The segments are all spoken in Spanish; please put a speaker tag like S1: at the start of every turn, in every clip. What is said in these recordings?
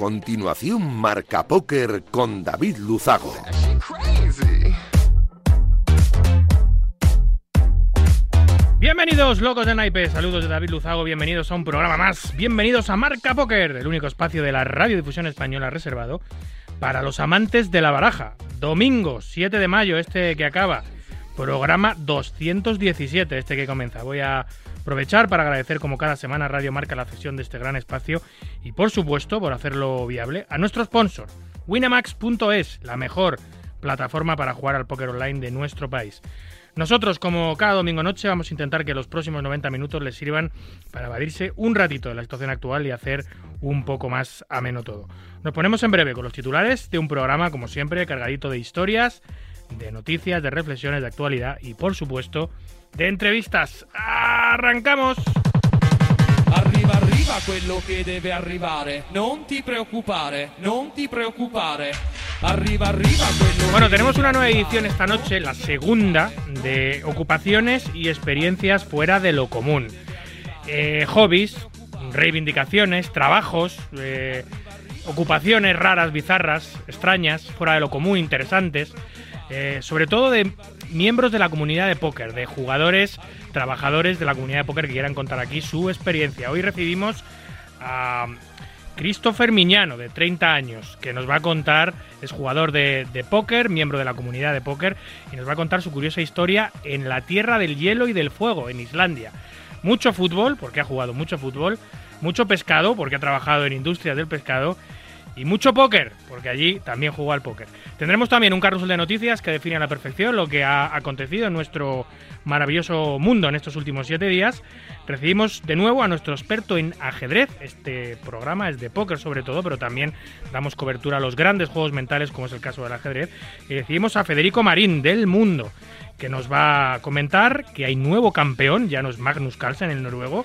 S1: Continuación, Marca Póker con David Luzago.
S2: Bienvenidos, locos de naipes. Saludos de David Luzago. Bienvenidos a un programa más. Bienvenidos a Marca Póker, el único espacio de la radiodifusión española reservado para los amantes de la baraja. Domingo 7 de mayo, este que acaba. Programa 217, este que comienza. Voy a aprovechar para agradecer como cada semana Radio Marca la cesión de este gran espacio y por supuesto, por hacerlo viable, a nuestro sponsor, winamax.es, la mejor plataforma para jugar al póker online de nuestro país. Nosotros, como cada domingo noche, vamos a intentar que los próximos 90 minutos les sirvan para evadirse un ratito de la situación actual y hacer un poco más ameno todo. Nos ponemos en breve con los titulares de un programa, como siempre, cargadito de historias, de noticias, de reflexiones, de actualidad y, por supuesto, de entrevistas. ¡Arrancamos!
S3: Arriva, arriva quello che deve arrivare. Non ti preoccupare, non ti preoccupare. Arriva, arriva quello
S2: Bueno, tenemos una nueva edición esta noche, la segunda, de ocupaciones y experiencias fuera de lo común. Eh, hobbies, reivindicaciones, trabajos, eh, ocupaciones raras, bizarras, extrañas, fuera de lo común, interesantes. Eh, sobre todo de miembros de la comunidad de póker, de jugadores, trabajadores de la comunidad de póker que quieran contar aquí su experiencia. Hoy recibimos a Christopher Miñano, de 30 años, que nos va a contar, es jugador de, de póker, miembro de la comunidad de póker, y nos va a contar su curiosa historia en la tierra del hielo y del fuego, en Islandia. Mucho fútbol, porque ha jugado mucho fútbol, mucho pescado, porque ha trabajado en industrias del pescado, y mucho póker, porque allí también jugó al póker. Tendremos también un carrusel de noticias que define a la perfección lo que ha acontecido en nuestro maravilloso mundo en estos últimos siete días. Recibimos de nuevo a nuestro experto en ajedrez. Este programa es de póker sobre todo, pero también damos cobertura a los grandes juegos mentales, como es el caso del ajedrez. Y recibimos a Federico Marín del Mundo, que nos va a comentar que hay nuevo campeón, ya no es Magnus Carlsen, el noruego.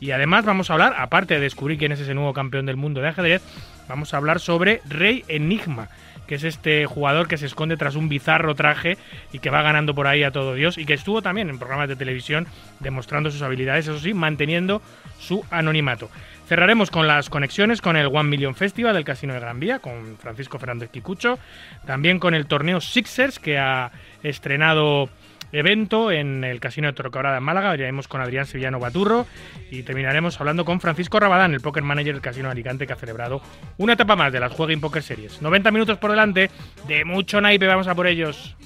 S2: Y además vamos a hablar, aparte de descubrir quién es ese nuevo campeón del mundo de ajedrez, vamos a hablar sobre Rey Enigma, que es este jugador que se esconde tras un bizarro traje y que va ganando por ahí a todo Dios y que estuvo también en programas de televisión demostrando sus habilidades, eso sí, manteniendo su anonimato. Cerraremos con las conexiones con el One Million Festival del Casino de Gran Vía, con Francisco Fernández Quicucho, también con el torneo Sixers que ha estrenado evento en el Casino de Torrecabrada en Málaga. Iremos con Adrián Sevillano Baturro y terminaremos hablando con Francisco Rabadán, el poker manager del Casino de Alicante, que ha celebrado una etapa más de las Jueguen Poker Series. 90 minutos por delante, de mucho naipe, vamos a por ellos.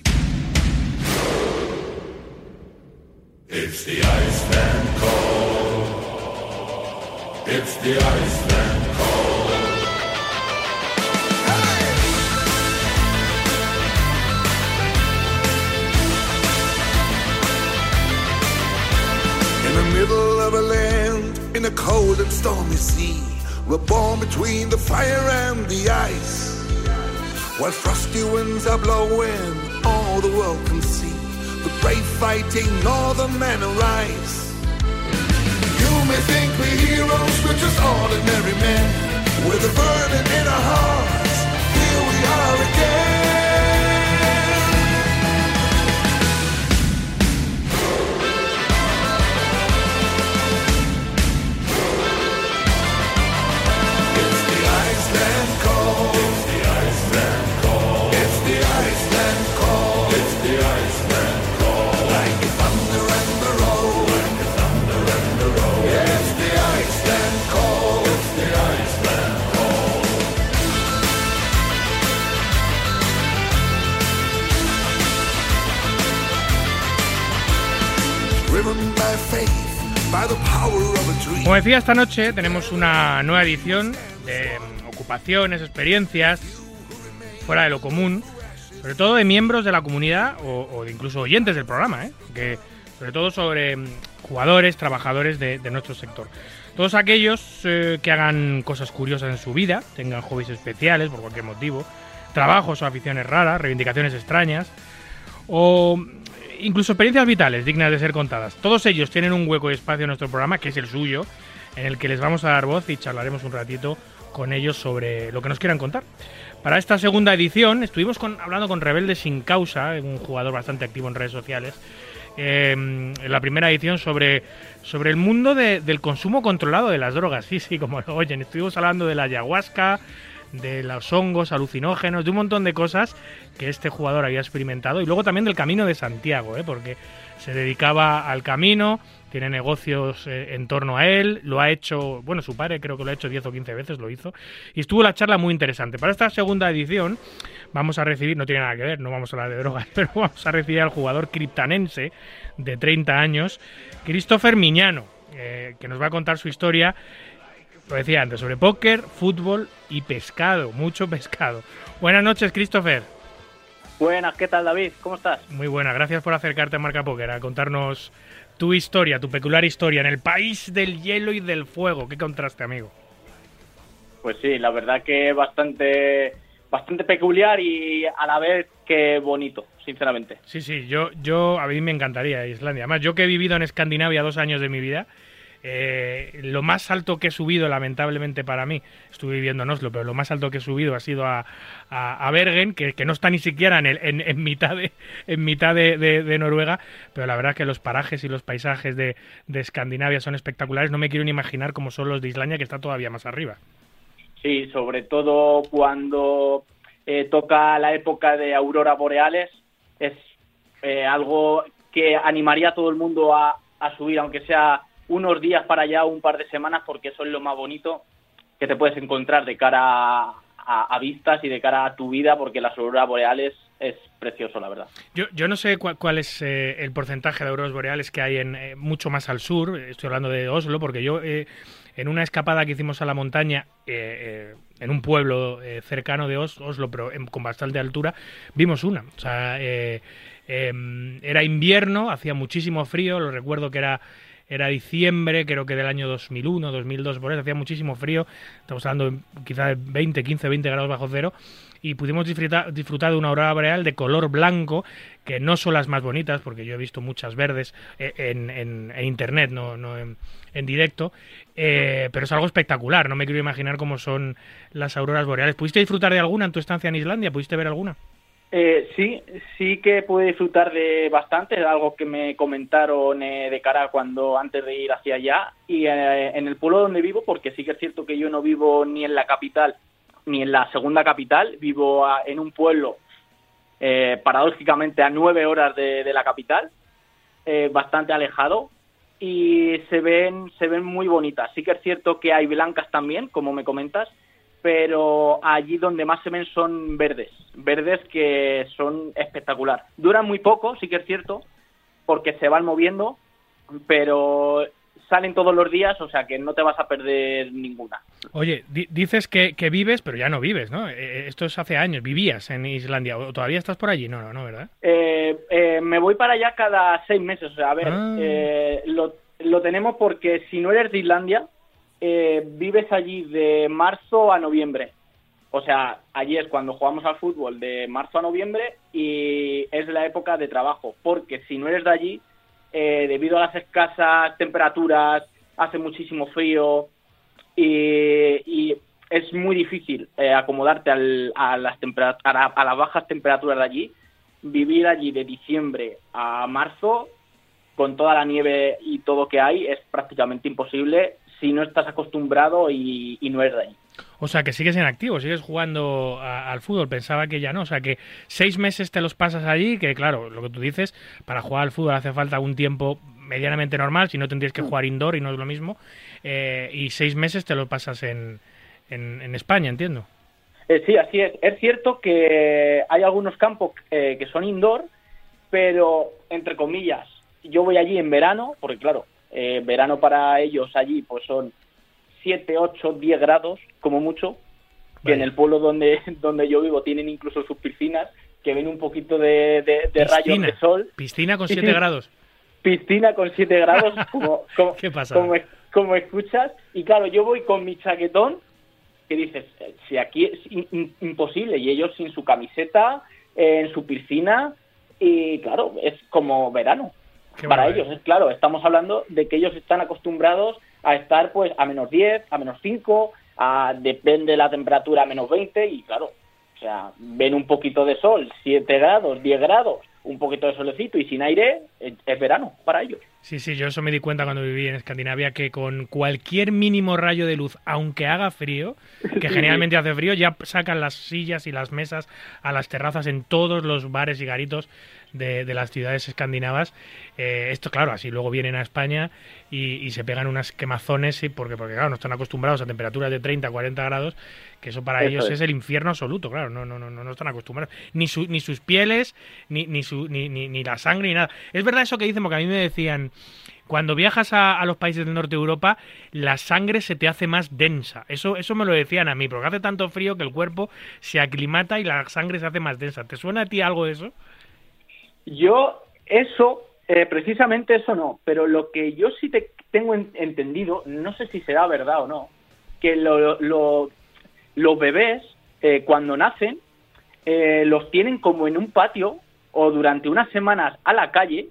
S4: Middle of a land, in a cold and stormy sea, we're born between the fire and the ice. While frosty winds are blowing, all the world can see the brave fighting northern men arise. You may think we're heroes, we're just ordinary men with a burden in our hearts. Here we are again.
S2: Como decía, esta noche tenemos una nueva edición de ocupaciones, experiencias, fuera de lo común, sobre todo de miembros de la comunidad o, de incluso oyentes del programa, ¿eh? que sobre todo sobre mm, jugadores, trabajadores de, de nuestro sector. Todos aquellos eh, que hagan cosas curiosas en su vida, tengan hobbies especiales por cualquier motivo, trabajos o aficiones raras, reivindicaciones extrañas, o incluso experiencias vitales dignas de ser contadas. Todos ellos tienen un hueco y espacio en nuestro programa, que es el suyo, en el que les vamos a dar voz y charlaremos un ratito con ellos sobre lo que nos quieran contar. Para esta segunda edición estuvimos con- hablando con Rebelde Sin Causa, un jugador bastante activo en redes sociales, en la primera edición sobre, sobre el mundo del consumo controlado de las drogas. Sí, sí, como lo oyen, estuvimos hablando de la ayahuasca, de los hongos alucinógenos, de un montón de cosas que este jugador había experimentado y luego también del Camino de Santiago, ¿eh? porque se dedicaba al camino, tiene negocios eh, en torno a él, lo ha hecho, bueno, su padre creo que lo ha hecho 10 o 15 veces, lo hizo, y estuvo la charla muy interesante. Para esta segunda edición vamos a recibir, no tiene nada que ver, no vamos a hablar de drogas, pero vamos a recibir al jugador criptanense de 30 años, Christopher Miñano, eh, que nos va a contar su historia lo decía antes, sobre póker, fútbol y pescado, mucho pescado. Buenas noches, Christopher.
S5: Buenas, ¿qué tal, David? ¿Cómo estás?
S2: Muy buena, gracias por acercarte a Marca Póker, a contarnos tu historia, tu peculiar historia en el país del hielo y del fuego. Qué contraste, amigo.
S5: Pues sí, la verdad que bastante bastante peculiar y a la vez que bonito, sinceramente.
S2: Sí, sí, yo, yo a mí me encantaría Islandia. Además, yo que he vivido en Escandinavia dos años de mi vida, eh, lo más alto que he subido, lamentablemente para mí, estuve viviendo en Oslo, pero lo más alto que he subido ha sido a, Bergen, que, no está ni siquiera en, el, en, mitad, de, en mitad de, Noruega, pero la verdad que los parajes y los paisajes de, Escandinavia son espectaculares. No me quiero ni imaginar cómo son los de Islandia, que está todavía más arriba.
S5: Sí, sobre todo cuando eh, toca la época de aurora boreales, es eh, algo que animaría a todo el mundo a subir, aunque sea unos días para allá, un par de semanas, porque eso es lo más bonito que te puedes encontrar de cara a, vistas y de cara a tu vida, porque las auroras boreales es precioso, la verdad.
S2: Yo, yo no sé cuál, es eh, el porcentaje de auroras boreales que hay en eh, mucho más al sur, estoy hablando de Oslo, porque yo eh, en una escapada que hicimos a la montaña, en un pueblo cercano de Oslo, pero con bastante altura, vimos una. O sea, em, era invierno, hacía muchísimo frío, lo recuerdo que era era diciembre, creo que del año 2001, 2002, por eso hacía muchísimo frío, estamos hablando quizá de 20, 15, 20 grados bajo cero, y pudimos disfrutar, disfrutar de una aurora boreal de color blanco, que no son las más bonitas, porque yo he visto muchas verdes eh, en, en, internet, no, no en, directo, eh, pero es algo espectacular, no me quiero imaginar cómo son las auroras boreales. ¿Pudiste disfrutar de alguna en tu estancia en Islandia? ¿Pudiste ver alguna?
S5: Eh, sí, sí que pude disfrutar de bastante, algo que me comentaron eh, de cara cuando antes de ir hacia allá y eh, en el pueblo donde vivo, porque sí que es cierto que yo no vivo ni en la capital ni en la segunda capital, vivo en un pueblo paradójicamente a nueve horas de, de la capital, bastante alejado y se ven se ven muy bonitas. Sí que es cierto que hay blancas también, como me comentas, pero allí donde más se ven son verdes, verdes que son espectacular. Duran muy poco, sí que es cierto, porque se van moviendo, pero salen todos los días, o sea que no te vas a perder ninguna.
S2: Oye, dices que, vives, pero ya no vives, ¿no? Eh, eh, esto es hace años, vivías en Islandia, ¿o todavía estás por allí? No, no, no ¿verdad?
S5: Eh, me voy para allá cada seis meses, o sea, a ver, ah. lo, lo tenemos porque si no eres de Islandia, eh, vives allí de marzo a noviembre. O sea, allí es cuando jugamos al fútbol de marzo a noviembre y es la época de trabajo, porque si no eres de allí, eh, debido a las escasas temperaturas, hace muchísimo frío y, es muy difícil eh, acomodarte a, las a las bajas temperaturas de allí. Vivir allí de diciembre a marzo con toda la nieve y todo que hay es prácticamente imposible si no estás acostumbrado y, no eres de ahí.
S2: O sea, que sigues en activo, sigues jugando al fútbol. Pensaba que ya no. O sea, que seis meses te los pasas allí, que claro, lo que tú dices, para jugar al fútbol hace falta un tiempo medianamente normal, si no tendrías que jugar indoor y no es lo mismo. Eh, y seis meses te los pasas en, en, España, entiendo.
S5: Eh, sí, así es. Es cierto que hay algunos campos eh, que son indoor, pero, entre comillas, yo voy allí en verano, porque claro, eh, verano para ellos allí pues son 7, 8, 10 grados como mucho, que en el pueblo donde, donde yo vivo tienen incluso sus piscinas que ven un poquito de, de, rayos de sol.
S2: ¿Piscina con 7 grados?
S5: Piscina con 7 grados, como, como, Como, escuchas. Y claro, yo voy con mi chaquetón, que dices, si aquí es imposible, y ellos sin su camiseta, en su piscina, y claro, es como verano para ellos, es claro, estamos hablando de que ellos están acostumbrados a estar pues a menos 10, a menos 5, a, depende de la temperatura a menos 20 y claro, o sea, ven un poquito de sol, 7 grados, 10 grados un poquito de solecito y sin aire, es verano para ellos.
S2: Sí, sí, yo eso me di cuenta cuando viví en Escandinavia, que con cualquier mínimo rayo de luz, aunque haga frío, que generalmente hace frío, ya sacan las sillas y las mesas a las terrazas en todos los bares y garitos de, las ciudades escandinavas. Eh, esto, claro, así luego vienen a España y, se pegan unas quemazones, porque, porque, claro, no están acostumbrados a temperaturas de 30, 40 grados, que eso para ellos es. el infierno absoluto, claro, no, no, no, no están acostumbrados. Ni, ni sus pieles, ni, ni, su, ni, ni, ni, la sangre, ni nada. Es verdad eso que dicen, porque a mí me decían, cuando viajas a, los países del norte de Europa, la sangre se te hace más densa. Eso, eso me lo decían a mí, porque hace tanto frío que el cuerpo se aclimata y la sangre se hace más densa. ¿Te suena a ti algo de eso?
S5: Yo, eso, eh, precisamente eso no, pero lo que yo sí te tengo entendido, no sé si será verdad o no, que lo, los bebés, eh, cuando nacen, eh, los tienen como en un patio o durante unas semanas a la calle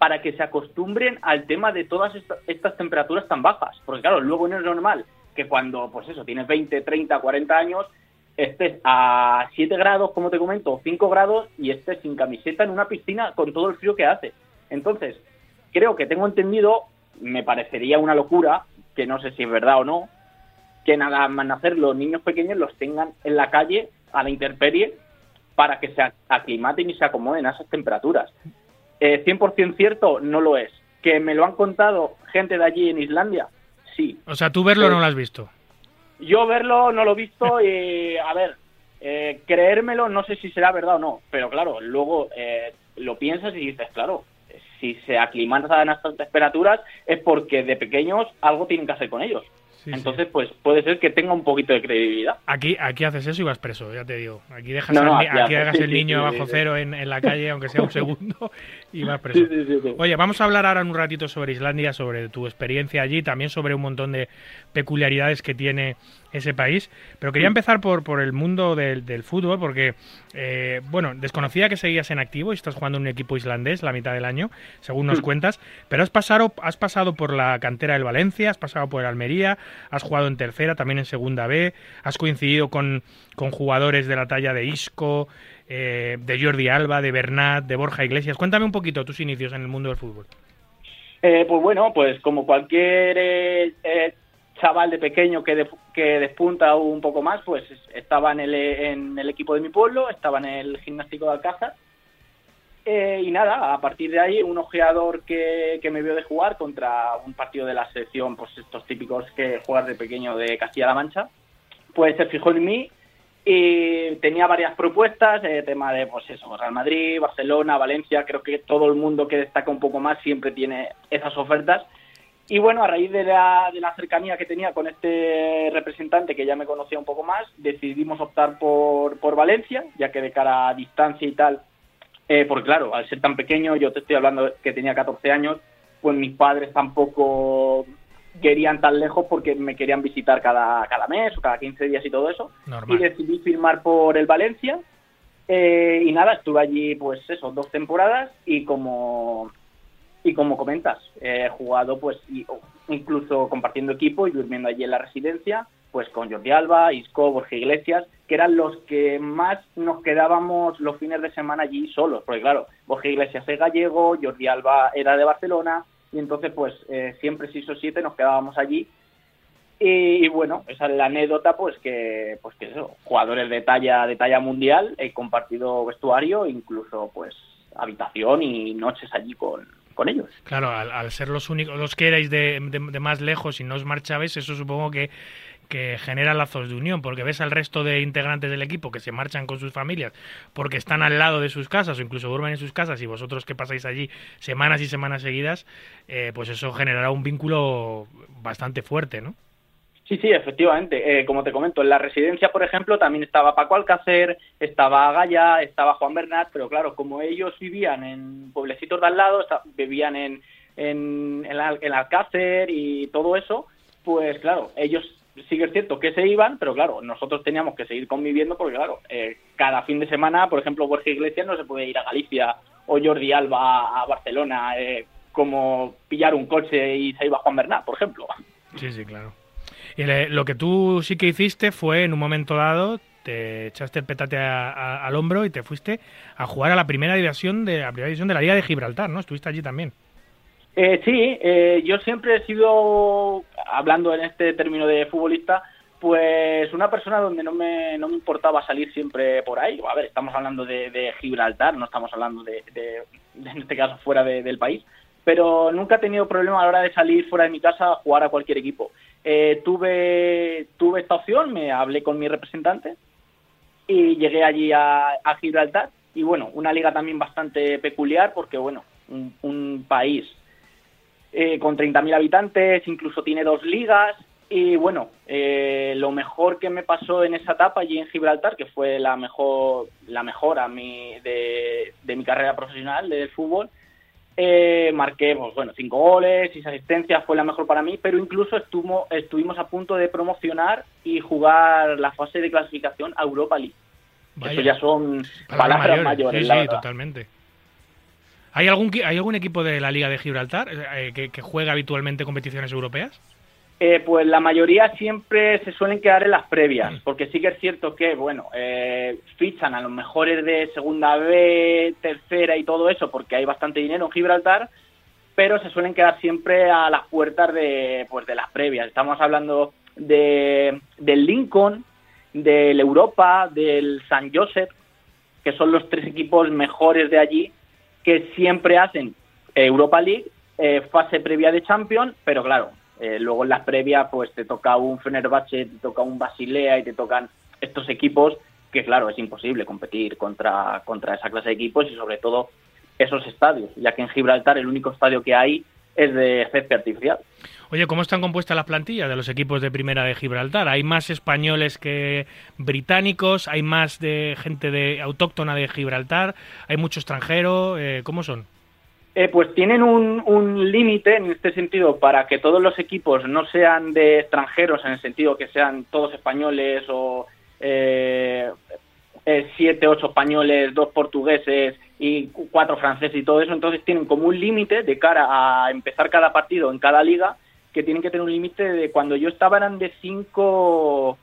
S5: para que se acostumbren al tema de todas estas temperaturas tan bajas. Porque claro, luego no es normal que cuando, pues eso, tienes 20, 30, 40 años, estés a 7 grados, como te comento, o 5 grados y estés sin camiseta en una piscina con todo el frío que hace. Entonces, creo que tengo entendido, me parecería una locura, que no sé si es verdad o no, que nada más los niños pequeños los tengan en la calle a la intemperie para que se aclimaten y se acomoden a esas temperaturas. Eh, 100% cierto, no lo es. ¿Que me lo han contado gente de allí en Islandia? Sí.
S2: O sea, tú verlo no lo has visto.
S5: Yo verlo no lo he visto y, a ver, eh, creérmelo no sé si será verdad o no, pero claro, luego eh, lo piensas y dices, claro, si se aclimatan a estas temperaturas es porque de pequeños algo tienen que hacer con ellos. Entonces, pues puede ser que tenga un poquito de credibilidad.
S2: Aquí, aquí haces eso y vas preso, ya te digo. Aquí dejas, aquí, dejas el niño bajo cero en, en, la calle, aunque sea un segundo, y vas preso. Oye, vamos a hablar ahora en un ratito sobre Islandia, sobre tu experiencia allí, también sobre un montón de peculiaridades que tiene ese país. Pero quería empezar por, por el mundo del, del fútbol, porque, eh, bueno, desconocía que seguías en activo y estás jugando en un equipo islandés la mitad del año, según nos mm. cuentas, pero has pasado, has pasado por la cantera del Valencia, has pasado por el Almería, has jugado en tercera, también en segunda B, has coincidido con, con jugadores de la talla de Isco, eh, de Jordi Alba, de Bernat, de Borja Iglesias. Cuéntame un poquito tus inicios en el mundo del fútbol.
S5: Eh, pues bueno, pues como cualquier chaval de pequeño que, que despunta un poco más, pues estaba en el, en el equipo de mi pueblo, estaba en el gimnástico de Alcázar. Eh, y nada, a partir de ahí, un ojeador que, que, me vio de jugar contra un partido de la selección, pues estos típicos que juegas de pequeño de Castilla-La Mancha, pues se fijó en mí y tenía varias propuestas, eh, tema de, pues eso, Real Madrid, Barcelona, Valencia, creo que todo el mundo que destaca un poco más siempre tiene esas ofertas y bueno, a raíz de la, de la cercanía que tenía con este representante que ya me conocía un poco más, decidimos optar por, por Valencia, ya que de cara a distancia y tal, eh, porque claro, al ser tan pequeño, yo te estoy hablando que tenía 14 años, pues mis padres tampoco querían tan lejos porque me querían visitar cada, cada mes o cada 15 días y todo eso. Y decidí firmar por el Valencia. Eh, y nada, estuve allí pues eso, dos temporadas y como y como comentas, he jugado pues incluso compartiendo equipo y durmiendo allí en la residencia, pues con Jordi Alba, Isco, Borja Iglesias, que eran los que más nos quedábamos los fines de semana allí solos, porque claro, Borja Iglesias es gallego, Jordi Alba era de Barcelona, y entonces pues eh, siempre seis o siete nos quedábamos allí. Y, bueno, esa es la anécdota, pues que, pues que eso, jugadores de talla, de talla mundial, he compartido vestuario, incluso pues habitación y noches allí con, ellos.
S2: Claro, al, ser los únicos, los que erais de, más lejos y no os marchabais, eso supongo que, que genera lazos de unión, porque ves al resto de integrantes del equipo que se marchan con sus familias porque están al lado de sus casas o incluso duermen en sus casas y vosotros que pasáis allí semanas y semanas seguidas, eh, pues eso generará un vínculo bastante fuerte, ¿no?
S5: Sí, sí, efectivamente. Eh, como te comento, en la residencia, por ejemplo, también estaba Paco Alcácer, estaba Gaya, estaba Juan Bernat, pero claro, como ellos vivían en pueblecitos de al lado, vivían en, en, en, Alcácer y todo eso, pues claro, ellos sí que es cierto que se iban, pero claro, nosotros teníamos que seguir conviviendo porque claro, eh, cada fin de semana, por ejemplo, Borja Iglesias no se puede ir a Galicia o Jordi Alba a Barcelona, eh, como pillar un coche y se iba Juan Bernat, por ejemplo.
S2: Sí, sí, claro. Y lo que tú sí que hiciste fue, en un momento dado, te echaste el petate al hombro y te fuiste a jugar a la primera división de la primera división de la Liga de Gibraltar, ¿no? Estuviste allí también.
S5: Eh, sí, eh, yo siempre he sido, hablando en este término de futbolista, pues una persona donde no me, no me importaba salir siempre por ahí. A ver, estamos hablando de, Gibraltar, no estamos hablando de, en este caso, fuera del país. Pero nunca he tenido problema a la hora de salir fuera de mi casa a jugar a cualquier equipo. Eh, tuve, tuve esta opción, me hablé con mi representante y llegué allí a, Gibraltar. Y bueno, una liga también bastante peculiar porque, bueno, un, país eh, con 30.000 habitantes, incluso tiene dos ligas. Y bueno, eh, lo mejor que me pasó en esa etapa allí en Gibraltar, que fue la mejor, la mejor a mi, de, de mi carrera profesional del fútbol, eh, marqué, pues, bueno, cinco goles, seis asistencias, fue la mejor para mí, pero incluso estuvo, estuvimos a punto de promocionar y jugar la fase de clasificación a Europa League. Eso ya son palabras mayores.
S2: sí, sí, totalmente. ¿Hay algún, ¿Hay algún equipo de la Liga de Gibraltar eh, que, que juega habitualmente competiciones europeas?
S5: Eh, pues la mayoría siempre se suelen quedar en las previas, mm. porque sí que es cierto que, bueno, eh, fichan a los mejores de segunda B, tercera y todo eso, porque hay bastante dinero en Gibraltar, pero se suelen quedar siempre a las puertas de, pues, de las previas. Estamos hablando de, del Lincoln, del Europa, del San Joseph, que son los tres equipos mejores de allí, que siempre hacen Europa League, eh, fase previa de Champions, pero claro, eh, luego en las previas, pues te toca un Fenerbahce, te toca un Basilea y te tocan estos equipos que, claro, es imposible competir contra, contra esa clase de equipos y sobre todo esos estadios, ya que en Gibraltar el único estadio que hay es de césped artificial.
S2: Oye, ¿cómo están compuestas las plantillas de los equipos de primera de Gibraltar? ¿Hay más españoles que británicos? ¿Hay más de gente de autóctona de Gibraltar? ¿Hay mucho extranjero? Eh, ¿Cómo son?
S5: Eh, pues tienen un, límite en este sentido para que todos los equipos no sean de extranjeros en el sentido que sean todos españoles o eh, eh, siete, ocho españoles, dos portugueses y cuatro franceses y todo eso. Entonces tienen como un límite de cara a empezar cada partido en cada liga que tienen que tener un límite de cuando yo estaba eran de cinco,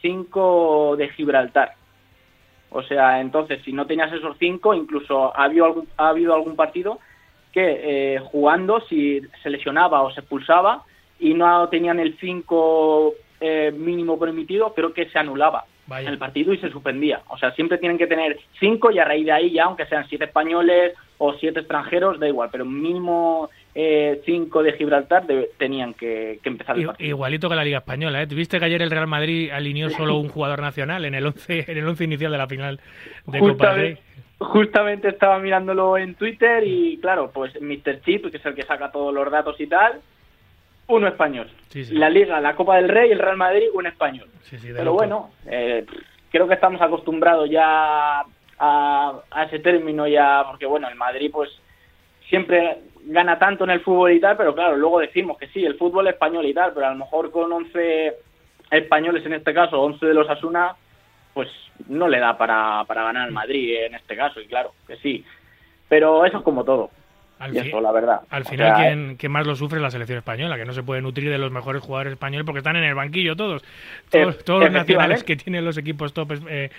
S5: cinco de Gibraltar. O sea, entonces, si no tenías esos cinco, incluso ha habido algún, ha habido algún partido que eh, jugando, si se lesionaba o se expulsaba y no tenían el 5 eh, mínimo permitido, creo que se anulaba en el partido y se suspendía. O sea, siempre tienen que tener 5 y a raíz de ahí ya, aunque sean 7 españoles o 7 extranjeros, da igual, pero mínimo 5 eh, de Gibraltar tenían que, empezar el partido.
S2: Igualito que la Liga Española, ¿eh? ¿Viste que ayer el Real Madrid alineó solo un jugador nacional en el 11 en el once inicial de la final de Copa del Rey?
S5: Justamente estaba mirándolo en Twitter y claro, pues Mr. Chip, que es el que saca todos los datos y tal, uno español. La Liga, la Copa del Rey, el Real Madrid, un español. Pero bueno, eh, creo que estamos acostumbrados ya a, ese término ya, porque bueno, el Madrid pues siempre gana tanto en el fútbol y tal, pero claro, luego decimos que sí, el fútbol español y tal, pero a lo mejor con 11 españoles en este caso, 11 de los Asuna, pues no le da para, para ganar al Madrid en este caso, y claro, que sí. Pero eso es como todo. Al la verdad.
S2: Al final, quien, más lo sufre es la selección española, que no se puede nutrir de los mejores jugadores españoles porque están en el banquillo todos. Todos, todos los nacionales que tienen los equipos top, eh,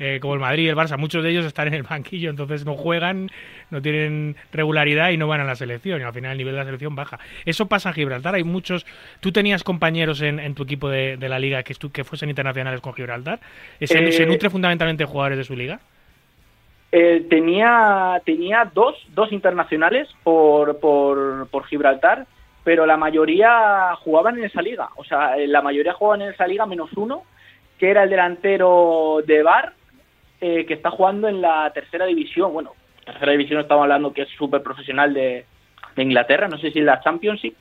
S2: eh, como el Madrid y el Barça, muchos de ellos están en el banquillo, entonces no juegan, no tienen regularidad y no van a la selección. Y al final el nivel de la selección baja. Eso pasa en Gibraltar. Hay muchos. ¿Tú tenías compañeros en, tu equipo de, la liga que, que fuesen internacionales con Gibraltar? ¿Se, ¿Se eh, nutre fundamentalmente de jugadores de su liga?
S5: Eh, tenía tenía dos, dos internacionales por, por, Gibraltar, pero la mayoría jugaban en esa liga. O sea, eh, la mayoría jugaban en esa liga menos uno, que era el delantero de Bar, eh, que está jugando en la tercera división. Bueno, tercera división estamos hablando que es súper profesional de, de, Inglaterra, no sé si en la Championship,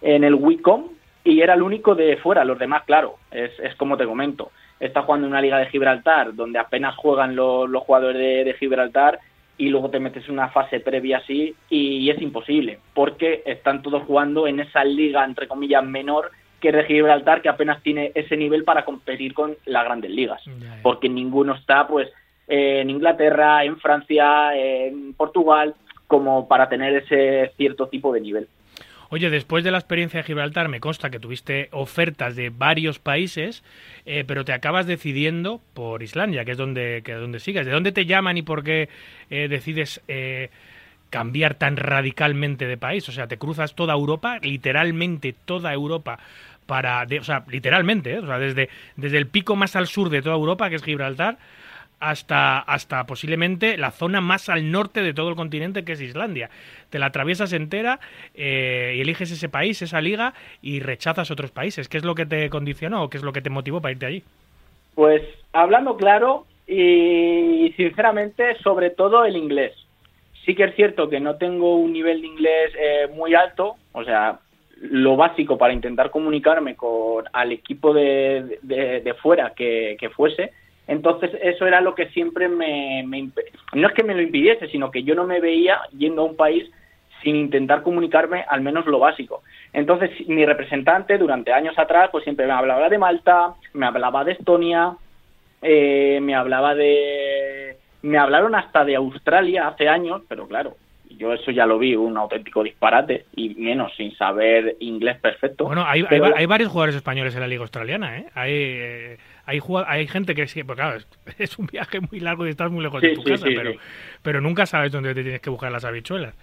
S5: en el Wicom, y era el único de fuera. Los demás, claro, es, es como te comento está jugando en una liga de Gibraltar donde apenas juegan los, jugadores de, Gibraltar y luego te metes en una fase previa así y, es imposible porque están todos jugando en esa liga entre comillas menor que es de Gibraltar que apenas tiene ese nivel para competir con las grandes ligas porque ninguno está pues en Inglaterra, en Francia, en Portugal como para tener ese cierto tipo de nivel.
S2: Oye, después de la experiencia de Gibraltar, me consta que tuviste ofertas de varios países, eh, pero te acabas decidiendo por Islandia, que es donde, que es donde sigues. ¿De dónde te llaman y por qué eh, decides eh, cambiar tan radicalmente de país? O sea, te cruzas toda Europa, literalmente toda Europa, para, o sea, literalmente, o sea, desde, desde el pico más al sur de toda Europa, que es Gibraltar, hasta, hasta posiblemente la zona más al norte de todo el continente, que es Islandia. Te la atraviesas entera eh, y eliges ese país, esa liga, y rechazas otros países. ¿Qué es lo que te condicionó o qué es lo que te motivó para irte allí?
S5: Pues hablando claro y sinceramente, sobre todo el inglés. Sí que es cierto que no tengo un nivel de inglés eh, muy alto, o sea, lo básico para intentar comunicarme con al equipo de, de, fuera que, que fuese, entonces eso era lo que siempre me, No es que me lo impidiese, sino que yo no me veía yendo a un país sin intentar comunicarme al menos lo básico. Entonces mi representante durante años atrás pues siempre me hablaba de Malta, me hablaba de Estonia, eh, me hablaba de... Me hablaron hasta de Australia hace años, pero claro, yo eso ya lo vi, un auténtico disparate, y menos sin saber inglés perfecto.
S2: Bueno, hay, hay, varios jugadores españoles en la Liga Australiana, ¿eh? Hay, eh, hay, hay gente que sí, pues claro, es, un viaje muy largo y estás muy lejos de tu casa, pero, pero nunca sabes dónde te tienes que buscar las habichuelas.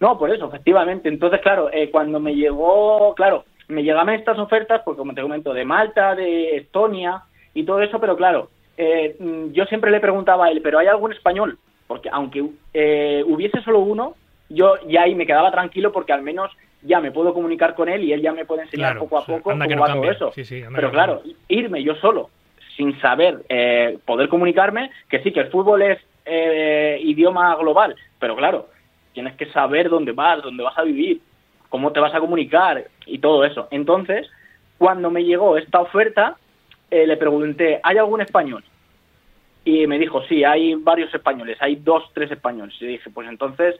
S5: No, por eso, efectivamente. Entonces, claro, eh, cuando me llegó, claro, me llegaban estas ofertas, pues como te comento, de Malta, de Estonia y todo eso, pero claro, eh, yo siempre le preguntaba a él, ¿pero hay algún español? Porque aunque eh, hubiese solo uno, yo ya ahí me quedaba tranquilo porque al menos ya me puedo comunicar con él y él ya me puede enseñar poco a poco cómo va todo eso. Pero claro, irme yo solo sin saber eh, poder comunicarme, que sí, que el fútbol es eh, idioma global, pero claro, tienes que saber dónde vas, dónde vas a vivir, cómo te vas a comunicar y todo eso. Entonces, cuando me llegó esta oferta, eh, le pregunté, ¿hay algún español? Y me dijo, sí, hay varios españoles, hay dos, tres españoles. Y dije, pues entonces,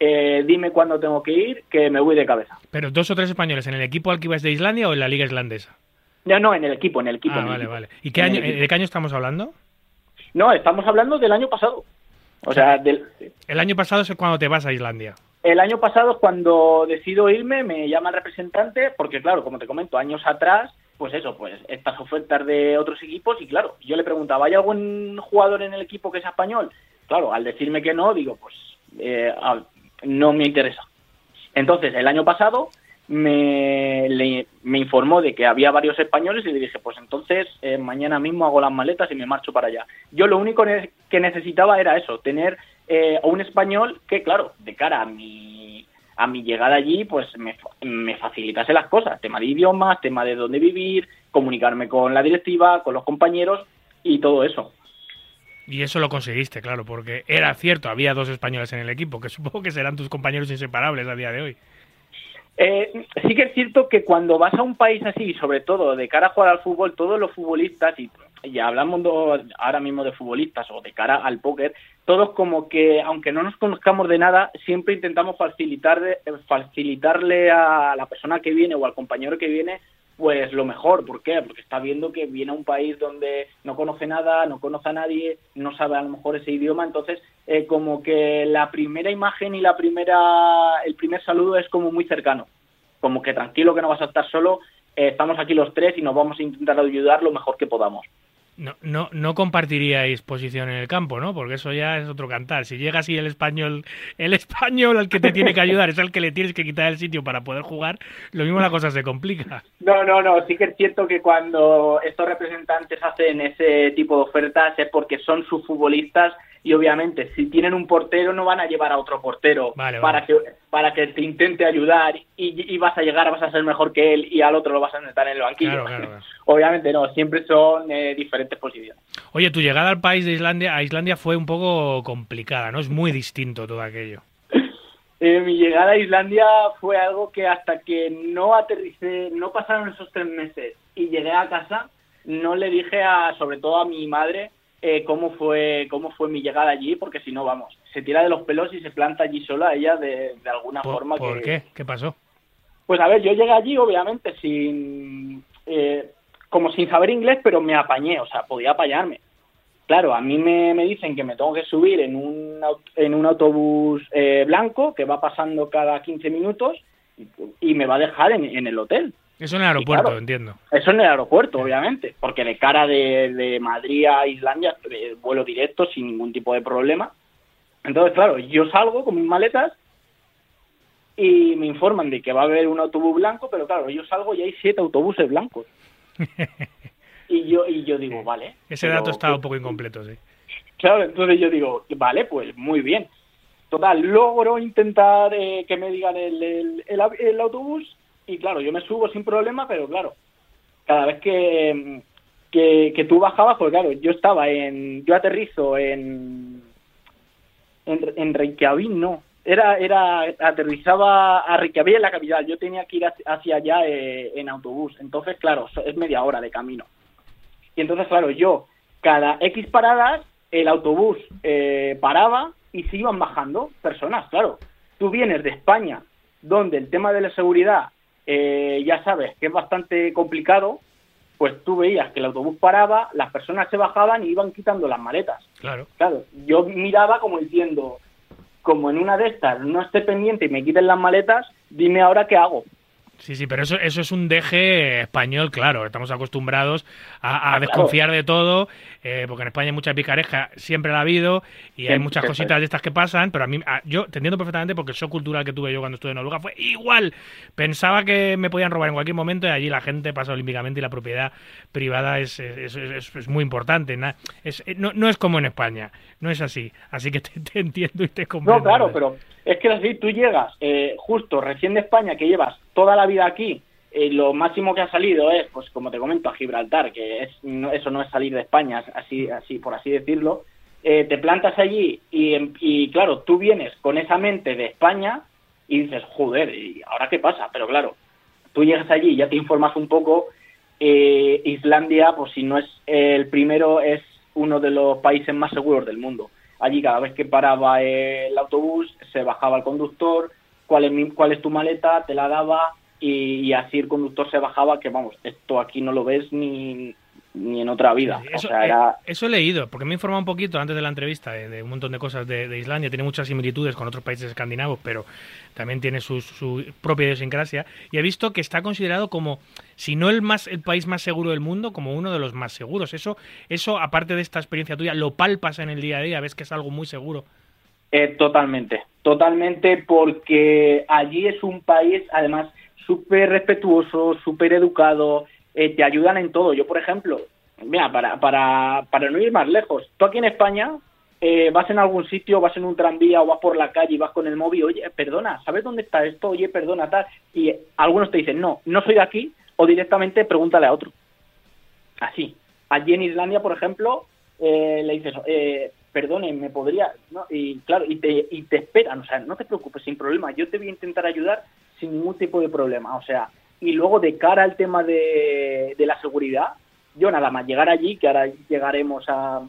S5: dime cuándo tengo que ir, que me voy de cabeza.
S2: ¿Pero dos o tres españoles en el equipo al que de Islandia o en la liga islandesa?
S5: No, no, en el equipo, en el equipo.
S2: Ah, vale, vale. ¿Y qué año, de qué año estamos hablando?
S5: No, estamos hablando del año pasado. O sea, del...
S2: El año pasado es cuando te vas a Islandia.
S5: El año pasado, cuando decido irme, me llama el representante, porque claro, como te comento, años atrás, pues eso, pues estas ofertas de otros equipos, y claro, yo le preguntaba, ¿hay algún jugador en el equipo que sea español? Claro, al decirme que no, digo, pues eh, no me interesa. Entonces, el año pasado me, me informó de que había varios españoles y le dije, pues entonces eh, mañana mismo hago las maletas y me marcho para allá. Yo lo único que necesitaba era eso, tener eh, un español que, claro, de cara a mi, a mi llegada allí, pues me, me facilitase las cosas, tema de idiomas, tema de dónde vivir, comunicarme con la directiva, con los compañeros y todo eso.
S2: Y eso lo conseguiste, claro, porque era cierto, había dos españoles en el equipo, que supongo que serán tus compañeros inseparables a día de hoy.
S5: Eh, sí que es cierto que cuando vas a un país así, sobre todo de cara a jugar al fútbol, todos los futbolistas, y ya hablamos ahora mismo de futbolistas o de cara al póker, todos como que, aunque no nos conozcamos de nada, siempre intentamos facilitarle, facilitarle a la persona que viene o al compañero que viene pues lo mejor. ¿Por qué? Porque está viendo que viene a un país donde no conoce nada, no conoce a nadie, no sabe a lo mejor ese idioma, entonces eh, como que la primera imagen y la primera, el primer saludo es como muy cercano, como que tranquilo que no vas a estar solo, eh, estamos aquí los tres y nos vamos a intentar ayudar lo mejor que podamos
S2: no, no, no compartiríais posición en el campo, ¿no? Porque eso ya es otro cantar. Si llega así el español, el español al que te tiene que ayudar es al que le tienes que quitar el sitio para poder jugar, lo mismo la cosa se complica.
S5: No, no, no. Sí que es cierto que cuando estos representantes hacen ese tipo de ofertas es porque son sus futbolistas y obviamente si tienen un portero no van a llevar a otro portero para que para que te intente ayudar y, vas a llegar vas a ser mejor que él y al otro lo vas a necesitar en el banquillo. Obviamente no siempre son eh, diferentes posiciones
S2: oye tu llegada al país de Islandia a Islandia fue un poco complicada no es muy distinto todo aquello.
S5: Eh, mi llegada a Islandia fue algo que hasta que no aterricé no pasaron esos tres meses y llegué a casa no le dije a sobre todo a mi madre eh, cómo fue cómo fue mi llegada allí, porque si no, vamos, se tira de los pelos y se planta allí sola ella de, de alguna forma.
S2: ¿Por qué? ¿Qué pasó?
S5: Pues a ver, yo llegué allí obviamente sin... Eh, como sin saber inglés, pero me apañé, o sea, podía apañarme. Claro, a mí me, me dicen que me tengo que subir en un, en un autobús eh, blanco que va pasando cada 15 minutos y me va a dejar en, en el hotel.
S2: Eso en el aeropuerto,
S5: claro,
S2: entiendo.
S5: Eso en el aeropuerto, obviamente, porque de cara de, de Madrid a Islandia, eh, vuelo directo sin ningún tipo de problema. Entonces, claro, yo salgo con mis maletas y me informan de que va a haber un autobús blanco, pero claro, yo salgo y hay siete autobuses blancos. y yo y yo digo, vale.
S2: Ese
S5: pero-
S2: dato está un poco incompleto, sí.
S5: Claro, entonces yo digo, vale, pues muy bien. Total, logro intentar eh, que me digan el, el, el autobús y claro, yo me subo sin problema, pero claro, cada vez que, que, tú bajabas, pues claro, yo estaba en, yo aterrizo en, en, en Reykjavik, no, era, era, aterrizaba a Reykjavik en la capital, yo tenía que ir hacia, allá eh, en autobús, entonces claro, es media hora de camino. Y entonces, claro, yo, cada X paradas, el autobús eh, paraba y se iban bajando personas, claro. Tú vienes de España, donde el tema de la seguridad, eh, ya sabes que es bastante complicado, pues tú veías que el autobús paraba, las personas se bajaban y iban quitando las maletas.
S2: Claro.
S5: Claro, yo miraba como diciendo, como en una de estas no esté pendiente y me quiten las maletas, dime ahora qué hago.
S2: Sí, sí, pero eso, eso es un deje español, claro. Estamos acostumbrados a, a
S5: Ah, claro.
S2: desconfiar de todo, eh, porque en España hay mucha picareja, siempre la ha habido, y hay muchas cositas de estas que pasan, pero a mí, a- yo te entiendo perfectamente porque el shock cultural que tuve yo cuando estuve en Noruega fue igual. Pensaba que me podían robar en cualquier momento y allí la gente pasa olímpicamente y la propiedad privada es, es, es- es- es muy importante. na- es- eh, no, no es como en España, no es así. Así que te, te entiendo y te comprendo.
S5: No, claro, pero es que así tú llegas eh, justo recién de España, que llevas toda la vida aquí, eh, lo máximo que ha salido es, pues como te comento, a Gibraltar, que es no- eso no es salir de España, así, así por así decirlo. Eh, te plantas allí y, em- y, claro, tú vienes con esa mente de España y dices, joder, ¿y ahora qué pasa? Pero claro, tú llegas allí y ya te informas un poco. eh, Islandia, pues si no es el primero, es uno de los países más seguros del mundo. Allí cada vez que paraba el autobús se bajaba el conductor, cuál es, mi- cuál es tu maleta, te la daba y, y así el conductor se bajaba, que vamos, esto aquí no lo ves ni, ni en otra vida. O sea,
S2: eh,
S5: era...
S2: eso he leído, porque me he informado un poquito antes de la entrevista de, de un montón de cosas de, de Islandia. Tiene muchas similitudes con otros países escandinavos, pero también tiene sus- su propia idiosincrasia. Y he visto que está considerado como, si no el más el país más seguro del mundo, como uno de los más seguros. Eso, eso aparte de esta experiencia tuya, lo palpas en el día a día, ves que es algo muy seguro.
S5: Eh, totalmente, totalmente, porque allí es un país, además, súper respetuoso, súper educado, eh, te ayudan en todo. Yo, por ejemplo, mira, para, para, para no ir más lejos, tú aquí en España eh, vas en algún sitio, vas en un tranvía o vas por la calle y vas con el móvil, oye, perdona, ¿sabes dónde está esto? Oye, perdona, tal. Y algunos te dicen, no, no soy de aquí, o directamente pregúntale a otro. Así. Allí en Islandia, por ejemplo, eh, le dices, eh, perdone, me podría, y claro, y te, y te esperan, o sea, no te preocupes, sin problema, yo te voy a intentar ayudar sin ningún tipo de problema, o sea, y luego de cara al tema de, de la seguridad, yo nada más llegar allí, que ahora llegaremos a,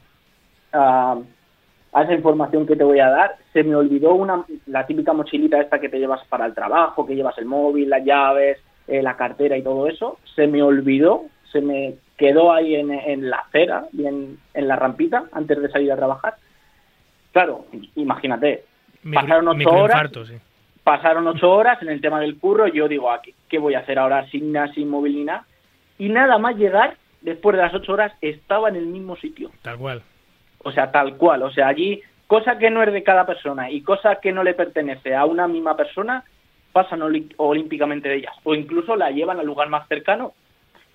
S5: a, a esa información que te voy a dar, se me olvidó una, la típica mochilita esta que te llevas para el trabajo, que llevas el móvil, las llaves, eh, la cartera y todo eso, se me olvidó, se me quedó ahí en, en la acera y en, en la rampita antes de salir a trabajar. Claro, imagínate,
S2: Micro-
S5: pasaron ocho horas,
S2: sí.
S5: Pasaron ocho horas en el tema del curro, yo digo, ah, ¿qué, qué voy a hacer ahora sin nada, sin móvil ni nada? Y nada más llegar, después de las ocho horas, estaba en el mismo sitio.
S2: Tal cual.
S5: O sea, tal cual. O sea, allí, cosa que no es de cada persona y cosa que no le pertenece a una misma persona, pasan olímpicamente de ellas. O incluso la llevan al lugar más cercano,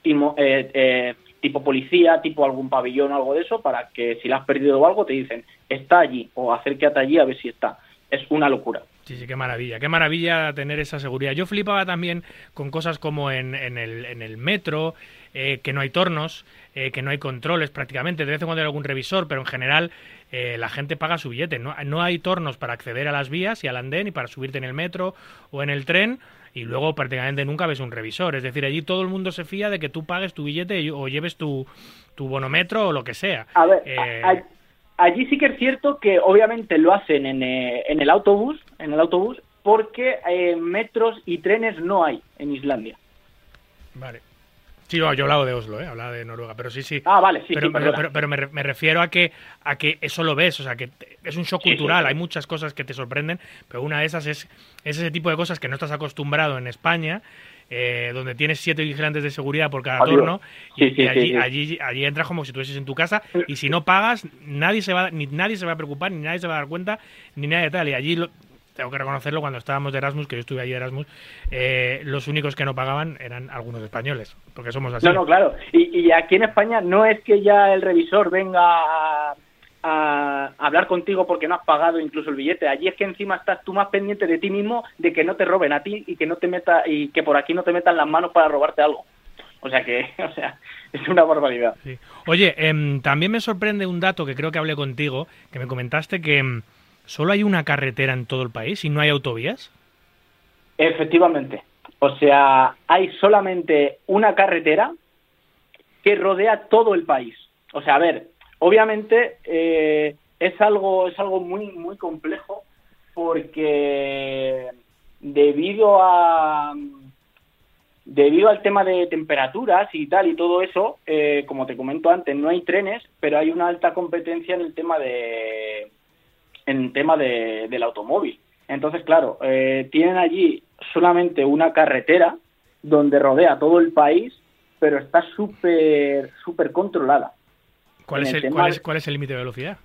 S5: tipo, eh, eh, tipo policía, tipo algún pabellón o algo de eso, para que si la has perdido o algo te dicen, está allí, o acércate allí a ver si está. Es una locura.
S2: Sí, sí, qué maravilla, qué maravilla tener esa seguridad. Yo flipaba también con cosas como en, en, el, en el metro, eh, que no hay tornos, eh, que no hay controles prácticamente, de vez en cuando hay algún revisor, pero en general eh, la gente paga su billete. No, no hay tornos para acceder a las vías y al andén y para subirte en el metro o en el tren y luego prácticamente nunca ves un revisor. Es decir, allí todo el mundo se fía de que tú pagues tu billete y- o lleves tu, tu bonometro o lo que sea.
S5: A ver,
S2: Eh,
S5: allí sí que es cierto que obviamente lo hacen en, eh, en el autobús, en el autobús, porque eh, metros y trenes no hay en Islandia.
S2: Vale. Sí, no, yo hablaba de Oslo, ¿eh? hablaba de Noruega, pero sí, sí.
S5: Ah, vale, sí,
S2: pero,
S5: sí,
S2: pero, pero- pero me, re- me refiero a que a que eso lo ves, o sea, que es un shock
S5: sí,
S2: cultural,
S5: sí.
S2: hay muchas cosas que te sorprenden, pero una de esas es, es ese tipo de cosas que no estás acostumbrado en España, eh, donde tienes siete vigilantes de seguridad por cada
S5: Adiós.
S2: turno, y,
S5: Sí,
S2: allí,
S5: sí.
S2: allí, allí entras como si estuvieses en tu casa, y si no pagas, nadie se va, ni nadie se va a preocupar, ni nadie se va a dar cuenta, ni nadie tal, y allí lo- tengo que reconocerlo, cuando estábamos de Erasmus, que yo estuve allí de Erasmus, eh, los únicos que no pagaban eran algunos españoles, porque somos así.
S5: No, no, claro. Y, y aquí en España no es que ya el revisor venga a, a hablar contigo porque no has pagado incluso el billete. Allí es que encima estás tú más pendiente de ti mismo, de que no te roben a ti y que no te meta y que por aquí no te metan las manos para robarte algo. O sea que, o sea, es una barbaridad.
S2: Sí. Oye, em, también me sorprende un dato que creo que hablé contigo, que me comentaste que em, solo hay una carretera en todo el país y no hay autovías.
S5: Efectivamente. O sea, hay solamente una carretera que rodea todo el país. O sea, a ver, obviamente eh, es algo es algo muy muy complejo porque debido a debido al tema de temperaturas y tal y todo eso, eh, como te comento antes, no hay trenes, pero hay una alta competencia en el tema de en el tema de, del automóvil. Entonces, claro, eh, tienen allí solamente una carretera donde rodea todo el país, pero está súper súper controlada.
S2: ¿Cuál, es
S5: el tema
S2: cuál, es, ¿Cuál es el límite de velocidad?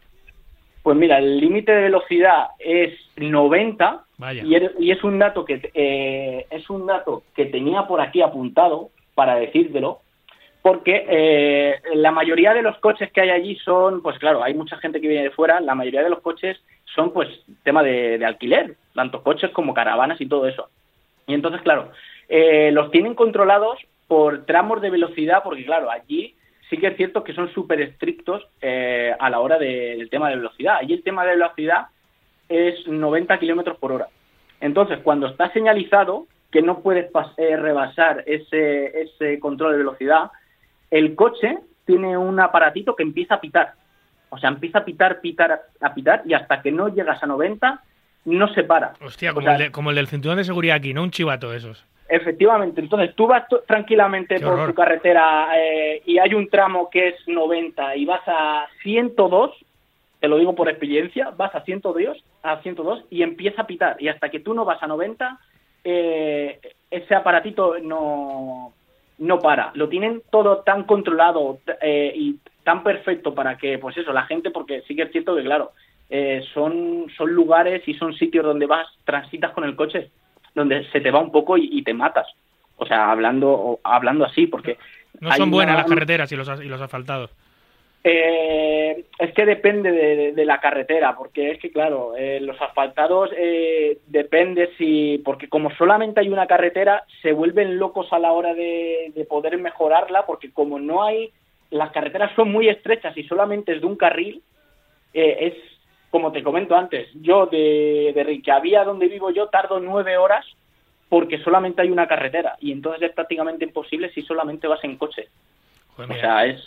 S5: Pues mira, el límite de velocidad es 90
S2: Vaya.
S5: y, er- y es un dato que eh, es un dato que tenía por aquí apuntado para decírtelo, porque eh, la mayoría de los coches que hay allí son, pues claro, hay mucha gente que viene de fuera, la mayoría de los coches son pues tema de, de alquiler, tanto coches como caravanas y todo eso. Y entonces, claro, eh, los tienen controlados por tramos de velocidad, porque claro, allí sí que es cierto que son súper estrictos eh, a la hora de- del tema de velocidad. Allí el tema de velocidad es 90 kilómetros por hora. Entonces, cuando está señalizado que no puedes eh, rebasar ese, ese control de velocidad, el coche tiene un aparatito que empieza a pitar. O sea, empieza a pitar, pitar, a pitar y hasta que no llegas a 90 no se para.
S2: Hostia,
S5: O
S2: como,
S5: sea,
S2: el de- como el del cinturón de seguridad aquí, no un chivato de esos.
S5: Efectivamente, entonces tú vas tranquilamente
S2: Qué
S5: por
S2: horror.
S5: tu carretera eh, y hay un tramo que es 90 y vas a 102, te lo digo por experiencia, vas a 102, a 102 y empieza a pitar y hasta que tú no vas a 90 eh, ese aparatito no no para. Lo tienen todo tan controlado eh, y tan perfecto para que, pues eso, la gente, porque sí que es cierto que, claro, eh, son, son lugares y son sitios donde vas, transitas con el coche, donde se te va un poco y, y te matas. O sea, hablando, hablando así, porque...
S2: No son buenas
S5: una-
S2: las carreteras y los, y los asfaltados.
S5: eh, es que depende de, de la carretera, porque es que, claro, eh, los asfaltados eh, depende si, porque como solamente hay una carretera, se vuelven locos a la hora de, de poder mejorarla, porque como no hay, las carreteras son muy estrechas y solamente es de un carril, eh, es, como te comento antes, yo de, de donde vivo yo, tardo nueve horas porque solamente hay una carretera y entonces es prácticamente imposible si solamente vas en coche.
S2: Joder,
S5: O sea, es,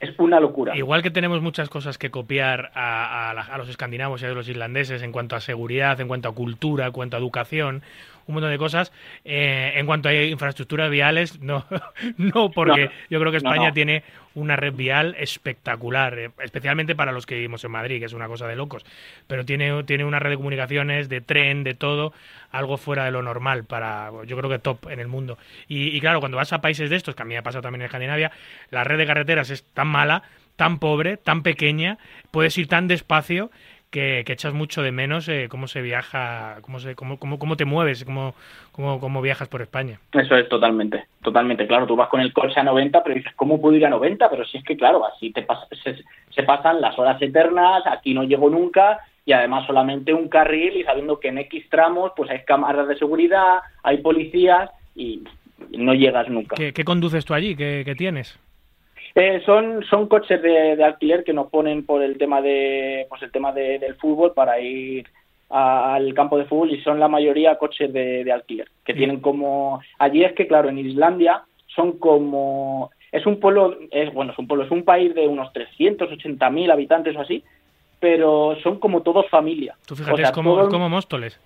S5: es una locura.
S2: Igual que tenemos muchas cosas que copiar a, a a los escandinavos y a los irlandeses en cuanto a seguridad, en cuanto a cultura, en cuanto a educación, un montón de cosas. eh, en cuanto a infraestructuras viales, no, no porque
S5: No,
S2: yo creo que España
S5: no.
S2: tiene una red vial espectacular, eh, especialmente para los que vivimos en Madrid, que es una cosa de locos. Pero tiene, tiene una red de comunicaciones, de tren, de todo, algo fuera de lo normal para, yo creo que top en el mundo. Y, y claro, cuando vas a países de estos, que a mí me ha pasado también en Escandinavia, la red de carreteras es tan mala, tan pobre, tan pequeña, puedes ir tan despacio que, que echas mucho de menos eh, cómo se viaja, cómo, se, cómo, cómo, cómo te mueves, cómo, cómo, cómo viajas por España.
S5: Eso es totalmente, totalmente. Claro, tú vas con el coche a 90, pero dices, ¿cómo puedo ir a 90? Pero si es que, claro, así te pas- se, se pasan las horas eternas, aquí no llego nunca, y además solamente un carril, y sabiendo que en X tramos, pues hay cámaras de seguridad, hay policías, y no llegas nunca.
S2: ¿Qué, qué conduces tú allí? ¿Qué, qué tienes?
S5: Eh, son, son coches de, de alquiler que nos ponen por el tema de, pues el tema de- del fútbol para ir a- al campo de fútbol y son la mayoría coches de, de alquiler que tienen como allí es que claro en Islandia son como es un pueblo es bueno es un pueblo es un país de unos 380 mil habitantes o así pero son como todos familia
S2: Tú fíjate,
S5: O sea,
S2: es como,
S5: todo-
S2: es como Móstoles.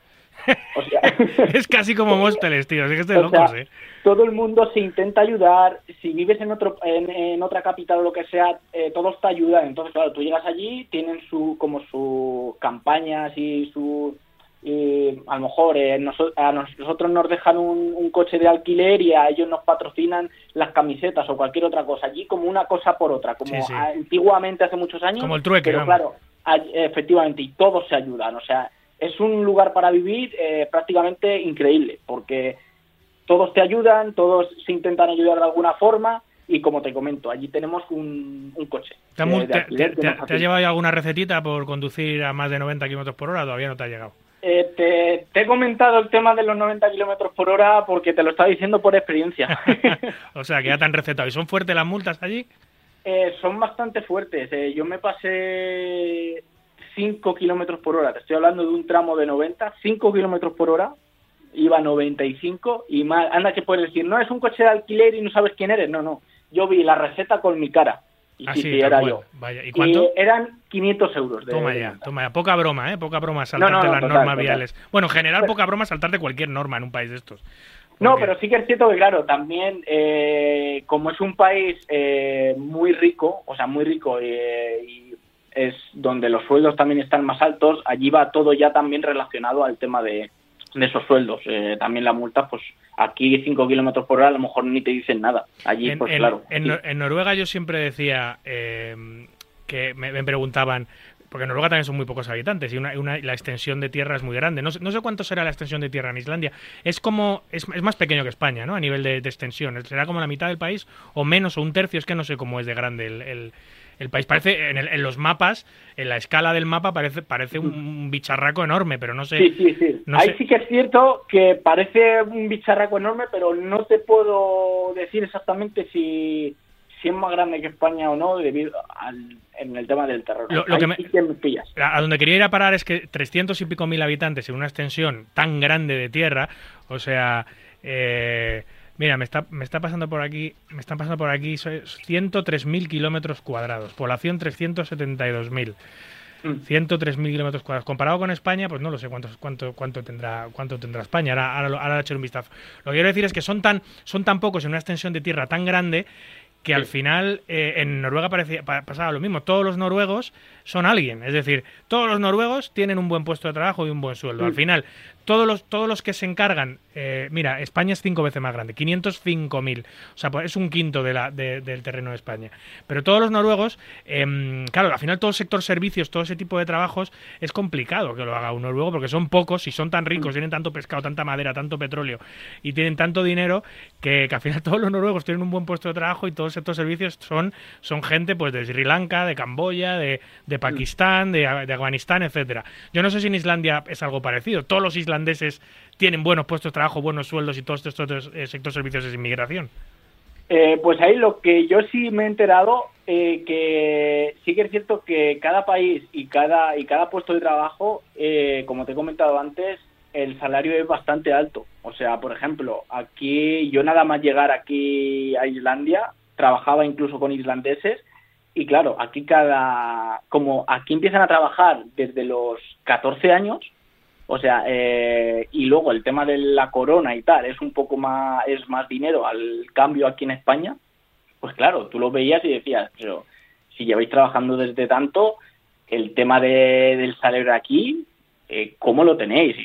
S5: O sea,
S2: es casi como Móstoles, tío. Es que estoy
S5: O
S2: locos,
S5: sea,
S2: ¿eh?
S5: todo el mundo se intenta ayudar. Si vives en otro en, en otra capital o lo que sea, eh, todos te ayudan. Entonces, claro, tú llegas allí, tienen su como sus campañas y su y a lo mejor eh, noso- a nos- nosotros nos dejan un, un coche de alquiler y a ellos nos patrocinan las camisetas o cualquier otra cosa. Allí como una cosa por otra, como
S2: Sí, sí.
S5: antiguamente hace muchos años.
S2: Como el trueque,
S5: Pero
S2: vamos.
S5: claro, efectivamente, y todos se ayudan. O sea, es un lugar para vivir eh, prácticamente increíble, porque todos te ayudan, todos se intentan ayudar de alguna forma, y como te comento, allí tenemos un, un coche.
S2: ¿Te,
S5: eh,
S2: te-
S5: alquiler
S2: te- has llevado alguna recetita por conducir a más de 90 kilómetros por hora? Todavía no te ha llegado.
S5: Eh, te, te he comentado el tema de los 90 kilómetros por hora porque te lo estaba diciendo por experiencia.
S2: o sea, que ya te han recetado. ¿Y son fuertes las multas allí?
S5: Eh, son bastante fuertes. Eh, yo me pasé 5 kilómetros por hora. Te estoy hablando de un tramo de 90, 5 kilómetros por hora. Iba a 95 y más. Anda, que puedes decir, no es un coche de alquiler y no sabes quién eres. No, no. Yo vi la receta con mi cara. Y
S2: Ah,
S5: sí,
S2: sí,
S5: era
S2: cual.
S5: yo.
S2: Vaya, ¿y cuánto?
S5: Y eran 500 euros. De,
S2: Toma ya, toma ya. Poca broma, ¿eh? Poca broma saltarte
S5: no, no,
S2: las
S5: total,
S2: normas
S5: total.
S2: viales. Bueno, en general, poca broma saltarte cualquier norma en un país de estos.
S5: No, pero sí que es cierto que, claro, también eh, como es un país eh, muy rico, o sea, muy rico eh, y es donde los sueldos también están más altos, allí va todo ya también relacionado al tema de, de esos sueldos. Eh, también la multa, pues aquí 5 kilómetros por hora a lo mejor ni te dicen nada. Allí,
S2: en,
S5: pues
S2: en-
S5: claro.
S2: en
S5: sí.
S2: Nor- en Noruega yo siempre decía eh, que me, me preguntaban, porque en Noruega también son muy pocos habitantes y una, una- la extensión de tierra es muy grande. No sé, no sé cuánto será la extensión de tierra en Islandia. Es como es, es más pequeño que España, ¿no? A nivel de, de extensión. ¿Será como la mitad del país o menos o un tercio? Es que no sé cómo es de grande el, el- el país. Parece en, el- en los mapas, en la escala del mapa parece parece un, un bicharraco enorme, pero no sé.
S5: Sí, sí, sí.
S2: no
S5: Ahí
S2: sé-
S5: sí que es cierto que parece un bicharraco enorme, pero no te puedo decir exactamente si, si es más grande que España o no debido al en el tema del terror.
S2: Lo- que me-
S5: sí que me pillas.
S2: A a donde quería ir a parar es que 300 y pico mil habitantes en una extensión tan grande de tierra, o sea, eh, mira, me está, me está pasando por aquí, me están pasando por aquí so- 103.000 kilómetros cuadrados, población 372.000.
S5: Mm.
S2: 103.000 kilómetros cuadrados. Comparado con España, pues no lo sé cuánto, cuánto, cuánto, tendrá, cuánto tendrá España. Ahora, ahora, ahora un vistazo. Lo que quiero decir es que son tan, son tan pocos en una extensión de tierra tan grande que al final eh, en Noruega parecía, pa- pasaba lo mismo. Todos los noruegos son alguien. Es decir, todos los noruegos tienen un buen puesto de trabajo y un buen sueldo. Al
S5: Mm.
S2: final, todos los, todos los que se encargan, eh, mira, España es cinco veces más grande, 505.000. O sea, pues es un quinto de la, de- del terreno de España. Pero todos los noruegos, em, claro, al final todo el sector servicios, todo ese tipo de trabajos, es complicado que lo haga un noruego porque son pocos y son tan ricos, tienen tanto pescado, tanta madera, tanto petróleo y tienen tanto dinero que, que al final todos los noruegos tienen un buen puesto de trabajo y todo el sector servicios son, son gente pues de Sri Lanka, de Camboya, de, de Pakistán, de, de Afganistán, etcétera. Yo no sé si en Islandia es algo parecido. Todos los islandeses tienen buenos puestos de trabajo, buenos sueldos y todos estos eh, sector servicios es inmigración.
S5: Eh, pues ahí lo que yo sí me he enterado, eh, que sí que es cierto que cada país y cada, y cada puesto de trabajo, eh, como te he comentado antes, el salario es bastante alto. O sea, por ejemplo, aquí yo nada más llegar aquí a Islandia, trabajaba incluso con islandeses y claro, aquí cada, como aquí empiezan a trabajar desde los 14 años, o sea, eh, y luego el tema de la corona y tal, es un poco más, es más dinero al cambio aquí en España, pues claro, tú lo veías y decías, pero si lleváis trabajando desde tanto, el tema de, del salario aquí, eh, ¿cómo lo tenéis?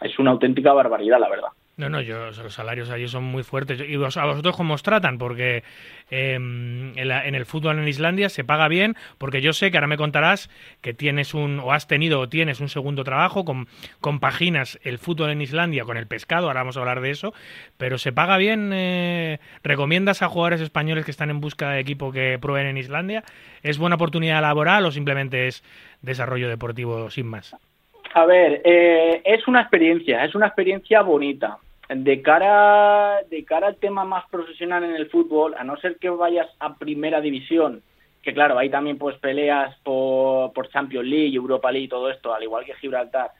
S5: Es una auténtica barbaridad, la verdad.
S2: No, no, yo, los salarios allí son muy fuertes. ¿Y vos- a vosotros cómo os tratan? Porque eh, en, la- en el fútbol en Islandia se paga bien, porque yo sé que ahora me contarás que tienes un, o has tenido o tienes un segundo trabajo, con, compaginas el fútbol en Islandia con el pescado, ahora vamos a hablar de eso, pero se paga bien. eh, ¿Recomiendas a jugadores españoles que están en busca de equipo que prueben en Islandia? ¿Es buena oportunidad laboral o simplemente es desarrollo deportivo sin más?
S5: A ver, eh, es una experiencia, es una experiencia bonita. De cara, de cara al tema más profesional en el fútbol, a no ser que vayas a primera división, que claro, ahí también pues peleas por, por Champions League, Europa League y todo esto, al igual que Gibraltar.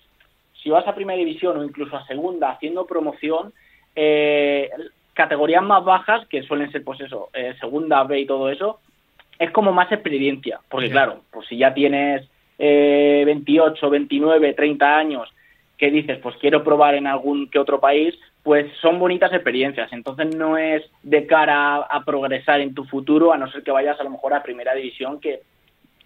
S5: Si vas a primera división o incluso a segunda haciendo promoción, eh, categorías más bajas, que suelen ser pues eso, eh, segunda B y todo eso, es como más experiencia, porque claro, pues si ya tienes eh, 28, 29, 30 años que dices, pues quiero probar en algún que otro país, pues son bonitas experiencias. Entonces no es de cara a, progresar en tu futuro, a no ser que vayas a lo mejor a primera división, que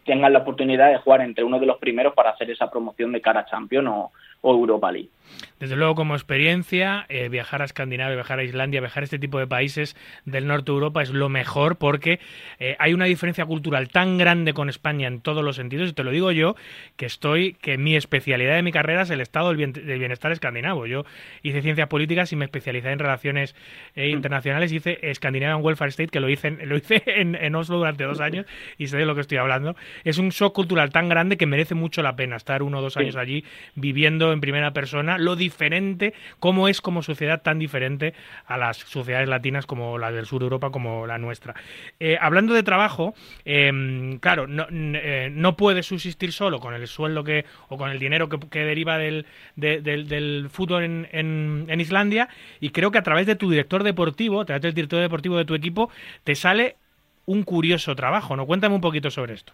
S5: tengas la oportunidad de jugar entre uno de los primeros para hacer esa promoción de cara a Champion o, o Europa League.
S2: Desde luego, como experiencia, eh, viajar a Escandinavia, viajar a Islandia, viajar a este tipo de países del norte de Europa es lo mejor porque eh, hay una diferencia cultural tan grande con España en todos los sentidos. Y te lo digo yo, que estoy, que mi especialidad de mi carrera es el estado del, bienestar escandinavo. Yo hice ciencias políticas y me especialicé en relaciones eh, mm. internacionales. Hice Scandinavian Welfare State, que lo hice, lo hice en, en, Oslo durante dos años y sé de lo que estoy hablando. Es un shock cultural tan grande que merece mucho la pena estar uno o dos años allí viviendo en primera persona lo diferente, cómo es como sociedad tan diferente a las sociedades latinas como la del sur de Europa, como la nuestra. Eh, hablando de trabajo, em, claro, no, eh, no puedes subsistir solo con el sueldo que o con el dinero que, deriva del, del, fútbol en, en, Islandia y creo que a través de tu director deportivo, a través del director deportivo de tu equipo, te sale un curioso trabajo, ¿no? Cuéntame un poquito sobre esto.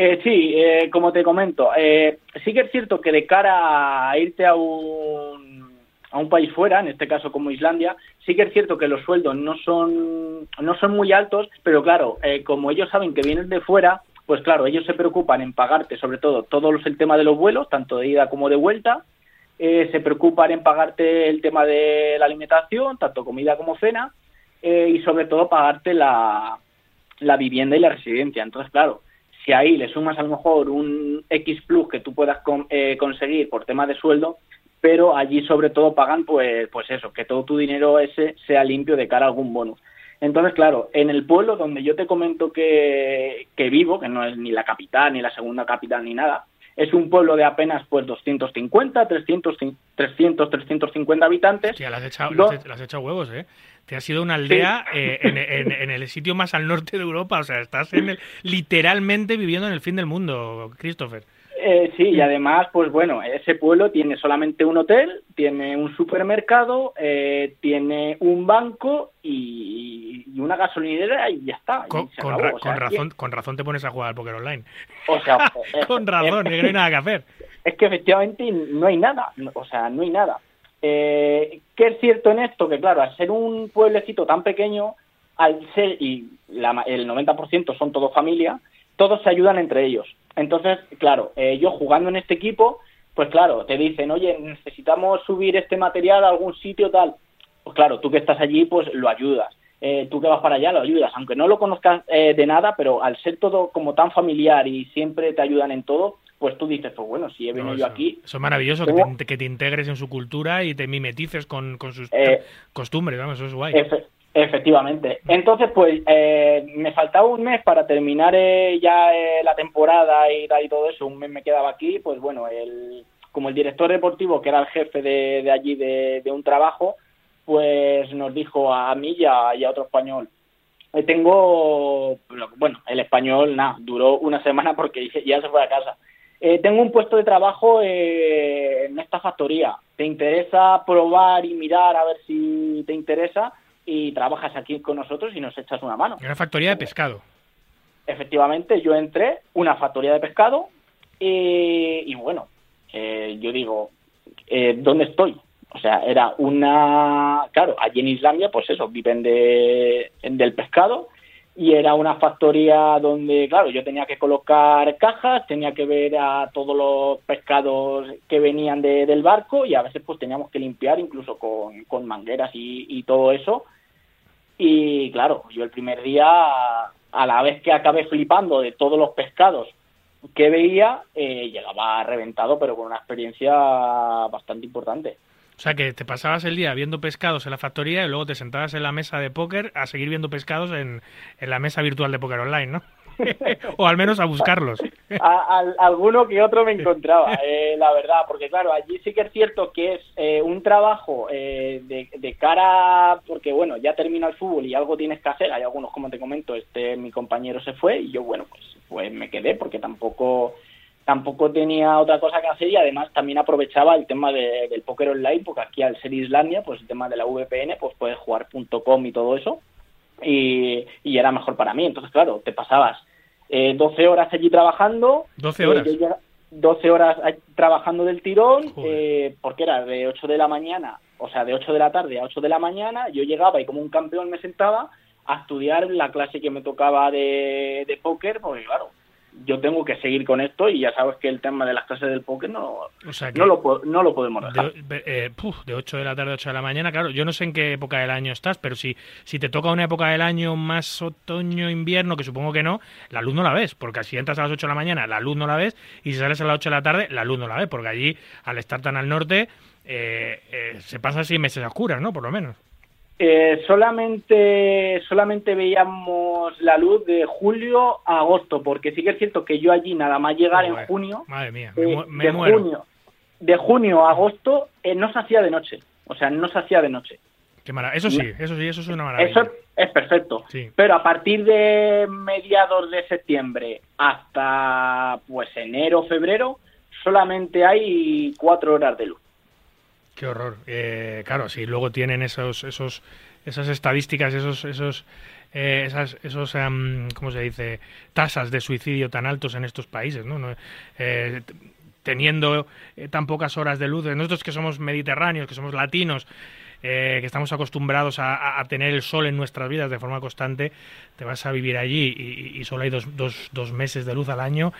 S5: Eh, sí, eh, como te comento, eh, sí que es cierto que de cara a irte a un, a un país fuera, en este caso como Islandia, sí que es cierto que los sueldos no son, no son muy altos, pero claro, eh, como ellos saben que vienes de fuera, pues claro, ellos se preocupan en pagarte sobre todo todo el tema de los vuelos, tanto de ida como de vuelta, se preocupan en pagarte el tema de la alimentación, tanto comida como cena, y sobre todo pagarte la, la vivienda y la residencia. Entonces, claro, si ahí le sumas a lo mejor un X plus que tú puedas eh, conseguir por tema de sueldo, pero allí sobre todo pagan pues, pues eso, que todo tu dinero ese sea limpio de cara a algún bonus. Entonces, claro, en el pueblo donde yo te comento que, que vivo, que no es ni la capital, ni la segunda capital, ni nada, es un pueblo de apenas pues 250, 300, 300 350 habitantes.
S2: Sí, las has echado, has echado huevos, ¿eh? Te has ido una aldea eh, en, el sitio más al norte de Europa, o sea, estás en el, literalmente viviendo en el fin del mundo, Christopher.
S5: Eh, sí, y además, pues bueno, ese pueblo tiene solamente un hotel, tiene un supermercado, eh, tiene un banco y, una gasolinera y ya está.
S2: Con, razón, con razón te pones a jugar al póker online.
S5: O sea,
S2: con razón, no hay nada que hacer.
S5: Es que efectivamente no hay nada, o sea, no hay nada. Eh, ¿Qué es cierto en esto? Que claro, al ser un pueblecito tan pequeño, al ser, y el 90% son todos familia, todos se ayudan entre ellos. Entonces, claro, eh, yo jugando en este equipo, pues claro, te dicen, oye, necesitamos subir este material a algún sitio tal. Pues claro, tú que estás allí, pues lo ayudas. Eh, tú que vas para allá, lo ayudas. Aunque no lo conozcas eh, de nada, pero al ser todo como tan familiar y siempre te ayudan en todo, pues tú dices, pues bueno, si he venido yo aquí...
S2: Eso es maravilloso, que te, integres en su cultura y te mimetices con, sus costumbres, vamos, eso es guay.
S5: Efectivamente. Entonces, pues eh, me faltaba un mes para terminar eh, ya eh, la temporada y, y todo eso. Un mes me quedaba aquí. Pues bueno, el, como el director deportivo, que era el jefe de, allí de, un trabajo, pues nos dijo a mí y a, otro español. tengo, bueno, el español, nada, duró una semana porque ya se fue a casa. tengo un puesto de trabajo en esta factoría. ¿Te interesa probar y mirar a ver si te interesa? Y trabajas aquí con nosotros y nos echas una mano.
S2: Una factoría de pescado.
S5: Efectivamente, yo entré, una factoría de pescado, y, bueno, eh, yo digo, eh, ¿dónde estoy? O sea, era una... Claro, allí en Islandia, pues eso, viven de, del pescado, y era una factoría donde, claro, yo tenía que colocar cajas, tenía que ver a todos los pescados que venían del barco y a veces pues teníamos que limpiar incluso con, mangueras y, y, todo eso y claro, yo el primer día, a la vez que acabé flipando de todos los pescados que veía, eh, llegaba reventado, pero con una experiencia bastante importante.
S2: O sea que te pasabas el día viendo pescados en la factoría y luego te sentabas en la mesa de póker a seguir viendo pescados en, en la mesa virtual de póker online, ¿no? o al menos a buscarlos.
S5: A, alguno que otro me encontraba, eh, la verdad, porque claro, allí sí que es cierto que es eh, un trabajo eh, de, cara, porque bueno, ya termina el fútbol y algo tienes que hacer, hay algunos, como te comento, este mi compañero se fue y yo, bueno, pues, pues me quedé porque tampoco tampoco tenía otra cosa que hacer y además también aprovechaba el tema del póker online, porque aquí al ser Islandia, pues el tema de la VPN, pues puedes jugar .com y todo eso, y, y, era mejor para mí. Entonces, claro, te pasabas eh, 12 horas allí trabajando.
S2: 12 horas.
S5: 12 horas trabajando del tirón, eh, porque era de 8 de la mañana, o sea, de 8 de la tarde a 8 de la mañana, yo llegaba y como un campeón me sentaba a estudiar la clase que me tocaba de, de póker, porque claro, yo tengo que seguir con esto y ya sabes que el tema de las clases del póker no, no, lo, no lo podemos dejar.
S2: De, eh, de 8 de la tarde a 8 de la mañana, claro, yo no sé en qué época del año estás, pero si, si te toca una época del año más otoño, invierno, que supongo que no, la luz no la ves, porque si entras a las 8 de la mañana, la luz no la ves, y si sales a las 8 de la tarde, la luz no la ves, porque allí, al estar tan al norte, eh, eh, se pasan seis meses a oscuras, ¿no? Por lo menos.
S5: Eh, solamente, solamente veíamos la luz de julio a agosto, porque sí que es cierto que yo allí nada más llegar en junio,
S2: madre mía,
S5: eh, de, Junio, de junio a agosto eh, no se hacía de noche, o sea, no se hacía de noche.
S2: Qué Eso sí, eso sí, eso es una maravilla.
S5: Eso es perfecto. Pero a partir de mediados de septiembre hasta pues enero, febrero, solamente hay cuatro horas de luz.
S2: Qué horror. Eh, claro, si luego tienen esos, esos, esas estadísticas, esos, esos, eh, esas, esos, em, ¿cómo se dice? Tasas de suicidio tan altos en estos países, ¿no? Eh, teniendo tan pocas horas de luz, nosotros que somos mediterráneos, que somos latinos, que estamos acostumbrados a, tener el sol en nuestras vidas de forma constante, te vas a vivir allí y, y solo hay dos, dos, dos meses de luz al año.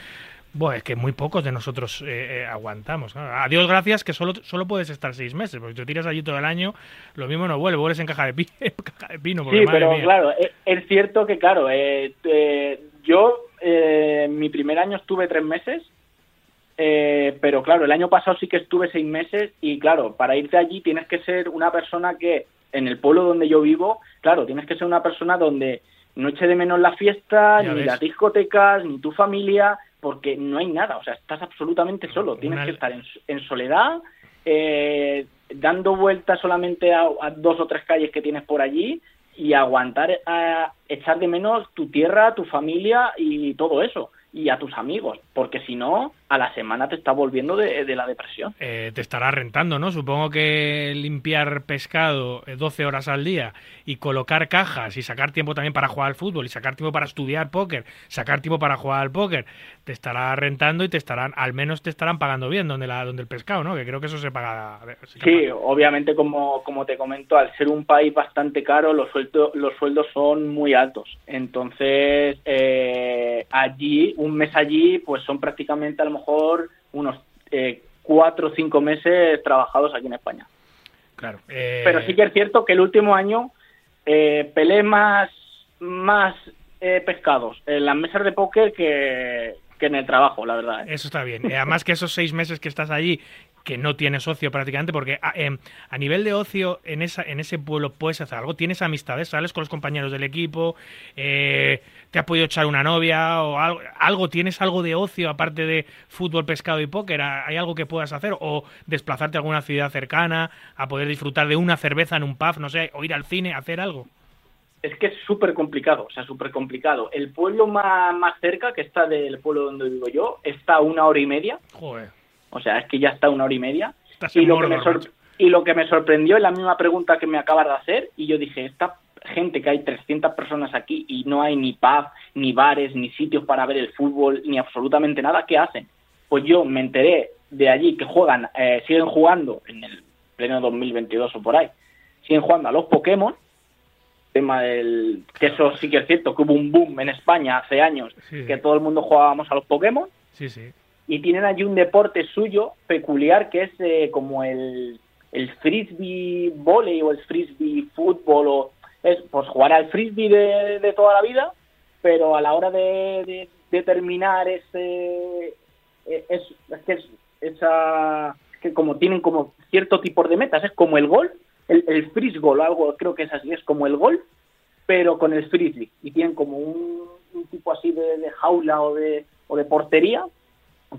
S2: Bueno, es que muy pocos de nosotros eh, eh, aguantamos. A Dios gracias que solo, solo puedes estar seis meses, porque si te tiras allí todo el año, lo mismo no vuelve, vuelves en caja de, pino.
S5: sí, pero claro, e, es, cierto que, claro, eh, yo mi primer año estuve tres meses, pero claro, el año pasado sí que estuve seis meses y claro, para irte allí tienes que ser una persona que, en el pueblo donde yo vivo, claro, tienes que ser una persona donde no eche de menos la fiesta, ni las discotecas, ni tu familia, porque no hay nada, o sea, estás absolutamente solo, tienes que estar en, soledad, eh, dando vueltas solamente a, dos o tres calles que tienes por allí y aguantar, a echar de menos tu tierra, tu familia y todo eso y a tus amigos, porque si no, a la semana te está volviendo de, la depresión.
S2: Eh, te estará rentando, ¿no? Supongo que limpiar pescado 12 eh, horas al día y colocar cajas y sacar tiempo también para jugar al fútbol y sacar tiempo para estudiar póker, sacar tiempo para jugar al póker, te estará rentando y te estarán, al menos te estarán pagando bien donde, la, donde el pescado, ¿no? Que creo que eso se paga.
S5: sí, obviamente, como, como te comento, al ser un país bastante caro, los, sueldos los sueldos son muy altos. Entonces, eh, allí, un mes allí, pues son prácticamente a lo mejor unos eh, cuatro o cinco meses trabajados aquí en España.
S2: Claro.
S5: Eh, Pero sí que es cierto que el último año eh, peleé más, más eh, pescados en las mesas de póker que, que en el trabajo, la verdad.
S2: Eso está bien. Además que esos seis meses que estás allí que no tienes ocio prácticamente, porque a, em, a, nivel de ocio en, esa, en ese pueblo puedes hacer algo, tienes amistades, sales con los compañeros del equipo, eh, te has podido echar una novia o algo, algo, tienes algo de ocio aparte de fútbol, pescado y póker, ¿hay algo que puedas hacer? O desplazarte a alguna ciudad cercana, a poder disfrutar de una cerveza en un pub, no sé, o ir al cine, hacer algo.
S5: Es que es súper complicado, o sea, súper complicado. El pueblo más, más cerca, que está del pueblo donde vivo yo, está a una hora y media.
S2: Joder
S5: o sea, es que ya está una hora y media. Y lo, que me y lo que me sorprendió es la misma pregunta que me acabas de hacer, y yo dije, esta gente que hay 300 personas aquí y no hay ni pub, ni bares, ni sitios para ver el fútbol, ni absolutamente nada, ¿qué hacen? Pues yo me enteré de allí que juegan, eh, siguen jugando en el pleno 2022 o por ahí, siguen jugando a los Pokémon, tema del que eso sí que es cierto, que hubo un boom en España hace años, que todo el mundo jugábamos a los Pokémon.
S2: Sí, sí
S5: y tienen allí un deporte suyo peculiar que es eh, como el, el frisbee volley o el frisbee fútbol o es pues jugar al frisbee de, toda la vida pero a la hora de, de, terminar ese eh, es, que es esa que como tienen como cierto tipo de metas es como el gol el, el frisbee algo creo que es así es como el gol pero con el frisbee. Y tienen como un, un tipo así de, de jaula o de o de portería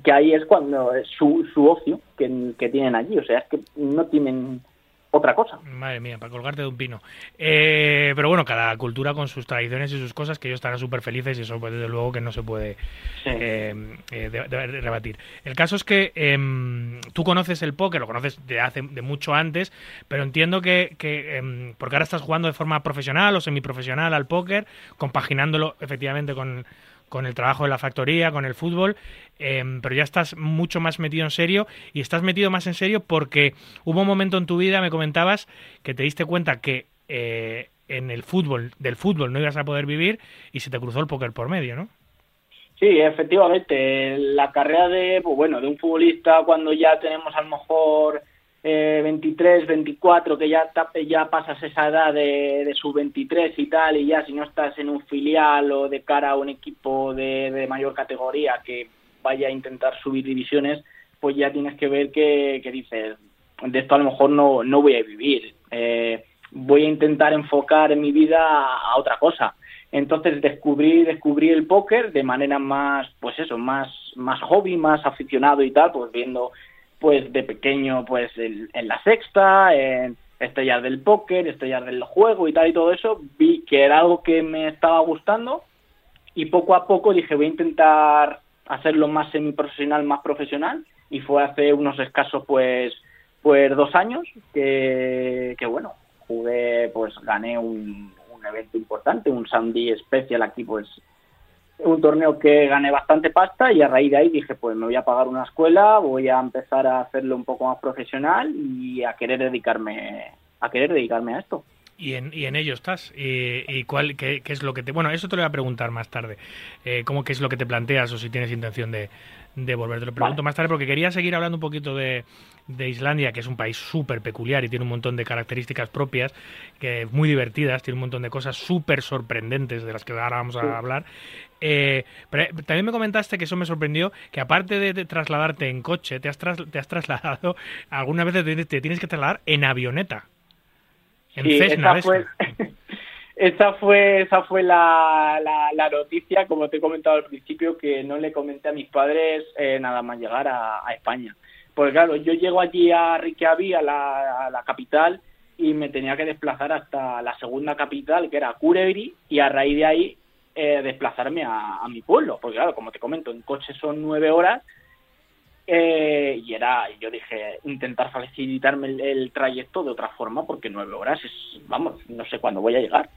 S5: que ahí es cuando es su, su ocio que, que, tienen allí, o sea, es que no tienen otra cosa.
S2: Madre mía, para colgarte de un pino. Eh, pero bueno, cada cultura con sus tradiciones y sus cosas, que ellos estarán súper felices y eso pues, desde luego que no se puede eh, eh, rebatir. El caso es que em, tú conoces el póker, lo conoces de hace de mucho antes, pero entiendo que, que em, porque ahora estás jugando de forma profesional o semiprofesional al póker, compaginándolo efectivamente con con el trabajo de la factoría, con el fútbol, em, pero ya estás mucho más metido en serio y estás metido más en serio porque hubo un momento en tu vida, me comentabas, que te diste cuenta que eh, en el fútbol, del fútbol no ibas a poder vivir y se te cruzó el póker por medio, ¿no?
S5: Sí, efectivamente. La carrera de, pues bueno, de un futbolista cuando ya tenemos a lo mejor eh, 23, 24, que ya, ya pasas esa edad de, de sub-23 y tal, y ya si no estás en un filial o de cara a un equipo de, de mayor categoría que vaya a intentar subir divisiones, pues ya tienes que ver que, que dices, de esto a lo mejor no, no voy a vivir. Eh, voy a intentar enfocar en mi vida a, otra cosa. Entonces descubrí, descubrí el póker de manera más, pues eso, más, más hobby, más aficionado y tal, pues viendo pues de pequeño pues en, la sexta, en estrellas del póker, estrellas del juego y tal y todo eso, vi que era algo que me estaba gustando y poco a poco dije voy a intentar hacerlo más semiprofesional, más profesional y fue hace unos escasos pues pues dos años que, que bueno, jugué, pues gané un, un evento importante, un Sandy Special aquí, pues un torneo que gané bastante pasta y a raíz de ahí dije, pues me voy a pagar una escuela, voy a empezar a hacerlo un poco más profesional y a querer dedicarme a querer dedicarme a esto.
S2: Y en, y en ello estás. ¿Y, cuál, qué, es lo que te.? Bueno, eso te lo voy a preguntar más tarde. Eh, ¿Cómo qué es lo que te planteas o si tienes intención de, de volver? Te lo pregunto más tarde porque quería seguir hablando un poquito de, de Islandia, que es un país súper peculiar y tiene un montón de características propias, que muy divertidas, tiene un montón de cosas súper sorprendentes de las que ahora vamos a hablar. Eh, pero eh, también me comentaste que eso me sorprendió, que aparte de, trasladarte en coche, te has, te has trasladado, algunas veces te, tienes que trasladar en avioneta.
S5: En Cessna, fue, esa fue, esa fue la, la, noticia, como te he comentado al principio, que no le comenté a mis padres eh, nada más llegar a España. Pues claro, yo llego allí a Reykjavik, a la, capital, y me tenía que desplazar hasta la segunda capital, que era Kurevri, y a raíz de ahí eh, desplazarme a, mi pueblo. Porque claro, como te comento, en coche son nueve horas, eh, y era, yo dije, intentar facilitarme el, trayecto de otra forma, porque nueve horas es, vamos, no sé cuándo voy a llegar.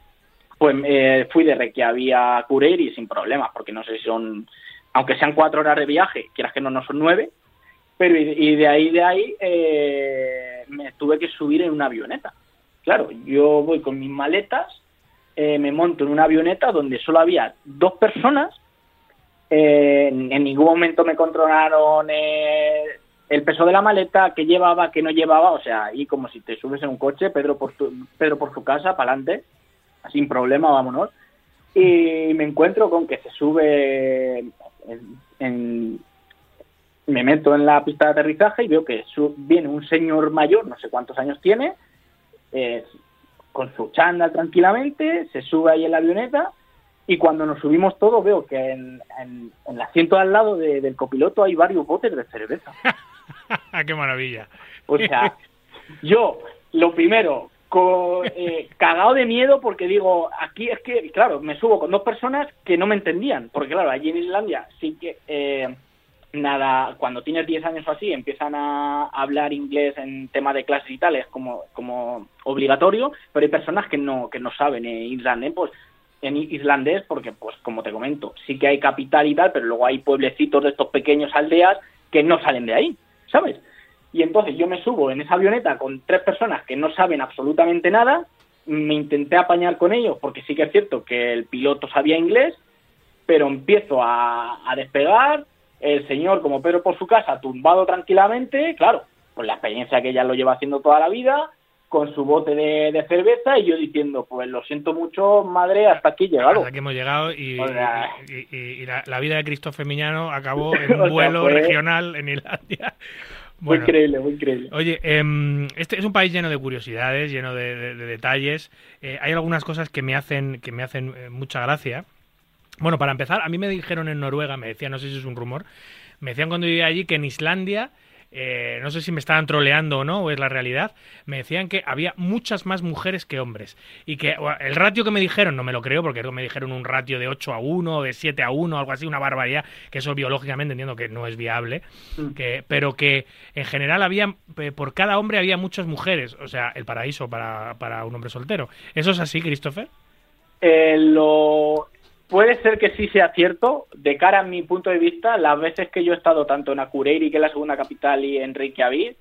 S5: Pues eh, fui de Reykjavik a Kurevri sin problemas, porque no sé si son, aunque sean cuatro horas de viaje, quieras que no, no son nueve, pero y, de ahí, de ahí, eh, me tuve que subir en una avioneta. Claro, yo voy con mis maletas, eh, me monto en una avioneta donde solo había dos personas, eh, en, ningún momento me controlaron el peso de la maleta, que llevaba, que no llevaba, o sea, ahí como si te subes en un coche, Pedro por, Pedro por su casa, para adelante, sin problema, vámonos. Y me encuentro con que se sube en me meto en la pista de aterrizaje y veo que viene un señor mayor, no sé cuántos años tiene, eh, con su chándal tranquilamente, se sube ahí en la avioneta y cuando nos subimos todos veo que en, el asiento al lado del copiloto hay varios botes de cerveza.
S2: ¡Qué maravilla!
S5: O sea, yo, lo primero, eh, cagado de miedo porque digo, aquí es que, claro, me subo con dos personas que no me entendían, porque claro, allí en Islandia sí que... Eh, nada, cuando tienes 10 años o así, empiezan a hablar inglés en tema de clases y tal, es como, como obligatorio, pero hay personas que no, que no saben islandés, pues en islandés, porque pues como te comento, sí que hay capital y tal, pero luego hay pueblecitos de estos pequeños aldeas que no salen de ahí, ¿sabes? Y entonces yo me subo en esa avioneta con tres personas que no saben absolutamente nada, me intenté apañar con ellos, porque sí que es cierto que el piloto sabía inglés, pero empiezo a, a despegar, el señor como Pedro por su casa, tumbado tranquilamente, claro, pues la experiencia que ya lo lleva haciendo toda la vida, con su bote de, cerveza y yo diciendo, pues lo siento mucho, madre, hasta aquí llegado.
S2: Hasta aquí hemos llegado y, la, vida de Cristóbal Miñano acabó en un vuelo regional en Islandia.
S5: Muy increíble, muy increíble.
S2: Oye, em, este es un país lleno de curiosidades, lleno de, detalles. Eh, hay algunas cosas que me hacen, que me hacen eh, mucha gracia. Bueno, para empezar, a mí me dijeron en Noruega, me decían, no sé si es un rumor, me decían cuando vivía allí que en Islandia, eh, no sé si me estaban troleando o no, o es la realidad, me decían que había muchas más mujeres que hombres. Y que el ratio que me dijeron, no me lo creo, porque me dijeron un ratio de 8 a 1, de 7 a 1, algo así, una barbaridad, que eso biológicamente entiendo que no es viable, mm. que, pero que en general había, por cada hombre había muchas mujeres, o sea, el paraíso para, para un hombre soltero. ¿Eso es así, Christopher?
S5: Eh, lo, puede ser que sí sea cierto. De cara a mi punto de vista, las veces que yo he estado tanto en Akureyri, que es la segunda capital, y en Reykjavik,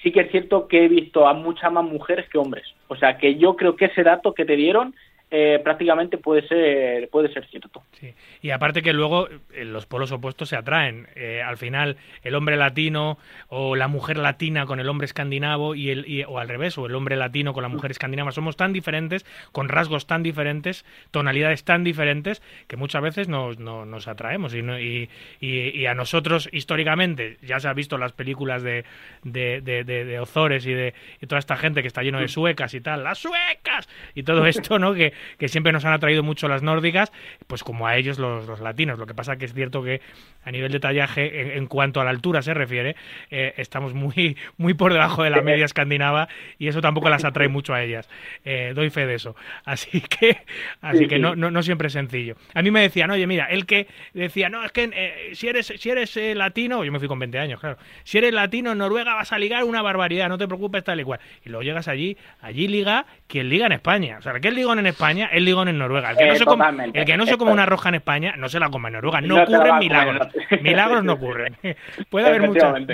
S5: sí que es cierto que he visto a muchas más mujeres que hombres. O sea que yo creo que ese dato que te dieron eh, prácticamente puede ser puede ser cierto.
S2: Sí. Y aparte que luego eh, los polos opuestos se atraen. Eh, al final el hombre latino o la mujer latina con el hombre escandinavo y el y, o al revés o el hombre latino con la mujer escandinava somos tan diferentes, con rasgos tan diferentes, tonalidades tan diferentes que muchas veces nos, no, nos atraemos y, no, y, y, a nosotros históricamente ya se ha visto las películas de de, de, de, de Ozores y de toda esta gente que está lleno de suecas y tal, las suecas y todo esto, ¿no? Que, que siempre nos han atraído mucho las nórdicas, pues como a ellos los, los latinos. Lo que pasa que es cierto que a nivel de tallaje, en, en cuanto a la altura se refiere, eh, estamos muy, muy por debajo de la media escandinava y eso tampoco las atrae mucho a ellas. Eh, doy fe de eso. Así que, así
S5: Sí,
S2: que no, no, no siempre es sencillo. A mí me decían, oye, mira, el que decía, no, es que eh, si eres, si eres latino, yo me fui con 20 años, claro, si eres latino en Noruega vas a ligar una barbaridad, no te preocupes, tal y cual. Y luego llegas allí, allí liga quien liga en España. O sea, que el ligón en España, el ligón en Noruega. El que, no se come, el que no se come una roja en España, no se la come en Noruega. No, ocurren milagros. Milagros no ocurren. Puede haber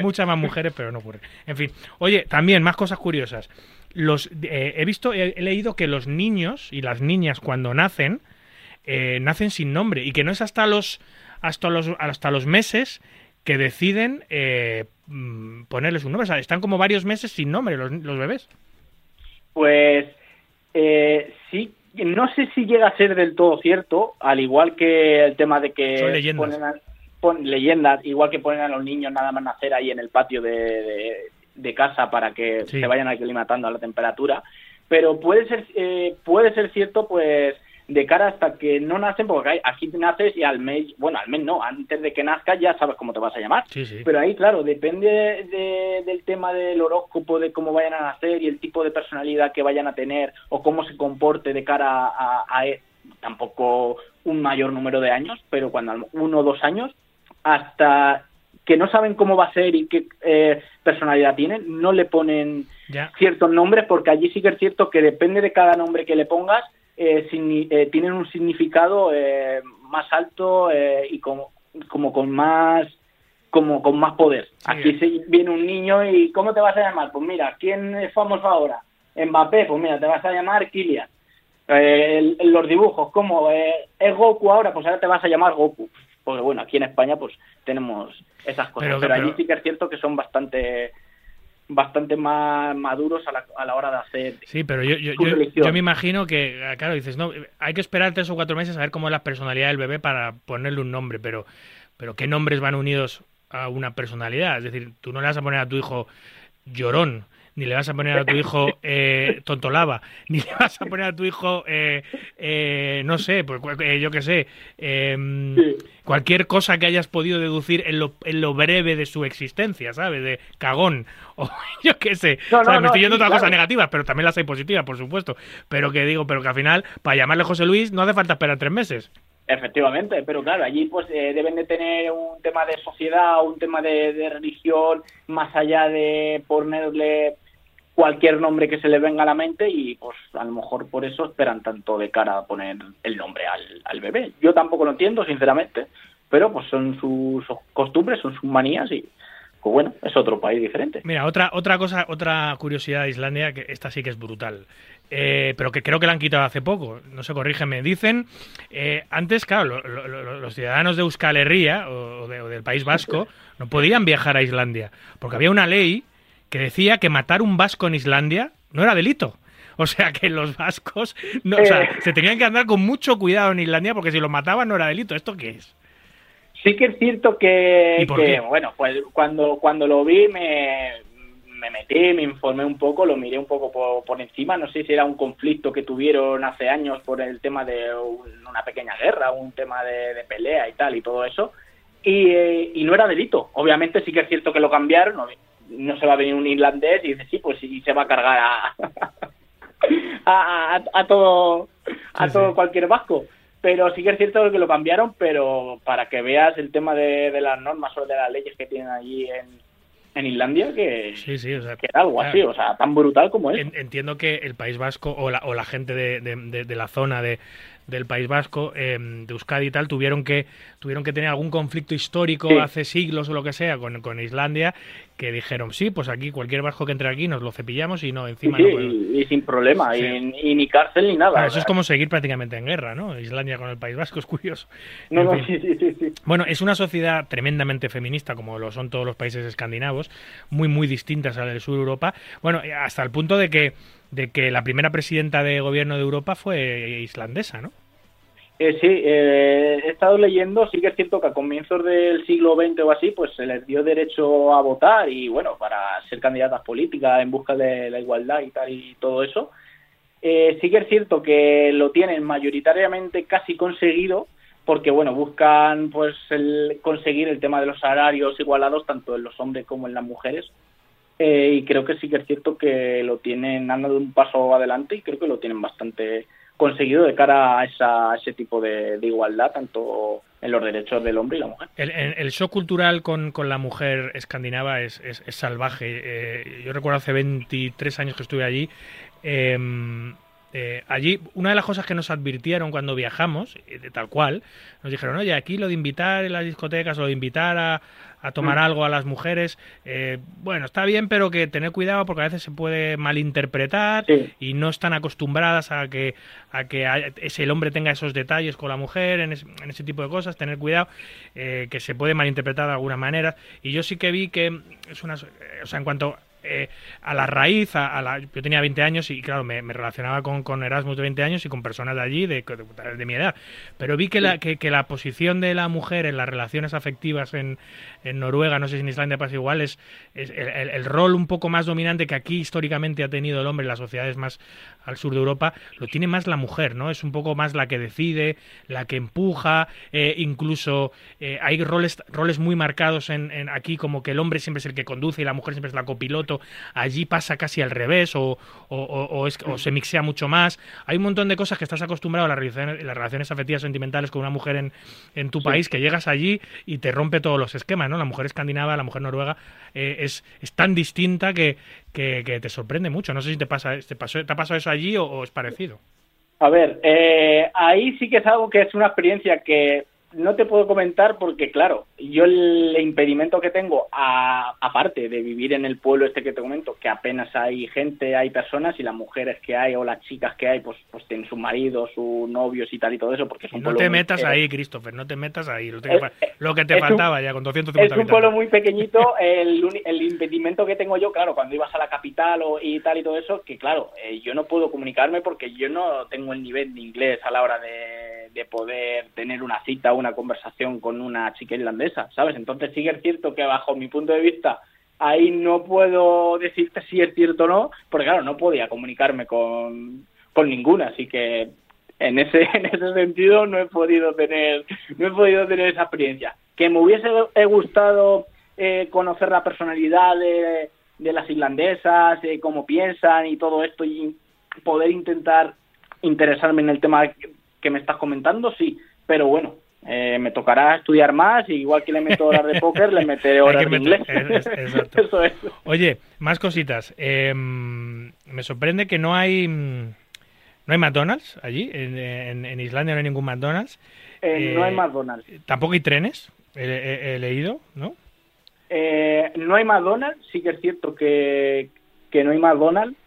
S2: muchas, más mujeres, pero no ocurren. En fin, oye, también más cosas curiosas. Los, eh, he visto, he, he leído que los niños y las niñas cuando nacen, eh, nacen sin nombre y que no es hasta los, hasta los, hasta los meses que deciden eh, mm, ponerles un nombre. O sea, están como varios meses sin nombre los, los bebés.
S5: Pues eh, sí, no sé si llega a ser del todo cierto, al igual que el tema de que
S2: Son leyendas.
S5: ponen a- pon- leyendas, igual que ponen a los niños nada más nacer ahí en el patio de, de- de casa para que
S2: Sí.
S5: se vayan aclimatando a la temperatura, pero puede ser eh, puede ser cierto pues de cara hasta que no nacen porque aquí naces y al mes bueno al mes no antes de que nazcas ya sabes cómo te vas a llamar
S2: Sí, sí.
S5: pero ahí, claro, depende de- del tema del horóscopo, de cómo vayan a nacer y el tipo de personalidad que vayan a tener o cómo se comporte de cara a, a- a- tampoco un mayor número de años, pero cuando uno o dos años, hasta que no saben cómo va a ser y qué eh, personalidad tienen, no le ponen
S2: Ya.
S5: ciertos nombres porque allí sí que es cierto que depende de cada nombre que le pongas, tienen un significado eh, más alto eh, y como, como con más como con más poder. Aquí se viene un niño y ¿cómo te vas a llamar? Pues mira, ¿quién es famoso ahora? Mbappé, pues mira, te vas a llamar Kylian. Eh, los dibujos, ¿cómo? Eh, ¿Es Goku ahora? Pues ahora te vas a llamar Goku. Porque bueno, aquí en España pues tenemos esas cosas.
S2: Pero-
S5: Pero,
S2: pero-
S5: allí sí que es cierto que son bastante bastante más maduros a la, a la hora de hacer
S2: Sí, pero yo, yo, yo me imagino que, ah, claro, dices, no, hay que esperar tres o cuatro meses a ver cómo es la personalidad del bebé para ponerle un nombre, pero, pero ¿qué nombres van unidos a una personalidad? Es decir, tú no le vas a poner a tu hijo llorón, ni le vas a poner a tu hijo eh, tontolaba, ni le vas a poner a tu hijo, eh, eh, no sé, pues eh, yo qué sé, em, cualquier cosa que hayas podido deducir en lo, en lo breve de su existencia, ¿sabes? De cagón, o yo qué sé.
S5: No, no.
S2: Me
S5: no,
S2: estoy yendo a
S5: sí,
S2: otras cosas negativas, pero también las hay positivas, por supuesto. Pero que digo, pero que al final, para llamarle José Luis, no hace falta esperar tres meses.
S5: Efectivamente, pero claro, allí pues eh, deben de tener un tema de sociedad, un tema de, de religión, más allá de ponerle cualquier nombre que se le venga a la mente y pues a lo mejor por eso esperan tanto de cara a poner el nombre al, al bebé. Yo tampoco lo entiendo, sinceramente, pero pues son sus costumbres, son sus manías y pues bueno, es otro país diferente.
S2: Mira, otra, otra cosa, otra curiosidad de Islandia, que esta sí que es brutal. Eh, pero que creo que la han quitado hace poco. No sé, corrígeme. Dicen, eh, antes, claro, lo- lo- lo- los ciudadanos de Euskal Herria o de- o del País Vasco no podían viajar a Islandia, porque había una ley que decía que matar un vasco en Islandia no era delito. O sea que los vascos no, o sea,
S5: Eh.
S2: se tenían que andar con mucho cuidado en Islandia porque si los mataban no era delito. ¿Esto qué es?
S5: Sí que es cierto que,
S2: ¿Y por
S5: que, bueno, pues cuando, cuando lo vi me, me metí, me informé un poco, lo miré un poco por, por encima, no sé si era un conflicto que tuvieron hace años por el tema de un- una pequeña guerra, un tema de, de pelea y tal y todo eso, y, eh, y no era delito. Obviamente sí que es cierto que lo cambiaron, no, se va a venir un irlandés y dice, sí, pues sí, se va a cargar a, a, a- a todo, a
S2: Sí,
S5: todo
S2: sí.
S5: cualquier vasco. Pero sí que es cierto que lo cambiaron, pero para que veas el tema de, de las normas o de las leyes que tienen allí en, en Islandia que,
S2: sí, sí, o sea,
S5: que era algo así, o sea, tan brutal como es.
S2: Entiendo que el País Vasco o la, o la gente de, de la zona de, del País Vasco, em, de Euskadi y tal, tuvieron que, tuvieron que tener algún conflicto histórico hace siglos o lo que sea con, con, Islandia, que dijeron, sí, pues aquí cualquier vasco que entre aquí nos lo cepillamos y no, encima
S5: sí, y, sin problema, y, ni cárcel ni nada.
S2: eso es como seguir prácticamente en guerra, ¿no? Islandia con el País Vasco es curioso.
S5: No, no, sí, sí, sí,
S2: Bueno, es una sociedad tremendamente feminista, como lo son todos los países escandinavos, muy, muy distintas a la del sur de Europa. Bueno, hasta el punto de que de que la primera presidenta de gobierno de Europa fue islandesa, ¿no?
S5: Eh, sí, eh, he estado leyendo, sí que es cierto que a comienzos del siglo XX o así, pues se les dio derecho a votar y bueno, para ser candidatas políticas en busca de la igualdad y tal y todo eso. Eh, sí que es cierto que lo tienen mayoritariamente casi conseguido, porque bueno, buscan pues el, conseguir el tema de los salarios igualados tanto en los hombres como en las mujeres. y creo que sí que es cierto que lo tienen, han dado un paso adelante y creo que lo tienen bastante conseguido de cara a, esa, ese tipo de, igualdad, tanto en los derechos del hombre y la mujer.
S2: El, show cultural con, la mujer escandinava es, salvaje. Eh, yo recuerdo hace 23 años que estuve allí. Em, eh, allí, una de las cosas que nos advirtieron cuando viajamos, eh, tal cual, nos dijeron, oye, aquí lo de invitar en las discotecas o de invitar a, a tomar mm. algo a las mujeres, eh, bueno, está bien, pero que tener cuidado porque a veces se puede malinterpretar y no están acostumbradas a que, a que ese, el hombre tenga esos detalles con la mujer en, ese tipo de cosas, tener cuidado, que se puede malinterpretar de alguna manera. Y yo sí que vi que es una, o sea, en cuanto eh, a la raíz, a, la, yo tenía 20 años y claro, me, relacionaba con, con, Erasmus de 20 años y con personas de allí, de, de, mi edad, pero vi que la, que, la posición de la mujer en las relaciones afectivas en, en Noruega, no sé si en Islandia pasa igual, es, el, rol un poco más dominante que aquí históricamente ha tenido el hombre en las sociedades más al sur de Europa, lo tiene más la mujer, ¿no? Es un poco más la que decide, la que empuja, eh, incluso eh, hay roles, roles muy marcados en, en aquí como que el hombre siempre es el que conduce y la mujer siempre es la copiloto allí pasa casi al revés o, se mixea mucho más. Hay un montón de cosas que estás acostumbrado a las relaciones, las relaciones afectivas sentimentales con una mujer en, tu país que llegas allí y te rompe todos los esquemas, ¿no? La mujer escandinava, la mujer noruega eh, es, tan distinta que, te sorprende mucho. No sé si te pasa, te, pasó, te ha pasado eso allí o, es parecido.
S5: A ver, eh, ahí sí que es algo que es una experiencia que no te puedo comentar porque, claro, yo el impedimento que tengo, aparte de vivir en el pueblo este que te comento, que apenas hay gente, hay personas y las mujeres que hay o las chicas que hay, pues, pues tienen su marido, sus novios y tal y todo eso, porque es un
S2: No te metas ahí, Christopher, no te metas ahí. Lo, que te faltaba ya con 250
S5: Es un pueblo muy pequeñito. El, el, impedimento que tengo yo, claro, cuando ibas a la capital o, y tal y todo eso, que claro, eh, yo no puedo comunicarme porque yo no tengo el nivel de inglés a la hora de, de poder tener una cita una conversación con una chica irlandesa, ¿sabes? Entonces sí que es cierto que bajo mi punto de vista ahí no puedo decirte si es cierto o no, porque claro, no podía comunicarme con, con ninguna, así que en ese, en ese sentido no he podido tener, no he podido tener esa experiencia. Que me hubiese gustado eh, conocer la personalidad de, de las irlandesas, eh, cómo piensan y todo esto y poder intentar interesarme en el tema que me estás comentando, sí, pero bueno, eh, me tocará estudiar más y igual que le meto horas de póker, le meteré horas de inglés. Eso es.
S2: Oye, más cositas. Em, me sorprende que no hay no hay McDonald's allí. En, Islandia no hay ningún McDonald's.
S5: Eh, no hay McDonald's.
S2: Tampoco hay trenes. He, leído, ¿no?
S5: Eh, no hay McDonald's. Sí que es cierto que, que no hay McDonald's,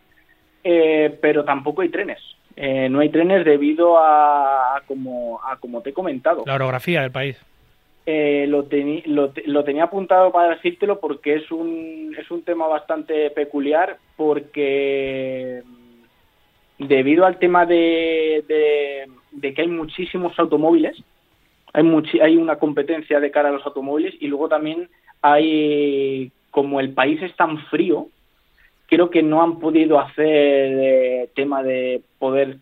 S5: pero tampoco hay trenes. Eh, no hay trenes debido a, como, a como te he comentado.
S2: La orografía del país.
S5: Eh, lo, lo, tenía apuntado para decírtelo porque es un, es un tema bastante peculiar porque debido al tema de, de, que hay muchísimos automóviles, hay, hay una competencia de cara a los automóviles y luego también hay, como el país es tan frío, creo que no han podido hacer eh, tema de poder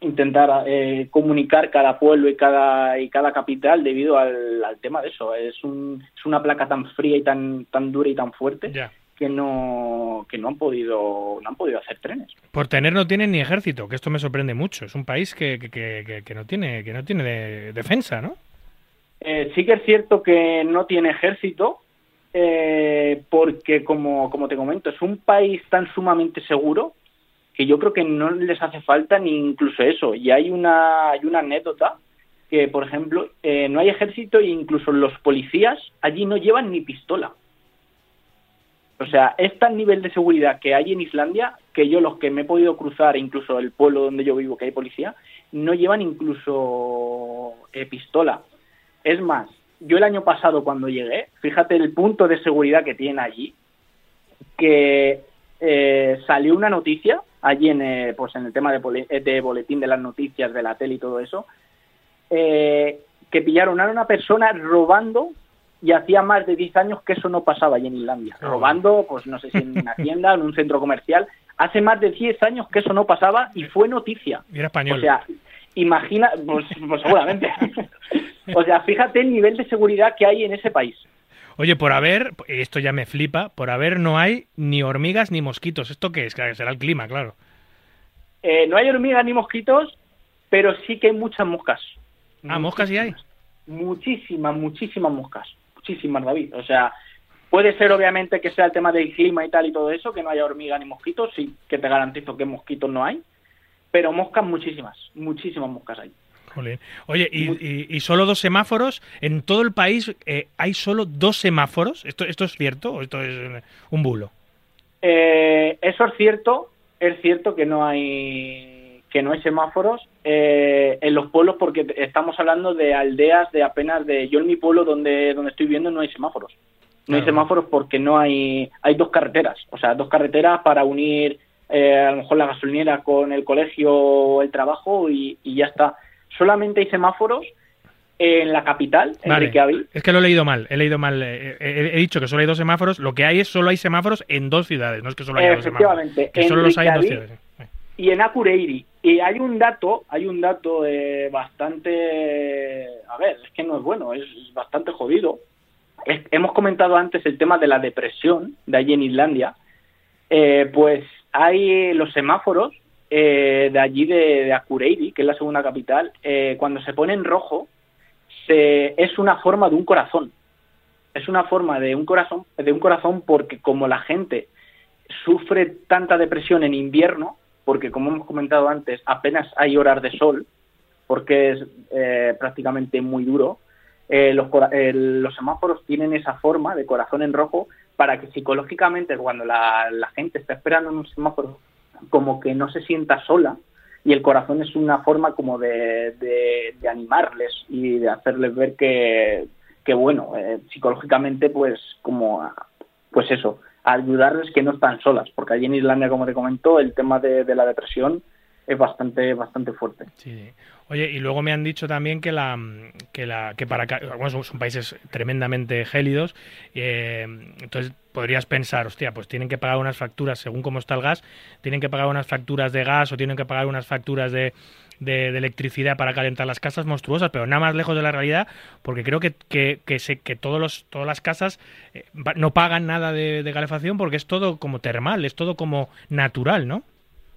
S5: intentar eh, comunicar cada pueblo y cada y cada capital debido al, tema de eso. Es, un, es una placa tan fría y tan tan dura y tan fuerte que no que no han podido no han podido hacer trenes.
S2: Por tener no tienen ni ejército que esto me sorprende mucho. Es un país que, que, que, no tiene que no tiene defensa no
S5: eh, sí que es cierto que no tiene ejército eh, porque, como, te comento, es un país tan sumamente seguro que yo creo que no les hace falta ni incluso eso. Y hay una, hay una anécdota que, por ejemplo, eh, no hay ejército e incluso los policías allí no llevan ni pistola. O sea, es tal nivel de seguridad que hay en Islandia que yo los que me he podido cruzar, incluso el pueblo donde yo vivo que hay policía, no llevan incluso eh, pistola. Es más, yo el año pasado cuando llegué, fíjate el punto de seguridad que tiene allí, que eh, salió una noticia allí en, eh, pues en el tema de, de, boletín de las noticias de la tele y todo eso, eh, que pillaron a una persona robando y hacía más de 10 años que eso no pasaba allí en Islandia. Robando, pues no sé si en una tienda, en un centro comercial. Hace más de 10 años que eso no pasaba y fue noticia.
S2: Y era español.
S5: O sea, imagina, pues, pues seguramente. o sea, fíjate el nivel de seguridad que hay en ese país.
S2: Oye, por haber, esto ya me flipa, por haber no hay ni hormigas ni mosquitos. ¿Esto qué es? Será el clima, claro.
S5: Eh, no hay hormigas ni mosquitos, pero sí que hay muchas moscas.
S2: Ah, moscas sí hay.
S5: Muchísimas, muchísimas moscas. Muchísimas, David. O sea, puede ser obviamente que sea el tema del clima y tal y todo eso, que no haya hormigas ni mosquitos, sí que te garantizo que mosquitos no hay, pero moscas muchísimas, muchísimas moscas hay.
S2: Oye, y, solo dos semáforos? ¿En todo el país eh, hay solo dos semáforos? ¿Esto, ¿Esto es cierto o esto es un bulo?
S5: Eh, eso es cierto. Es cierto que no hay que no hay semáforos eh, en los pueblos porque estamos hablando de aldeas de apenas de yo en mi pueblo donde donde estoy viviendo no hay semáforos no hay semáforos porque no hay hay dos carreteras o sea dos carreteras para unir a lo mejor la gasolinera con el colegio o el trabajo y, y ya está solamente hay semáforos en la capital, en Reykjavik.
S2: Es que lo he leído mal, he leído mal. Eh, eh, he, dicho que solo hay dos semáforos. Lo que hay es solo hay semáforos en dos ciudades, no es que solo haya dos semáforos. Que solo los hay en dos ciudades.
S5: Y en Akureyri. Y hay un dato, hay un dato eh, bastante, a ver, es que no es bueno, es bastante jodido. hemos comentado antes el tema de la depresión de allí en Islandia. pues hay los semáforos eh, de allí de, de, Akureyri, que es la segunda capital, eh, cuando se pone en rojo, se, es una forma de un corazón. Es una forma de un corazón, de un corazón porque como la gente sufre tanta depresión en invierno, porque como hemos comentado antes, apenas hay horas de sol, porque es eh, prácticamente muy duro, los, los, semáforos tienen esa forma de corazón en rojo para que psicológicamente cuando la, la gente está esperando en un semáforo como que no se sienta sola. Y el corazón es una forma como de, animarles y de hacerles ver que, bueno, eh, psicológicamente pues como, pues eso, ayudarles que no están solas, porque allí en Islandia, como te comentó, el tema de la depresión es bastante bastante fuerte.
S2: Sí. Oye, y luego me han dicho también que la que la que para bueno, son, países tremendamente gélidos, eh, entonces podrías pensar, hostia, pues tienen que pagar unas facturas según cómo está el gas, tienen que pagar unas facturas de gas o tienen que pagar unas facturas de, de, electricidad para calentar las casas monstruosas, pero nada más lejos de la realidad, porque creo que, que, que, sé, que todos los, todas las casas eh, no pagan nada de calefacción porque es todo como termal, es todo como natural, ¿no?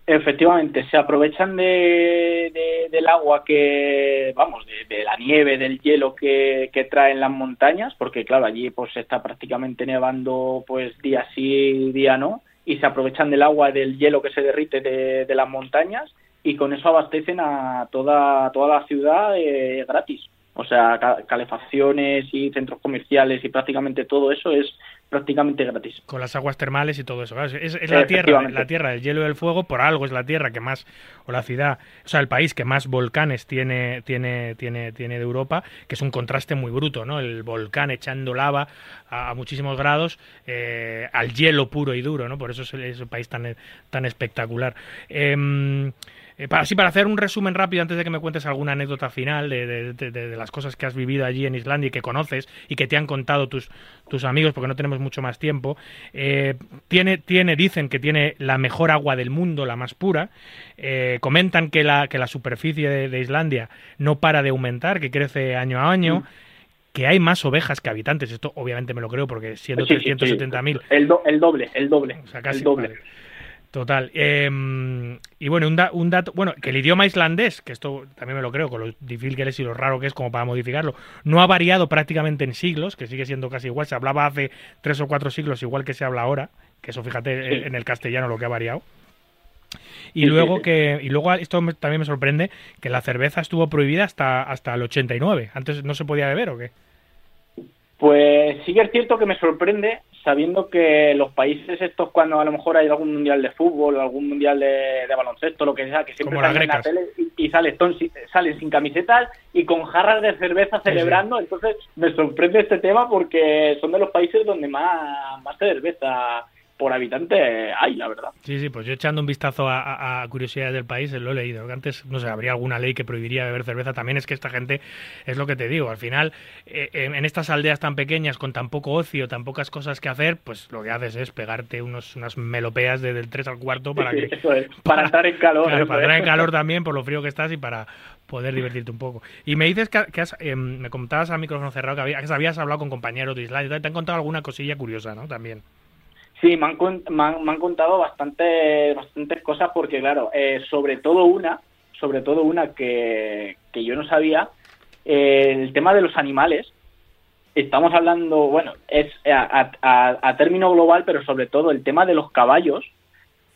S5: Efectivamente, se aprovechan de, del agua que, vamos, de, la nieve, del hielo que, que, traen las montañas, porque claro, allí pues está prácticamente nevando pues día sí, día no, y se aprovechan del agua, del hielo que se derrite de, las montañas y con eso abastecen a toda, toda la ciudad eh, gratis. O sea, calefacciones y centros comerciales y prácticamente todo eso es prácticamente gratis.
S2: Con las aguas termales y todo eso. Es, la tierra, la tierra del hielo y del fuego, por algo es la tierra que más, o la ciudad, o sea, el país que más volcanes tiene, tiene, tiene, tiene de Europa, que es un contraste muy bruto, ¿no? El volcán echando lava a, muchísimos grados eh, al hielo puro y duro, ¿no? Por eso es, es un país tan, tan espectacular. Eh, eh, para, para hacer un resumen rápido antes de que me cuentes alguna anécdota final de, las cosas que has vivido allí en Islandia y que conoces y que te han contado tus, tus amigos, porque no tenemos mucho más tiempo, eh, tiene, tiene, dicen que tiene la mejor agua del mundo, la más pura. Eh, comentan que la, que la superficie de, Islandia no para de aumentar, que crece año a año. Mm. que hay más ovejas que habitantes. Esto obviamente me lo creo porque siendo 370.000...
S5: el, el doble, el doble. el doble.
S2: Total. Em, y bueno, un, un, dato, bueno, que el idioma islandés, que esto también me lo creo, con lo difícil que es y lo raro que es como para modificarlo, no ha variado prácticamente en siglos, que sigue siendo casi igual. Se hablaba hace tres o cuatro siglos igual que se habla ahora, que eso fíjate en el castellano lo que ha variado. Y luego que y luego esto también me sorprende que la cerveza estuvo prohibida hasta hasta el 89. Antes no se podía beber o qué?
S5: Pues sí que es cierto que me sorprende sabiendo que los países estos cuando a lo mejor hay algún mundial de fútbol o algún mundial de, baloncesto, lo que sea, que siempre salen en la tele y, salen, salen sin camisetas y con jarras de cerveza celebrando, entonces me sorprende este tema porque son de los países donde más, más cerveza por habitante hay, la verdad.
S2: Sí, sí, pues yo echando un vistazo a, curiosidades del país, lo he leído. Antes, no sé, habría alguna ley que prohibiría beber cerveza. También es que esta gente, es lo que te digo, al final, eh, en estas aldeas tan pequeñas, con tan poco ocio, tan pocas cosas que hacer, pues lo que haces es pegarte unos, unas melopeas desde el 3 al cuarto para que...
S5: para, estar en calor.
S2: para estar en calor también, por lo frío que estás y para poder divertirte un poco. Y me dices que, has, em, me contabas a micrófono cerrado que, habías hablado con compañeros de Islandia, te han contado alguna cosilla curiosa, ¿no? También.
S5: Sí, me han, me han, contado bastante, bastantes cosas porque, claro, eh, sobre todo una, sobre todo una que, que yo no sabía, eh, el tema de los animales. Estamos hablando, bueno, es a, a, término global, pero sobre todo el tema de los caballos.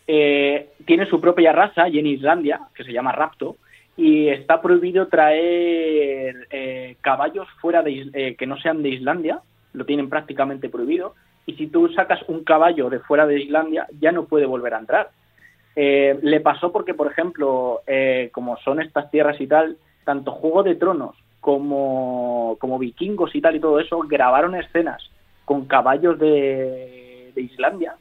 S5: Eh, tiene su propia raza y en Islandia, que se llama Rapto, y está prohibido traer caballos fuera de que no sean de Islandia, lo tienen prácticamente prohibido y si tú sacas un caballo de fuera de Islandia ya no puede volver a entrar. Eh, le pasó porque, por ejemplo, eh, como son estas tierras y tal, tanto Juego de Tronos como, como vikingos y tal y todo eso grabaron escenas con caballos de, de Islandia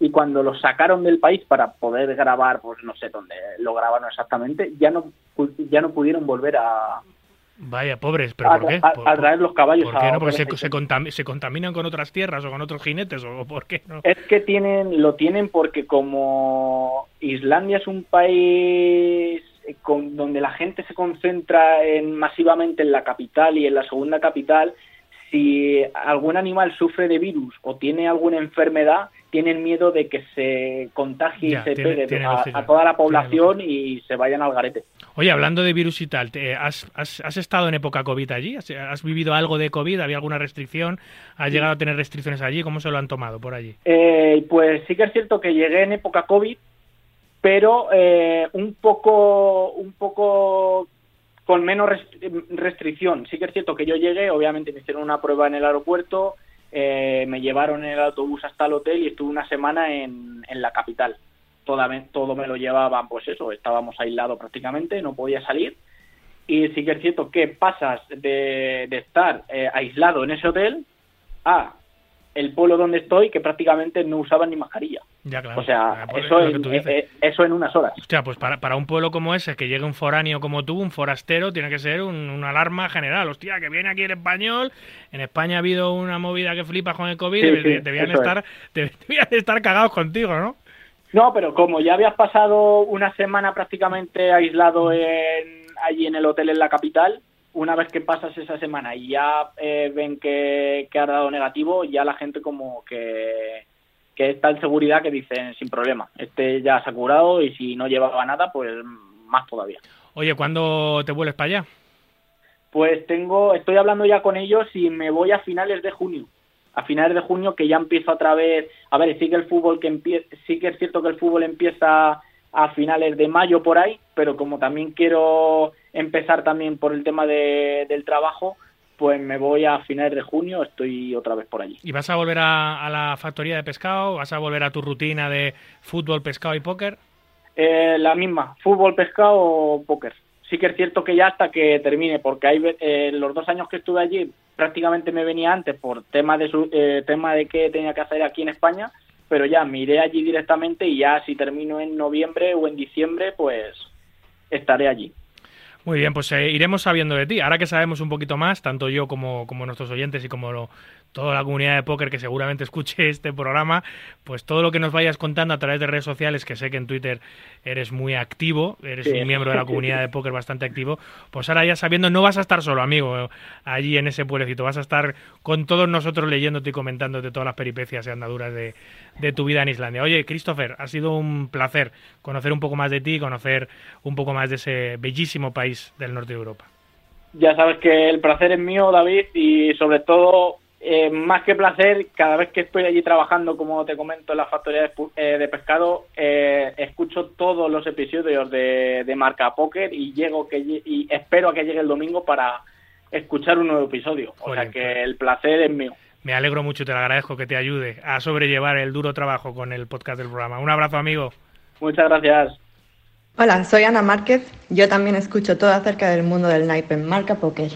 S5: y cuando los sacaron del país para poder grabar, pues no sé dónde lo grabaron exactamente, ya no, ya no pudieron volver a,
S2: Vaya, pobres, ¿pero por qué?
S5: Al traer los caballos
S2: ¿Por qué no? Porque se, se, contaminan con otras tierras o con otros jinetes, ¿o por qué no?
S5: Es que tienen, lo tienen porque como Islandia es un país con, donde la gente se concentra en, masivamente en la capital y en la segunda capital, si algún animal sufre de virus o tiene alguna enfermedad, tienen miedo de que se contagie y se pegue a, toda la población y se vayan al garete.
S2: Oye, hablando de virus y tal, has, has, estado en época COVID allí? ¿Has, vivido algo de COVID? ¿Había alguna restricción? ¿Has llegado a tener restricciones allí? ¿Cómo se lo han tomado por allí?
S5: Eh, pues sí que es cierto que llegué en época COVID, pero eh, un poco un poco con menos restricción. Sí que es cierto que yo llegué, obviamente me hicieron una prueba en el aeropuerto, eh, me llevaron en el autobús hasta el hotel y estuve una semana en, en la capital. Todo me lo llevaban, pues eso, estábamos aislados prácticamente, no podía salir. Y sí que es cierto que pasas de, de estar eh, aislado en ese hotel a el pueblo donde estoy que prácticamente no usaban ni mascarilla.
S2: Ya, claro.
S5: O sea, eso, en, eh, eso en unas horas.
S2: Hostia, pues para, para, un pueblo como ese, que llegue un foráneo como tú, un forastero, tiene que ser una alarma general. Hostia, que viene aquí el español. En España ha habido una movida que flipa con el COVID. debían, estar, debían estar cagados contigo, ¿no?
S5: No, pero como ya habías pasado una semana prácticamente aislado en, allí en el hotel en la capital, una vez que pasas esa semana y ya eh, ven que, ha dado negativo, ya la gente como que, que está en seguridad que dicen sin problema, este ya se ha curado y si no llevaba nada, pues más todavía.
S2: Oye, ¿cuándo te vuelves para allá?
S5: Pues tengo, estoy hablando ya con ellos y me voy a finales de junio. A finales de junio que ya empiezo otra vez, a ver, sí que el fútbol que empieza, sí que es cierto que el fútbol empieza a finales de mayo por ahí, pero como también quiero empezar también por el tema de, del trabajo, pues me voy a finales de junio, estoy otra vez por allí.
S2: ¿Y vas a volver a, la factoría de pescado? ¿Vas a volver a tu rutina de fútbol, pescado y póker?
S5: Eh, la misma, fútbol, pescado o póker. Sí que es cierto que ya hasta que termine, porque hay eh, los dos años que estuve allí prácticamente me venía antes por tema de su, eh, tema de qué tenía que hacer aquí en España, pero ya me iré allí directamente y ya si termino en noviembre o en diciembre, pues estaré allí.
S2: Muy bien, pues eh, iremos sabiendo de ti. Ahora que sabemos un poquito más, tanto yo como, como nuestros oyentes y como lo, toda la comunidad de póker que seguramente escuche este programa, pues todo lo que nos vayas contando a través de redes sociales, que sé que en Twitter eres muy activo, eres un miembro de la comunidad de póker bastante activo, pues ahora ya sabiendo, no vas a estar solo, amigo, allí en ese pueblecito, vas a estar con todos nosotros leyéndote y comentándote todas las peripecias y andaduras de, de tu vida en Islandia. Oye, Christopher, ha sido un placer conocer un poco más de ti, conocer un poco más de ese bellísimo país del norte de Europa.
S5: Ya sabes que el placer es mío, David, y sobre todo eh, más que placer, cada vez que estoy allí trabajando, como te comento, en la factoría de, eh, pescado, eh, escucho todos los episodios de, Marca Poker y llego que y espero a que llegue el domingo para escuchar un nuevo episodio. o sea que pues. el placer es mío.
S2: Me alegro mucho, te lo agradezco que te ayude a sobrellevar el duro trabajo con el podcast del programa. Un abrazo, amigo.
S5: Muchas gracias.
S6: Hola, soy Ana Márquez. Yo también escucho todo acerca del mundo del naipe en Marca Poker.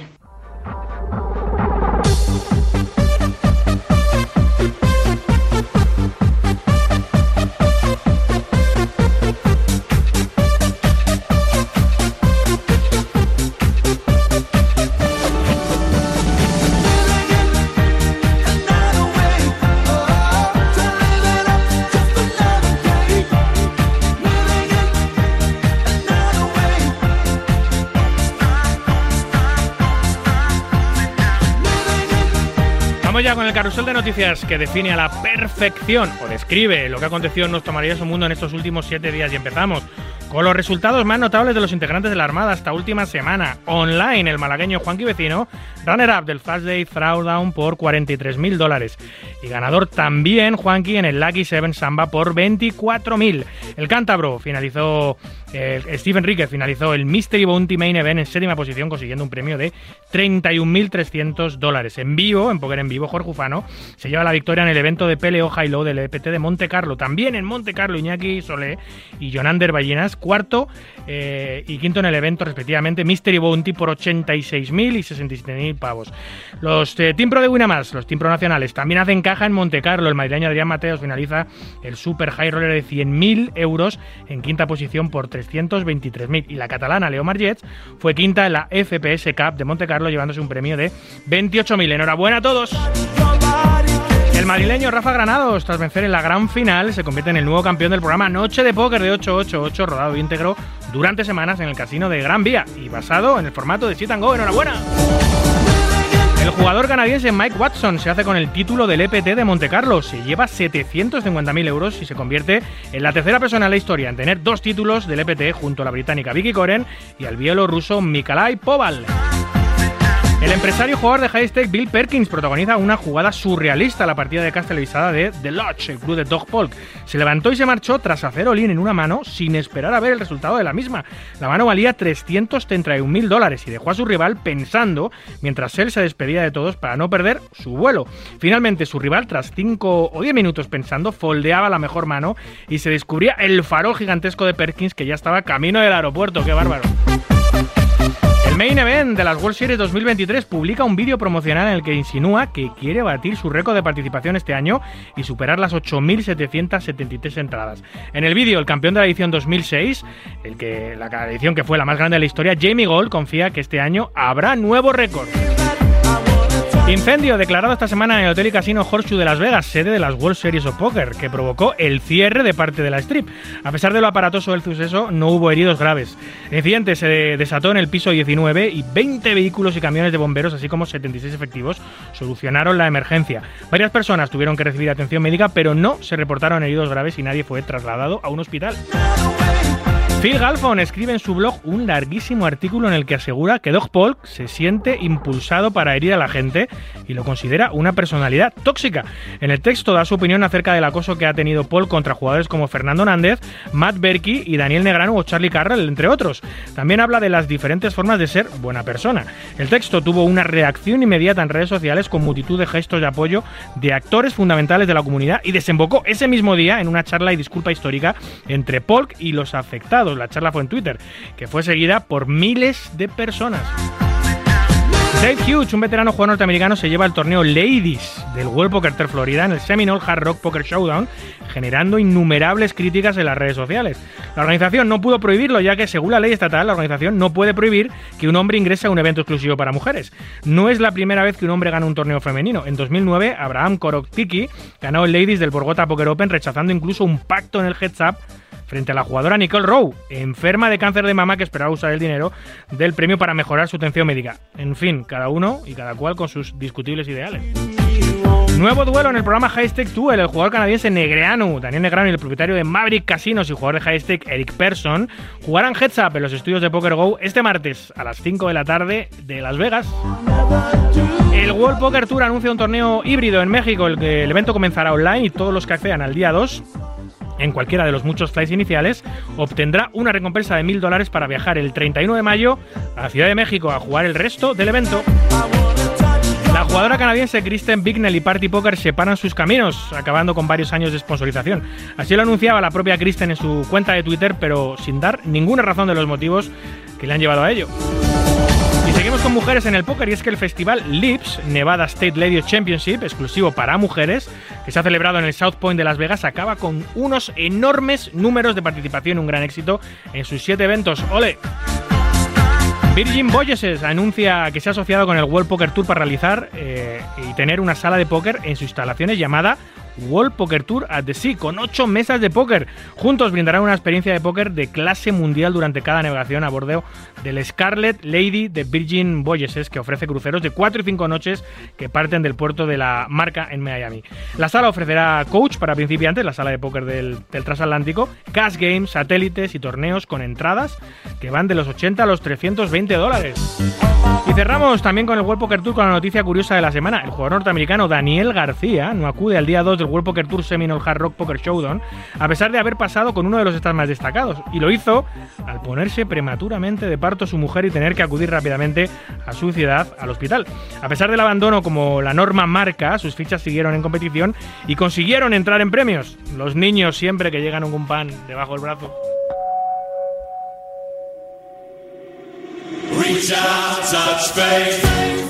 S2: Con el carrusel de noticias que define a la perfección o describe lo que ha acontecido en nuestro maravilloso mundo en estos últimos siete días. Y empezamos con los resultados más notables de los integrantes de la Armada esta última semana. Online, el malagueño Juanqui Vecino, runner-up del Fast Day Throwdown por 43.000 dólares. Y ganador también Juanqui en el Lucky Seven Samba por 24.000. El cántabro finalizó, eh, Steve Enrique finalizó el Mystery Bounty Main Event en séptima posición consiguiendo un premio de 31.300 dólares. En vivo, en Poker en vivo, Jorge Ufano se lleva la victoria en el evento de Peleo High Low del EPT de Monte Carlo. También en Monte Carlo, Iñaki Solé y Jonander Ballinas cuarto eh, y quinto en el evento, respectivamente, Mystery Bounty por 86.000 y 67.000 pavos. Los eh, Team Pro de Winamax, los Team Pro nacionales, también hacen caja en Monte Carlo. El madrileño Adrián Mateos finaliza el Super High Roller de 100.000 euros en quinta posición por 323.000. Y la catalana Leo Margets fue quinta en la FPS Cup de Monte Carlo, llevándose un premio de 28.000. Enhorabuena a todos. El madrileño Rafa Granados, tras vencer en la gran final, se convierte en el nuevo campeón del programa Noche de Póker de 888, rodado íntegro durante semanas en el casino de Gran Vía y basado en el formato de Sit and Go. ¡Enhorabuena! El jugador canadiense Mike Watson se hace con el título del EPT de Monte Carlo. Se lleva 750.000 euros y se convierte en la tercera persona en la historia en tener dos títulos del EPT junto a la británica Vicky Koren y al bielorruso Mikalai Poval. El empresario jugador de High Stake Bill Perkins protagoniza una jugada surrealista a la partida de cast televisada de The Lodge, el club de Dog Polk. Se levantó y se marchó tras hacer olín en una mano sin esperar a ver el resultado de la misma. La mano valía 331 mil dólares y dejó a su rival pensando mientras él se despedía de todos para no perder su vuelo. Finalmente su rival, tras 5 o 10 minutos pensando, foldeaba la mejor mano y se descubría el farol gigantesco de Perkins que ya estaba camino del aeropuerto. ¡Qué bárbaro! El Main Event de las World Series 2023 publica un vídeo promocional en el que insinúa que quiere batir su récord de participación este año y superar las 8.773 entradas. En el vídeo, el campeón de la edición 2006, el que, la edición que fue la más grande de la historia, Jamie Gold, confía que este año habrá nuevo récord. Incendio declarado esta semana en el Hotel y Casino Horseshoe de Las Vegas, sede de las World Series of Poker, que provocó el cierre de parte de la strip. A pesar de lo aparatoso del suceso, no hubo heridos graves. El incidente se desató en el piso 19 y 20 vehículos y camiones de bomberos, así como 76 efectivos, solucionaron la emergencia. Varias personas tuvieron que recibir atención médica, pero no se reportaron heridos graves y nadie fue trasladado a un hospital. Phil Galfon escribe en su blog un larguísimo artículo en el que asegura que Dog Polk se siente impulsado para herir a la gente y lo considera una personalidad tóxica. En el texto da su opinión acerca del acoso que ha tenido Paul contra jugadores como Fernando Nández, Matt Berkey y Daniel Negrano o Charlie Carrell, entre otros. También habla de las diferentes formas de ser buena persona. El texto tuvo una reacción inmediata en redes sociales con multitud de gestos de apoyo de actores fundamentales de la comunidad y desembocó ese mismo día en una charla y disculpa histórica entre Polk y los afectados. La charla fue en Twitter, que fue seguida por miles de personas. Dave Hughes, un veterano jugador norteamericano, se lleva el torneo Ladies del World Poker Tour Florida en el Seminole Hard Rock Poker Showdown, generando innumerables críticas en las redes sociales. La organización no pudo prohibirlo, ya que según la ley estatal, la organización no puede prohibir que un hombre ingrese a un evento exclusivo para mujeres. No es la primera vez que un hombre gana un torneo femenino. En 2009, Abraham Koroktiki ganó el Ladies del Borgota Poker Open, rechazando incluso un pacto en el heads up frente a la jugadora Nicole Rowe, enferma de cáncer de mama que esperaba usar el dinero del premio para mejorar su atención médica. En fin, cada uno y cada cual con sus discutibles ideales. Nuevo duelo en el programa High Stake Duel. El jugador canadiense Negreanu, Daniel Negreanu y el propietario de Maverick Casinos y jugador de High Stake Eric Persson jugarán Heads Up en los estudios de Poker Go este martes a las 5 de la tarde de Las Vegas. El World Poker Tour anuncia un torneo híbrido en México. El, el evento comenzará online y todos los que accedan al día 2 en cualquiera de los muchos flights iniciales, obtendrá una recompensa de mil dólares para viajar el 31 de mayo a Ciudad de México a jugar el resto del evento. La jugadora canadiense Kristen Bignell y Party Poker separan sus caminos, acabando con varios años de sponsorización. Así lo anunciaba la propia Kristen en su cuenta de Twitter, pero sin dar ninguna razón de los motivos que le han llevado a ello. Con mujeres en el póker y es que el festival LIPS, Nevada State Ladies Championship, exclusivo para mujeres, que se ha celebrado en el South Point de Las Vegas, acaba con unos enormes números de participación, un gran éxito en sus siete eventos. ¡Ole! Virgin Voyages anuncia que se ha asociado con el World Poker Tour para realizar eh, y tener una sala de póker en sus instalaciones llamada World Poker Tour at the Sea, con ocho mesas de póker. Juntos brindarán una experiencia de póker de clase mundial durante cada navegación a bordo del Scarlet Lady de Virgin Voyages, que ofrece cruceros de 4 y 5 noches que parten del puerto de la marca en Miami. La sala ofrecerá coach para principiantes, la sala de póker del, del transatlántico, cash games, satélites y torneos con entradas que van de los 80 a los 320 dólares. Y cerramos también con el World Poker Tour con la noticia curiosa de la semana. El jugador norteamericano Daniel García no acude al día 2 del World Poker Tour Seminole Hard Rock Poker Showdown, a pesar de haber pasado con uno de los stands más destacados. Y lo hizo al ponerse prematuramente de parto su mujer y tener que acudir rápidamente a su ciudad, al hospital. A pesar del abandono como la norma marca, sus fichas siguieron en competición y consiguieron entrar en premios. Los niños siempre que llegan un pan debajo del brazo.
S7: Reach out.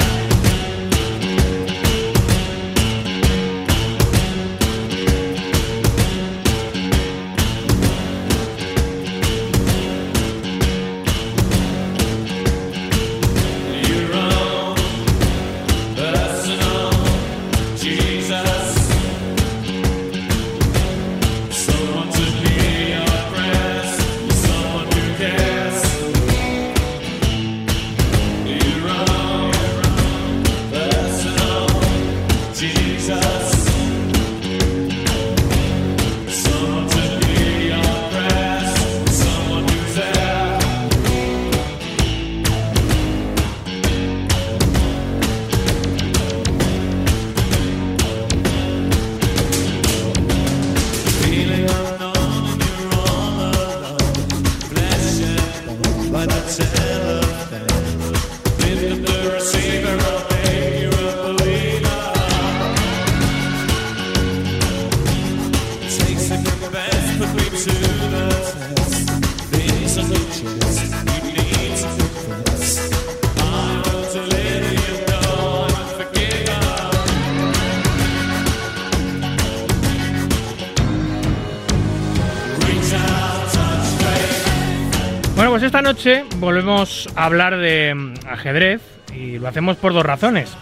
S2: Noche volvemos a hablar de mm, ajedrez y lo hacemos por dos razones.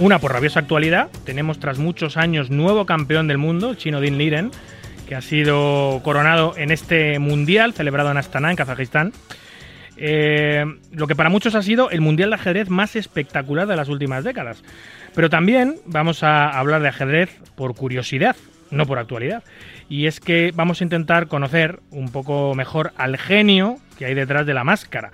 S2: Una, por rabiosa actualidad. Tenemos tras muchos años nuevo campeón del mundo, el chino Din Liren, que ha sido coronado en este mundial celebrado en Astana, en Kazajistán. Eh, lo que para muchos ha sido el mundial de ajedrez más espectacular de las últimas décadas. Pero también vamos a hablar de ajedrez por curiosidad, no por actualidad. Y es que vamos a intentar conocer un poco mejor al genio que hay detrás de la máscara,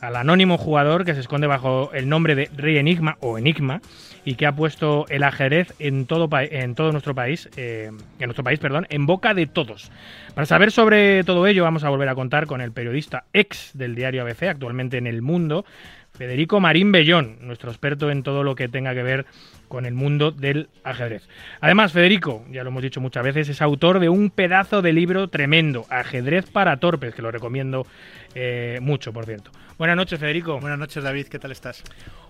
S2: al anónimo jugador que se esconde bajo el nombre de Rey Enigma o Enigma y que ha puesto el ajedrez en todo, en todo nuestro país, eh, en nuestro país, perdón, en boca de todos. Para saber sobre todo ello, vamos a volver a contar con el periodista ex del diario ABC, actualmente en El Mundo, Federico Marín Bellón, nuestro experto en todo lo que tenga que ver con el mundo del ajedrez. Además, Federico, ya lo hemos dicho muchas veces, es autor de un pedazo de libro tremendo, Ajedrez para Torpes, que lo recomiendo eh, mucho, por cierto. Buenas noches, Federico.
S8: Buenas noches, David. ¿Qué tal estás?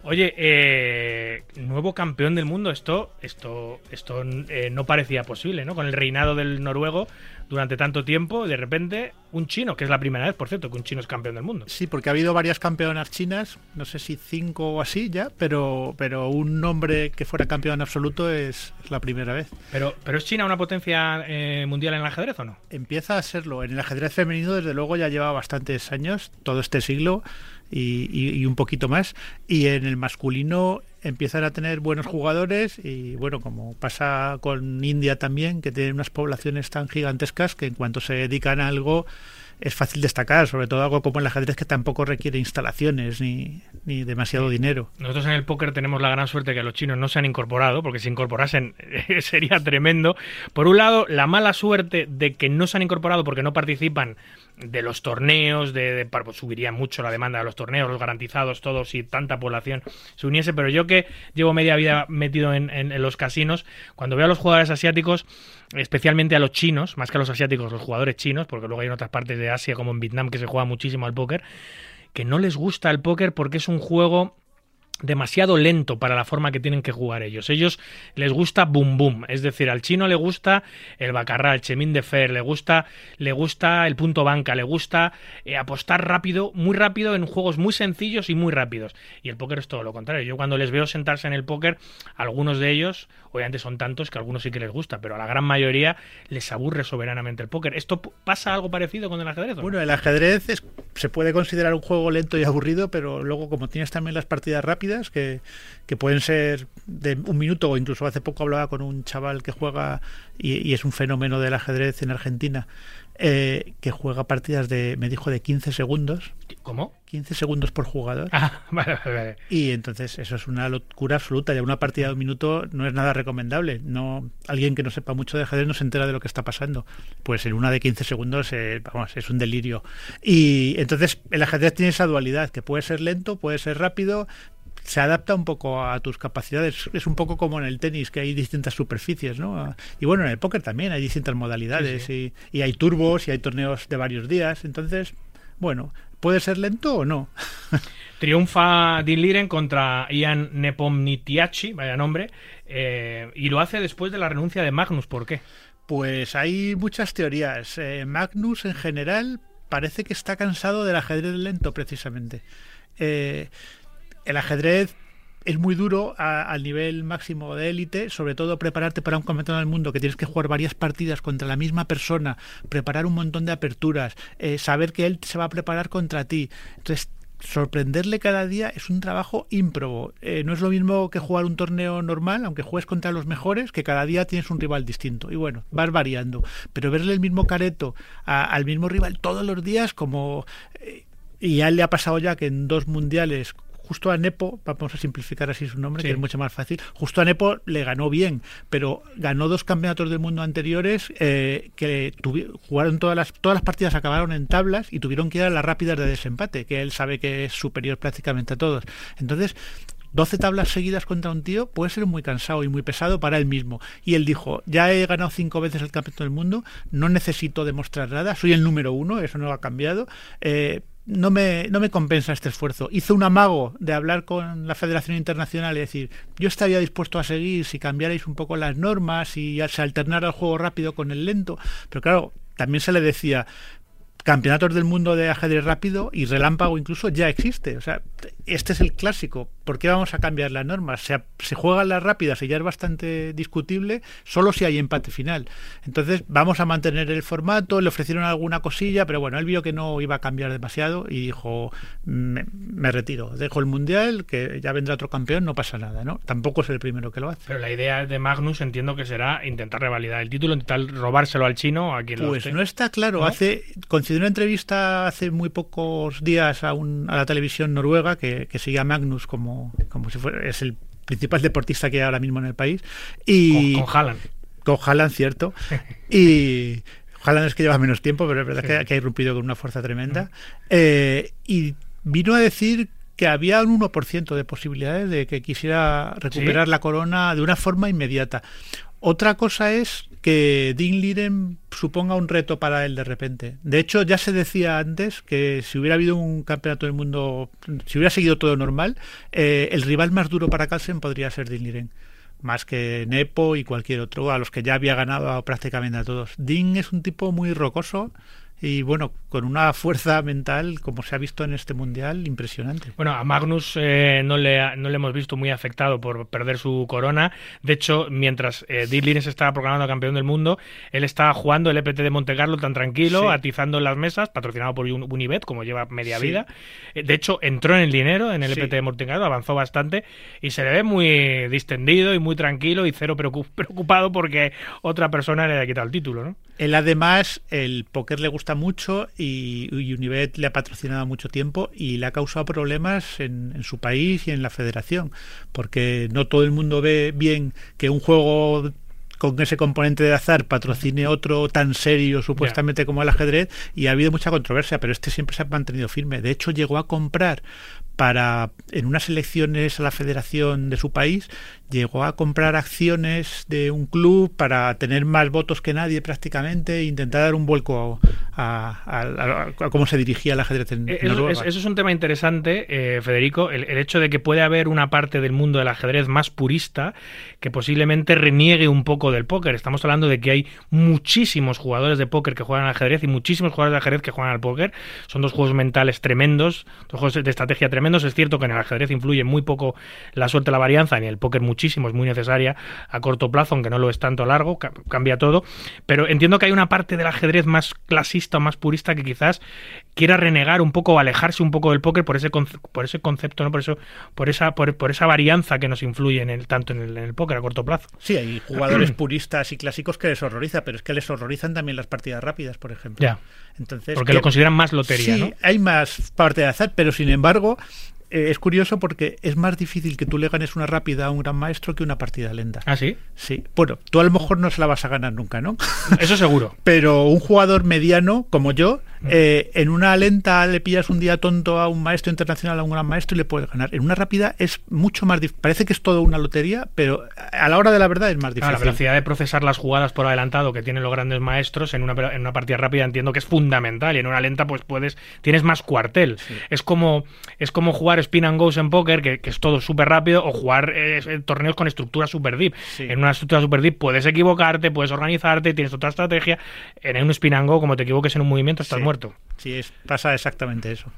S2: Oye, eh, nuevo campeón del mundo, esto, esto, esto eh, no parecía posible, ¿no? Con el reinado del noruego durante tanto tiempo, de repente un chino, que es la primera vez, por cierto, que un chino es campeón del mundo.
S8: Sí, porque ha habido varias campeonas chinas, no sé si cinco o así ya, pero, pero un hombre que fuera campeón absoluto es, es la primera vez.
S2: Pero, pero ¿es China una potencia eh, mundial en el ajedrez o no?
S8: Empieza a serlo. En el ajedrez femenino, desde luego, ya lleva bastantes años, todo este siglo y, y- y un poquito más. Y en el masculino empiezan a tener buenos jugadores y bueno, como pasa con India también, que tiene unas poblaciones tan gigantescas que en cuanto se dedican a algo es fácil destacar, sobre todo algo como el ajedrez que tampoco requiere instalaciones ni, ni demasiado dinero.
S2: Nosotros en el póker tenemos la gran suerte que los chinos no se han incorporado, porque si incorporasen sería tremendo. Por un lado, la mala suerte de que no se han incorporado porque no participan de los torneos, de, de- pues subiría mucho la demanda de los torneos, los garantizados, todos, si tanta población se uniese. Pero yo que llevo media vida metido en, en- en los casinos, cuando veo a los jugadores asiáticos, especialmente a los chinos, más que a los asiáticos, los jugadores chinos, porque luego hay en otras partes de Asia, como en Vietnam, que se juega muchísimo al póker, que no les gusta el póker porque es un juego demasiado lento para la forma que tienen que jugar ellos. Ellos les gusta boom boom, es decir, al chino le gusta el bacarrá, el chemin de fer, le gusta le gusta el punto banca, le gusta eh, apostar rápido, muy rápido en juegos muy sencillos y muy rápidos. Y el póker es todo lo contrario. Yo cuando les veo sentarse en el póker, algunos de ellos, obviamente son tantos que a algunos sí que les gusta, pero a la gran mayoría les aburre soberanamente el póker. ¿Esto pasa algo parecido con el ajedrez?
S8: Bueno, el ajedrez es- se puede considerar un juego lento y aburrido, pero luego como tienes también las partidas rápidas, que, que pueden ser de un minuto, o incluso hace poco hablaba con un chaval que juega y, y es un fenómeno del ajedrez en Argentina, eh, que juega partidas de, me dijo, de 15 segundos.
S2: ¿Cómo?
S8: 15 segundos por jugador.
S2: Ah, vale, vale, vale.
S8: Y entonces eso es una locura absoluta. Ya una partida de un minuto no es nada recomendable. No, alguien que no sepa mucho de ajedrez no se entera de lo que está pasando. Pues en una de 15 segundos, eh, vamos, es un delirio. Y entonces el ajedrez tiene esa dualidad, que puede ser lento, puede ser rápido. Se adapta un poco a tus capacidades. Es un poco como en el tenis, que hay distintas superficies, ¿no? Y bueno, en el póker también hay distintas modalidades. Y, y hay turbos y hay torneos de varios días. Entonces, bueno, ¿puede ser lento o no?
S2: Triunfa Dean Liren contra Ian Nepomniachtchi, vaya nombre, eh, y lo hace después de la renuncia de Magnus. ¿Por qué?
S8: Pues hay muchas teorías. Eh, Magnus en general parece que está cansado del ajedrez lento precisamente. Eh, el ajedrez es muy duro al nivel máximo de élite, sobre todo prepararte para un campeonato del mundo que tienes que jugar varias partidas contra la misma persona, preparar un montón de aperturas, eh, saber que él se va a preparar contra ti. Entonces, sorprenderle cada día es un trabajo ímprobo. Eh, no es lo mismo que jugar un torneo normal, aunque juegues contra los mejores, que cada día tienes un rival distinto. Y bueno, vas variando. Pero verle el mismo careto al mismo rival todos los días, como... eh, y a él le ha pasado ya que en dos mundiales justo a Nepo, vamos a simplificar así su nombre,
S2: Sí.
S8: que es mucho más fácil, justo a Nepo le ganó bien, pero ganó dos campeonatos del mundo anteriores eh, que jugaron todas las, todas las partidas acabaron en tablas y tuvieron que ir a las rápidas de desempate, que él sabe que es superior prácticamente a todos. Entonces, 12 tablas seguidas contra un tío puede ser muy cansado y muy pesado para él mismo. Y él dijo, ya he ganado cinco veces el campeonato del mundo, no necesito demostrar nada, soy el número uno, eso no ha cambiado. eh, no me, no me compensa este esfuerzo. Hizo un amago de hablar con la Federación Internacional y decir, yo estaría dispuesto a seguir si cambiarais un poco las normas y se alternara el juego rápido con el lento. Pero claro, también se le decía, campeonatos del mundo de ajedrez rápido y relámpago incluso ya existe. O sea, este es el clásico. ¿Por qué vamos a cambiar las normas? Se, se juegan las rápidas y ya es bastante discutible solo si hay empate final. Entonces vamos a mantener el formato, le ofrecieron alguna cosilla, pero bueno, él vio que no iba a cambiar demasiado y dijo, me, me retiro, dejo el mundial, que ya vendrá otro campeón, no pasa nada, ¿no? Tampoco es el primero que lo hace.
S2: Pero la idea de Magnus entiendo que será intentar revalidar el título, intentar robárselo al chino, a quien lo
S8: Pues
S2: esté.
S8: no está claro.
S2: ¿No?
S8: Hace concedió una entrevista hace muy pocos días a, un- a la televisión noruega que, que sigue a Magnus como, como si fuera es el principal deportista que hay ahora mismo en el país y
S2: Con, con Haaland.
S8: con Haaland, cierto. y Haaland es que lleva menos tiempo, pero es verdad que, que ha irrumpido con una fuerza tremenda. Eh, y vino a decir que había un 1% de posibilidades de que quisiera recuperar la corona de una forma inmediata. Otra cosa es que Dean Liren suponga un reto para él de repente. De hecho, ya se decía antes que si hubiera habido un campeonato del mundo, si hubiera seguido todo normal, eh, el rival más duro para Carlsen podría ser Dean Liren. Más que Nepo y cualquier otro, a los que ya había ganado prácticamente a todos. Dean es un tipo muy rocoso y bueno, con una fuerza mental, como se ha visto en este mundial, impresionante.
S2: Bueno, a Magnus eh, no, le, ha- no le hemos visto muy afectado por perder su corona. De hecho, mientras eh, se estaba proclamando campeón del mundo, él estaba jugando el EPT de Monte Carlo tan tranquilo,
S8: Sí.
S2: atizando las mesas, patrocinado por Un- Unibet, como lleva media
S8: Sí.
S2: vida. Eh, De hecho, entró en el dinero en el
S8: Sí.
S2: EPT de Monte Carlo, avanzó bastante y se le ve muy distendido y muy tranquilo y cero preocu- preocupado porque otra persona le ha quitado el título, ¿no?
S8: Él además, el póker le gusta mucho y, y Unibet le ha patrocinado mucho tiempo y le ha causado problemas en, en su país y en la federación, porque no todo el mundo ve bien que un juego con ese componente de azar patrocine otro tan serio supuestamente como el ajedrez y ha habido mucha controversia, pero este siempre se ha mantenido firme. De hecho, llegó a comprar para en unas elecciones a la federación de su país llegó a comprar acciones de un club para tener más votos que nadie prácticamente e intentar dar un vuelco a, a- a- a cómo se dirigía el ajedrez en,
S2: Eh, Eso,
S8: Noruega.
S2: eso es un tema interesante, eh, Federico, el, el hecho de que puede haber una parte del mundo del ajedrez más purista que posiblemente reniegue un poco del póker. Estamos hablando de que hay muchísimos jugadores de póker que juegan al ajedrez y muchísimos jugadores de ajedrez que juegan al póker. Son dos juegos mentales tremendos, dos juegos de estrategia tremendos. Es cierto que en el ajedrez influye muy poco la suerte, la varianza, en el póker muchísimo, es muy necesaria a corto plazo, aunque no lo es tanto a largo, ca- cambia todo. Pero entiendo que hay una parte del ajedrez más clasista o más purista que quizás quiera renegar un poco o alejarse un poco del póker por ese por ese concepto, ¿no? Por eso, por esa, por, por esa varianza que nos influye en el, tanto en el, en el póker a corto plazo.
S8: Sí, hay jugadores puristas y clásicos que les horroriza, pero es que les horrorizan también las partidas rápidas, por ejemplo.
S2: Ya.
S8: Entonces,
S2: Porque
S8: que-
S2: lo consideran más lotería,
S8: sí,
S2: ¿no?
S8: hay más parte de azar, pero sin embargo eh, es curioso porque es más difícil que tú le ganes una rápida a un gran maestro que una partida lenta.
S2: Ah, sí.
S8: Sí, bueno, tú a lo mejor no se la vas a ganar nunca, ¿no?
S2: Eso seguro.
S8: Pero un jugador mediano como yo. Eh, en una lenta le pillas un día tonto a un maestro internacional, a un gran maestro y le puedes ganar. En una rápida es mucho más difícil. Parece que es todo una lotería, pero a la hora de la verdad es más
S2: Ah,
S8: difícil.
S2: la velocidad de procesar las jugadas por adelantado que tienen los grandes maestros en una, en una partida rápida entiendo que es fundamental y en una lenta pues puedes tienes más cuartel. Es como es como jugar spin and goes en póker que, que es todo súper rápido o jugar eh, torneos con estructura super deep.
S8: Sí.
S2: En una estructura super deep puedes equivocarte, puedes organizarte, tienes otra estrategia. En un spin and go como te equivoques en un movimiento estás
S8: Sí.
S2: Muerto.
S8: Sí, es, pasa exactamente eso.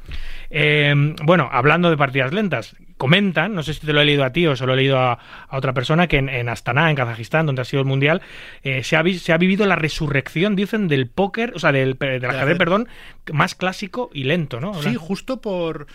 S2: Eh, bueno, hablando de partidas lentas, comentan, no sé si te lo he leído a ti o se lo he leído a, a otra persona, que en, en Astana, en Kazajistán, donde ha sido el Mundial, eh, se, ha, vi- se ha vivido la resurrección, dicen, del póker, o sea, del, del ajedrez,
S8: ajedrez.
S2: perdón, más clásico y lento, ¿no?
S8: Sí, justo por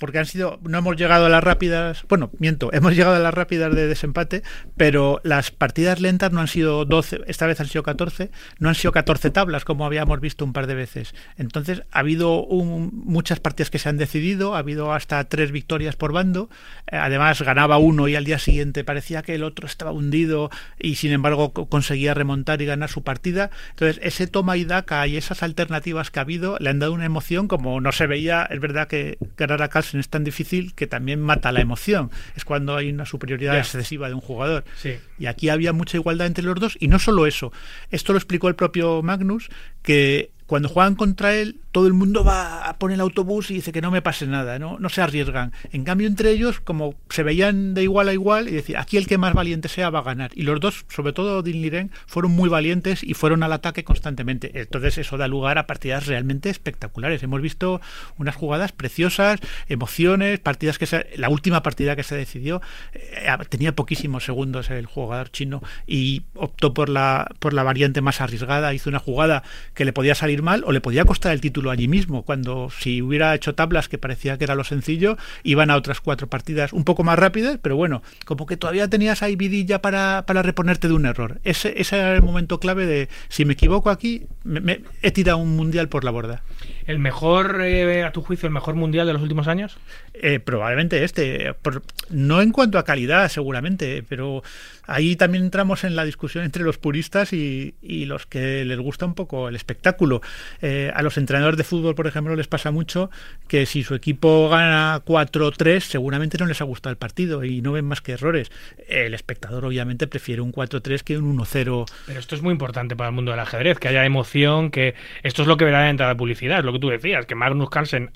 S8: porque han sido no hemos llegado a las rápidas, bueno, miento, hemos llegado a las rápidas de desempate, pero las partidas lentas no han sido 12, esta vez han sido 14, no han sido 14 tablas como habíamos visto un par de veces. Entonces, ha habido muchas partidas que se han decidido, ha habido hasta tres victorias por bando, eh, además ganaba uno y al día siguiente parecía que el otro estaba hundido y sin embargo co- conseguía remontar y ganar su partida. Entonces, ese toma y daca y esas alternativas que ha habido le han dado una emoción como no se veía, es verdad que ganar a Carlsen es tan difícil que también mata la emoción. Es cuando hay una superioridad excesiva de un jugador.
S2: Sí.
S8: Y aquí había mucha igualdad entre los dos y no solo eso. Esto lo explicó el propio Magnus que cuando juegan contra él, todo el mundo va a poner el autobús y dice que no me pase nada, no, se arriesgan. En cambio, entre ellos, como se veían de igual a igual, y decir, aquí el que más valiente sea va a ganar. Y los dos, sobre todo Din Liren, fueron muy valientes y fueron al ataque constantemente. Entonces, eso da lugar a partidas realmente espectaculares. Hemos visto unas jugadas preciosas, emociones, partidas que se, la última partida que se decidió eh, tenía poquísimos segundos el jugador chino y optó por la por la variante más arriesgada, hizo una jugada que le podía salir mal o le podía costar el título allí mismo, cuando si hubiera hecho tablas que parecía que era lo sencillo, iban a otras cuatro partidas un poco más rápidas, pero bueno, como que todavía tenías ahí vidilla para, para reponerte de un error. Ese, ese era el momento clave de si me equivoco aquí, me- he tirado un mundial por la borda.
S2: El mejor, eh, a tu juicio, el mejor mundial de los últimos años?
S8: Eh, probablemente este. Por- no en cuanto a calidad, seguramente, pero ahí también entramos en la discusión entre los puristas y, y los que les gusta un poco el espectáculo. Eh, a los entrenadores de fútbol, por ejemplo, les pasa mucho que si su equipo gana 4-3, seguramente no les ha gustado el partido y no ven más que errores. El espectador, obviamente, prefiere un 4-3 que un 1-0.
S2: Pero esto es muy importante para el mundo del ajedrez, que haya emoción, que esto es lo que verdaderamente da publicidad, es lo que tú decías, que Magnus Carlsen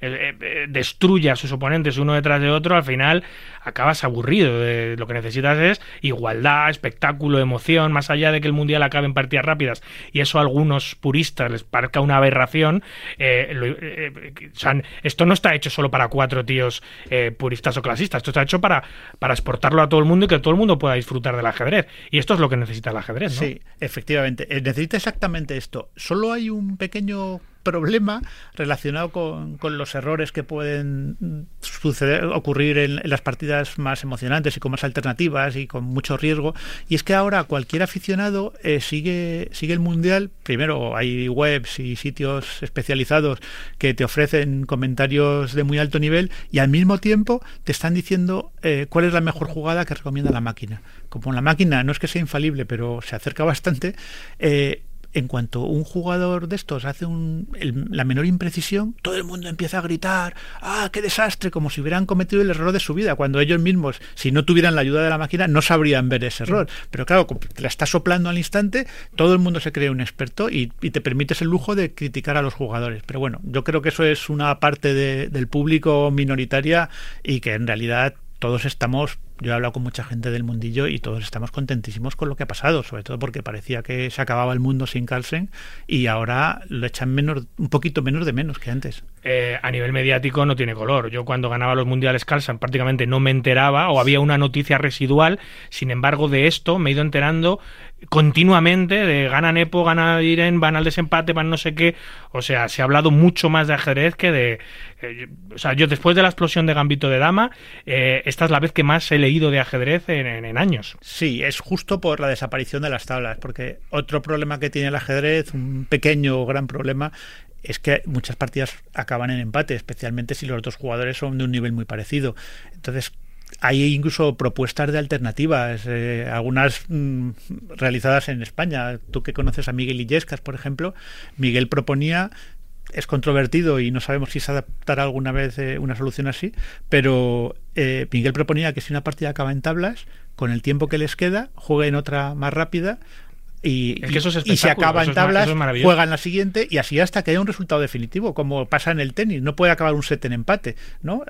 S2: eh, eh, destruya a sus oponentes uno detrás de otro, al final acabas aburrido. de- lo que necesitas es igualdad, espectáculo, emoción, más allá de que el mundial acabe en partidas rápidas y eso a algunos puristas les parezca una aberración. eh, eh, eh, esto no está hecho solo para cuatro tíos eh, puristas o clasistas, esto está hecho para, para exportarlo a todo el mundo y que todo el mundo pueda disfrutar del ajedrez. Y esto es lo que necesita el ajedrez.
S8: Sí, efectivamente. Eh, Necesita exactamente esto. Solo hay un pequeño problema relacionado con, con los errores que pueden suceder, ocurrir en, en las partidas más emocionantes y con más alternativas y con mucho riesgo. Y es que ahora cualquier aficionado eh, sigue, sigue el mundial. Primero hay webs y sitios especializados que te ofrecen comentarios de muy alto nivel y al mismo tiempo te están diciendo eh, cuál es la mejor jugada que recomienda la máquina. Como la máquina no es que sea infalible, pero se acerca bastante, eh, en cuanto un jugador de estos hace un- el- la menor imprecisión, todo el mundo empieza a gritar, ¡ah, qué desastre! Como si hubieran cometido el error de su vida, cuando ellos mismos, si no tuvieran la ayuda de la máquina, no sabrían ver ese error. Pero claro, te la está soplando al instante, todo el mundo se cree un experto y, y te permites el lujo de criticar a los jugadores. Pero bueno, yo creo que eso es una parte de- del público minoritaria y que en realidad todos estamos, yo he hablado con mucha gente del mundillo y todos estamos contentísimos con lo que ha pasado, sobre todo porque parecía que se acababa el mundo sin Carlsen y ahora lo echan menos, un poquito menos de menos que antes.
S2: eh, a nivel mediático no tiene color. Yo cuando ganaba los mundiales Carlsen prácticamente no me enteraba o había una noticia residual. Sin embargo, de esto me he ido enterando continuamente de gana Nepo, gana Irene, van al desempate, van no sé qué. O sea, se ha hablado mucho más de ajedrez que de... eh, o sea, yo después de la explosión de Gambito de Dama, eh, esta es la vez que más he leído de ajedrez en, en- en años.
S8: Sí, es justo por la desaparición de las tablas, porque otro problema que tiene el ajedrez, un pequeño o gran problema, es que muchas partidas acaban en empate, especialmente si los dos jugadores son de un nivel muy parecido. Entonces, hay incluso propuestas de alternativas, eh, algunas mm, realizadas en España. Tú que conoces a Miguel Illescas, por ejemplo, Miguel proponía es controvertido y no sabemos si se adaptará alguna vez eh, una solución así, pero eh, Miguel proponía que si una partida acaba en tablas, con el tiempo que les queda, jueguen otra más rápida y,
S2: Es que eso es
S8: y si
S2: espectáculo,
S8: acaba en tablas,
S2: es
S8: juegan la siguiente y así hasta que haya un resultado definitivo, como pasa en el tenis. No puede acabar un set en empate, ¿no?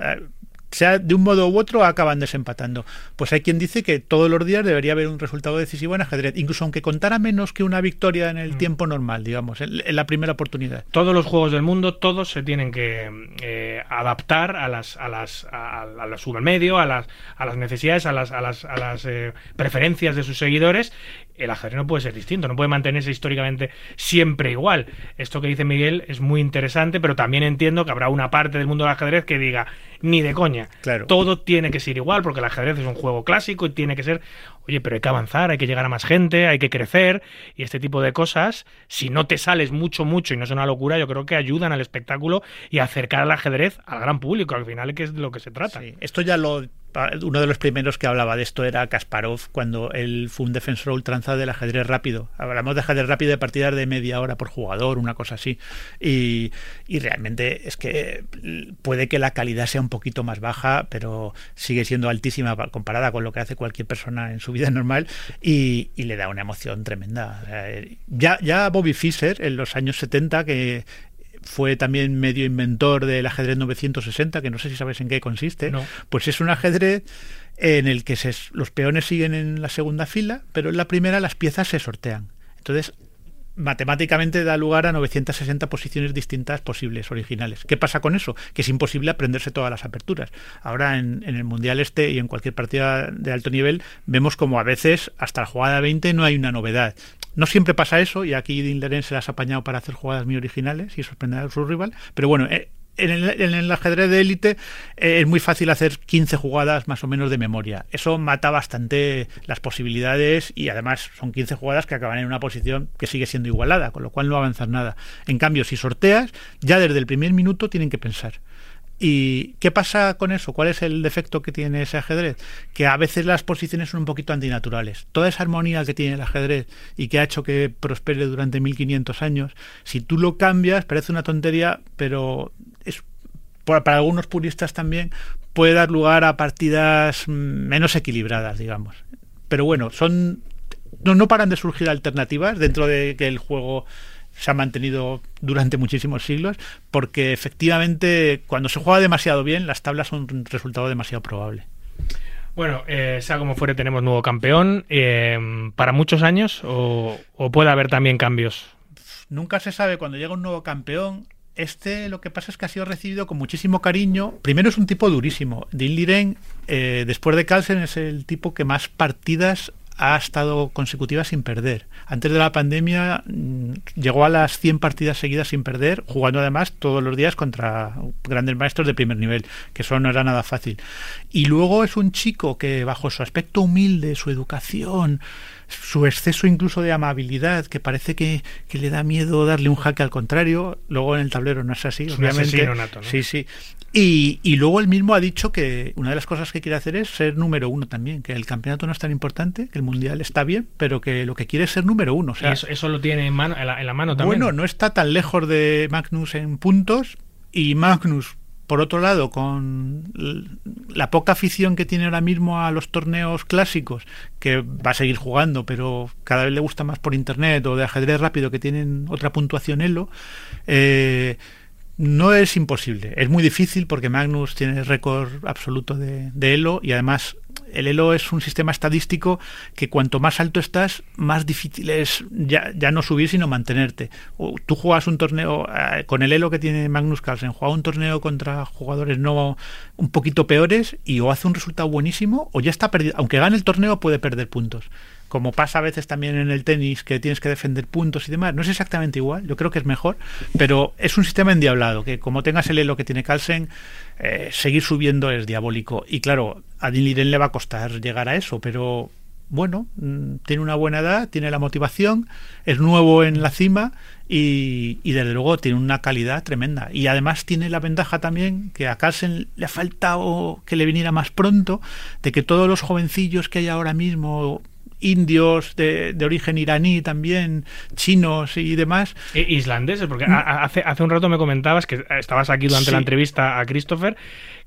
S8: Sea de un modo u otro acaban desempatando. Pues hay quien dice que todos los días debería haber un resultado decisivo en ajedrez, incluso aunque contara menos que una victoria en
S2: Mm.
S8: el tiempo normal, digamos, en, en la primera oportunidad.
S2: todos los juegos del mundo, todos se tienen que eh, adaptar a las a las a, a la submedio, a las a las necesidades, a las a las, a las eh, preferencias de sus seguidores. El ajedrez no puede ser distinto, no puede mantenerse históricamente siempre igual. Esto que dice Miguel es muy interesante, pero también entiendo que habrá una parte del mundo del ajedrez que diga ni de coña.
S8: Claro.
S2: Todo tiene que ser igual porque el ajedrez es un juego clásico y tiene que ser, oye, pero hay que avanzar, hay que llegar a más gente, hay que crecer y este tipo de cosas, si no te sales mucho, mucho y no es una locura, yo creo que ayudan al espectáculo y a acercar al ajedrez al gran público, al final que es de lo que se trata.
S8: Sí, Esto ya lo. Uno de los primeros que hablaba de esto era Kasparov, cuando él fue un defensor ultranza del ajedrez rápido. Hablamos de ajedrez rápido de partidas de media hora por jugador, una cosa así. Y, y realmente es que puede que la calidad sea un poquito más baja, pero sigue siendo altísima pa- comparada con lo que hace cualquier persona en su vida normal y, y le da una emoción tremenda. Eh, ya, ya Bobby Fischer, en los años 70, que fue también medio inventor del ajedrez 960, que no sé si sabes en qué consiste,
S2: No.
S8: pues es un ajedrez en el que se- los peones siguen en la segunda fila, pero en la primera las piezas se sortean. Entonces, matemáticamente da lugar a 960 posiciones distintas posibles, originales. ¿Qué pasa con eso? Que es imposible aprenderse todas las aperturas. Ahora en, en el Mundial este y en cualquier partida de alto nivel vemos como a veces hasta la jugada 20 no hay una novedad. No siempre pasa eso y aquí Dean se las ha apañado para hacer jugadas muy originales y sorprender a su rival, pero bueno, eh, en el, ajedrez de élite eh, es muy fácil hacer 15 jugadas más o menos de memoria. Eso mata bastante las posibilidades y además son 15 jugadas que acaban en una posición que sigue siendo igualada, con lo cual no avanzas nada. En cambio, si sorteas, ya desde el primer minuto tienen que pensar. ¿Y qué pasa con eso? ¿Cuál es el defecto que tiene ese ajedrez? Que a veces las posiciones son un poquito antinaturales. Toda esa armonía que tiene el ajedrez y que ha hecho que prospere durante 1500 años, si tú lo cambias, parece una tontería, pero para algunos puristas también puede dar lugar a partidas menos equilibradas, digamos. Pero bueno, son no, no paran de surgir alternativas dentro de que el juego se ha mantenido durante muchísimos siglos, porque efectivamente cuando se juega demasiado bien, las tablas son un resultado demasiado probable.
S2: Bueno, eh, sea como fuere, tenemos nuevo campeón. eh, ¿Para muchos años o, o puede haber también cambios?
S8: Nunca se sabe cuando llega un nuevo campeón. Este lo que pasa es que ha sido recibido con muchísimo cariño. Primero es un tipo durísimo. Dean Liren, eh, después de Carlsen, es el tipo que más partidas ha estado consecutivas sin perder. Antes de la pandemia mm, llegó a las 100 partidas seguidas sin perder, jugando además todos los días contra grandes maestros de primer nivel, que eso no era nada fácil. Y luego es un chico que bajo su aspecto humilde, su educación, su exceso incluso de amabilidad, que parece que, que le da miedo darle un jaque al contrario, luego en el tablero no es así,
S2: Es
S8: obviamente.
S2: asesino nato, ¿no?
S8: Sí, sí. Y, y luego él mismo ha dicho que una de las cosas que quiere hacer es ser número uno también, que el campeonato no es tan importante, que el mundial está bien, pero que lo que quiere es ser número uno. O sea,
S2: Y eso, eso lo tiene en, mano, en, la, en la mano también.
S8: bueno, no está tan lejos de Magnus en puntos y Magnus, por otro lado, con la poca afición que tiene ahora mismo a los torneos clásicos, que va a seguir jugando, pero cada vez le gusta más por internet o de ajedrez rápido que tienen otra puntuación Elo, eh, no es imposible. Es muy difícil porque Magnus tiene récord absoluto de, de Elo y además el Elo es un sistema estadístico que cuanto más alto estás, más difícil es ya, ya no subir, sino mantenerte. O tú juegas un torneo eh, con el Elo que tiene Magnus Carlsen, juega un torneo contra jugadores no un poquito peores y o hace un resultado buenísimo o ya está perdido. Aunque gane el torneo, puede perder puntos. Como pasa a veces también en el tenis, que tienes que defender puntos y demás. No es exactamente igual, yo creo que es mejor, pero es un sistema endiablado, que como tengas el elo que tiene Carlsen, eh, seguir subiendo es diabólico. Y claro, a Dean Liren le va a costar llegar a eso, pero bueno, mm, tiene una buena edad, tiene la motivación, es nuevo en la cima y, y desde luego tiene una calidad tremenda. Y además tiene la ventaja también que a Carlsen le ha faltado que le viniera más pronto, de que todos los jovencillos que hay ahora mismo indios de, de origen iraní también, chinos y demás,
S2: Eh, Islandeses, porque hace, hace un rato me comentabas que estabas aquí durante
S8: Sí.
S2: la entrevista a Christopher,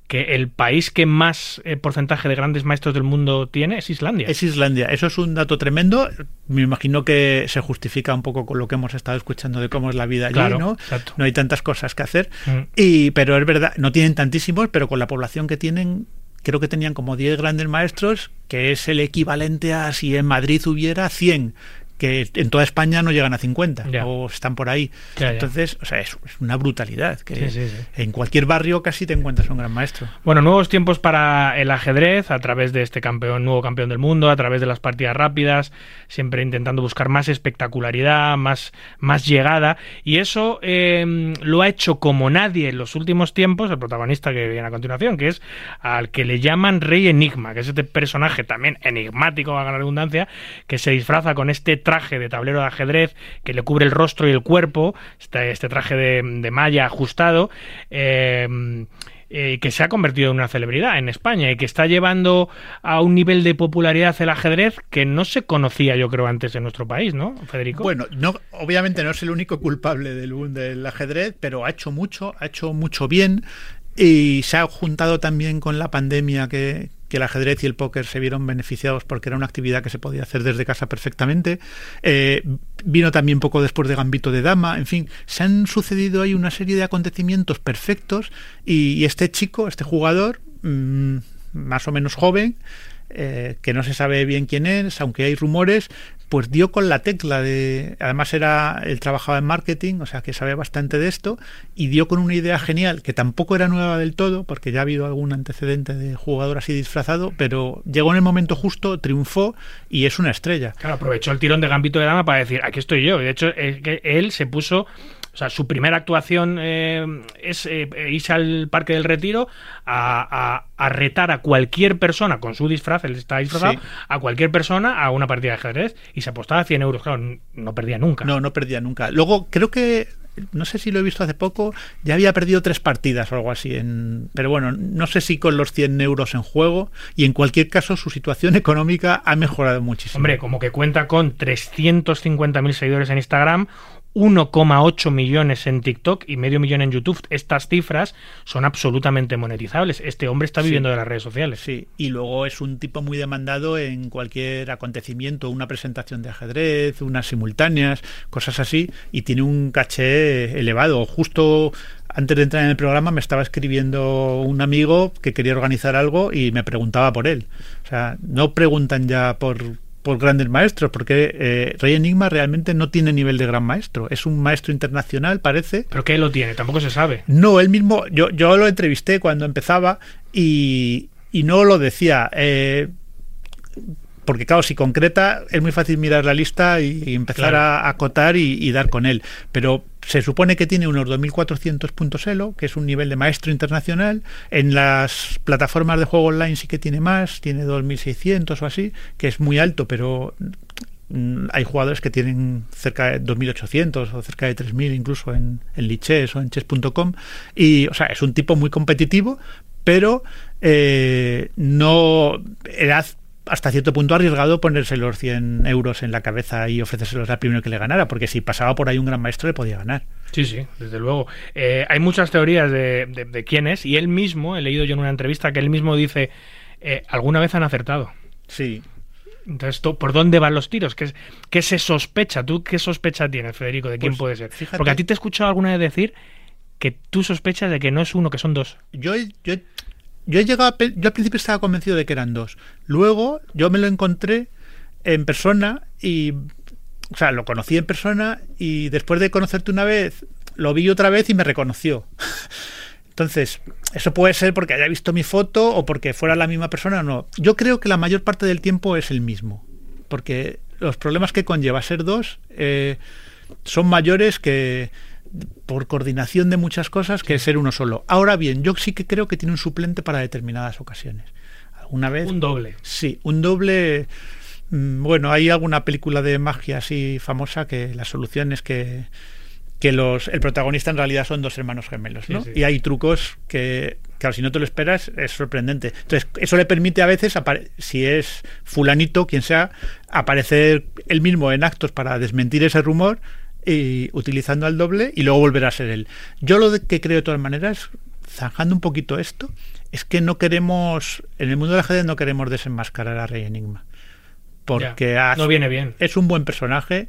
S2: que el país que más eh, porcentaje de grandes maestros del mundo tiene es Islandia.
S8: Es Islandia. Eso es un dato tremendo. Me imagino que se justifica un poco con lo que hemos estado escuchando de cómo es la vida allí,
S2: Claro,
S8: ¿no?
S2: exacto.
S8: No hay tantas cosas que hacer.
S2: Mm.
S8: Y, pero es verdad, no tienen tantísimos, pero con la población que tienen, creo que tenían como 10 grandes maestros, que es el equivalente a si en Madrid hubiera 100 que en toda España no llegan a 50
S2: Ya.
S8: o están por ahí.
S2: Ya, ya.
S8: Entonces, o sea, es, es una brutalidad. Que
S2: Sí, sí, sí.
S8: En cualquier barrio casi te encuentras un gran maestro.
S2: Bueno, nuevos tiempos para el ajedrez a través de este campeón, nuevo campeón del mundo, a través de las partidas rápidas, siempre intentando buscar más espectacularidad, más, más llegada. Y eso eh, lo ha hecho como nadie en los últimos tiempos, el protagonista que viene a continuación, que es al que le llaman Rey Enigma, que es este personaje también enigmático, a la redundancia, que se disfraza con este traje de tablero de ajedrez que le cubre el rostro y el cuerpo, este, este traje de, malla ajustado. eh, eh, que se ha convertido en una celebridad en España y que está llevando a un nivel de popularidad el ajedrez que no se conocía, yo creo, antes en nuestro país, ¿no, Federico?
S8: Bueno, no, obviamente no es el único culpable del boom del ajedrez, pero ha hecho mucho, ha hecho mucho bien y se ha juntado también con la pandemia que, que el ajedrez y el póker se vieron beneficiados porque era una actividad que se podía hacer desde casa perfectamente. Eh, vino también poco después de Gambito de Dama, en fin, se han sucedido ahí una serie de acontecimientos perfectos y, este chico, este jugador, mm, más o menos joven, eh, que no se sabe bien quién es, aunque hay rumores, pues dio con la tecla de. Además, era él trabajaba en marketing, o sea que sabe bastante de esto, y dio con una idea genial, que tampoco era nueva del todo, porque ya ha habido algún antecedente de jugador así disfrazado, pero llegó en el momento justo, triunfó y es una estrella.
S2: Claro, aprovechó el tirón de Gambito de Dama para decir, aquí estoy yo. De hecho, es que él se puso O sea, su primera actuación eh, es eh, irse al Parque del Retiro a, a- a retar a cualquier persona con su disfraz, él está disfrazado,
S8: Sí.
S2: a cualquier persona a una partida de ajedrez y se apostaba 100 euros. Claro, no perdía nunca.
S8: No, no perdía nunca. Luego, creo que, no sé si lo he visto hace poco, ya había perdido tres partidas o algo así. En, pero bueno, no sé si con los 100 euros en juego. Y en cualquier caso, su situación económica ha mejorado muchísimo.
S2: Hombre, como que cuenta con 350.000 seguidores en Instagram, 1,8 millones en TikTok y medio millón en YouTube. Estas cifras son absolutamente monetizables. Este hombre está
S8: Sí.
S2: viviendo de las redes sociales.
S8: Sí, y luego es un tipo muy demandado en cualquier acontecimiento, una presentación de ajedrez, unas simultáneas, cosas así, y tiene un caché elevado. Justo antes de entrar en el programa me estaba escribiendo un amigo que quería organizar algo y me preguntaba por él. O sea, no preguntan ya por por grandes maestros, porque eh, Rey Enigma realmente no tiene nivel de gran maestro. Es un maestro internacional, parece,
S2: ¿Pero qué lo tiene? Tampoco se sabe.
S8: no, él mismo, yo, yo lo entrevisté cuando empezaba y, y no lo decía. eh, porque claro, si concreta, es muy fácil mirar la lista y, y empezar
S2: Claro.
S8: a acotar y, y dar con él. Pero se supone que tiene unos 2.400 puntos Elo, que es un nivel de maestro internacional. En las plataformas de juego online sí que tiene más, tiene 2.600 o así, que es muy alto, pero mm, hay jugadores que tienen cerca de 2.800 o cerca de 3.000 incluso en, en Lichess o en chess.com. Y, o sea, es un tipo muy competitivo, pero eh, no hasta cierto punto arriesgado ponerse los 100 euros en la cabeza y ofrecérselos al primero que le ganara, porque si pasaba por ahí un gran maestro le podía ganar.
S2: Sí, sí, desde luego. Eh, hay muchas teorías de, de- de quién es y él mismo, he leído yo en una entrevista que él mismo dice, eh, alguna vez han acertado.
S8: Sí,
S2: Entonces, ¿tú- ¿por dónde van los tiros? ¿Qué, qué se sospecha? ¿Tú qué sospecha tienes, Federico, de quién
S8: Pues,
S2: puede ser?
S8: fíjate-
S2: Porque a ti te he escuchado alguna vez decir que tú sospechas de que no es uno, que son dos.
S8: yo, yo, he- yo he llegado a yo al principio estaba convencido de que eran dos. Luego yo me lo encontré en persona y o sea, lo conocí en persona y después de conocerte una vez lo vi otra vez y me reconoció. Entonces, eso puede ser porque haya visto mi foto o porque fuera la misma persona no. Yo creo que la mayor parte del tiempo es el mismo. Porque los problemas que conlleva ser dos eh, son mayores que por coordinación de muchas cosas que ser uno solo. Ahora bien, yo sí que creo que tiene un suplente para determinadas ocasiones. Alguna vez.
S2: Un doble.
S8: Sí, un doble. mm, Bueno, hay alguna película de magia así famosa que la solución es que, que los, el protagonista en realidad son dos hermanos gemelos, ¿no?
S2: Sí, sí.
S8: Y hay trucos que, claro, si no te lo esperas, es sorprendente. Entonces, eso le permite a veces, si es fulanito, quien sea, aparecer él mismo en actos para desmentir ese rumor y utilizando al doble y luego volver a ser él. Yo lo que creo de todas maneras, zanjando un poquito esto, es que no queremos, en el mundo del ajedrez no queremos desenmascarar a Rey Enigma. Porque
S2: Ya,
S8: hace-
S2: no viene bien.
S8: es un buen personaje,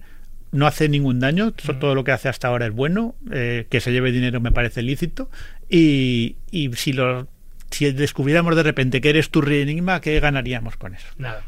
S8: no hace ningún daño, todo lo que hace hasta ahora es bueno, eh, que se lleve dinero me parece lícito, y, y si lo si descubriéramos de repente que eres tu Rey Enigma, ¿qué ganaríamos con eso?
S2: Nada.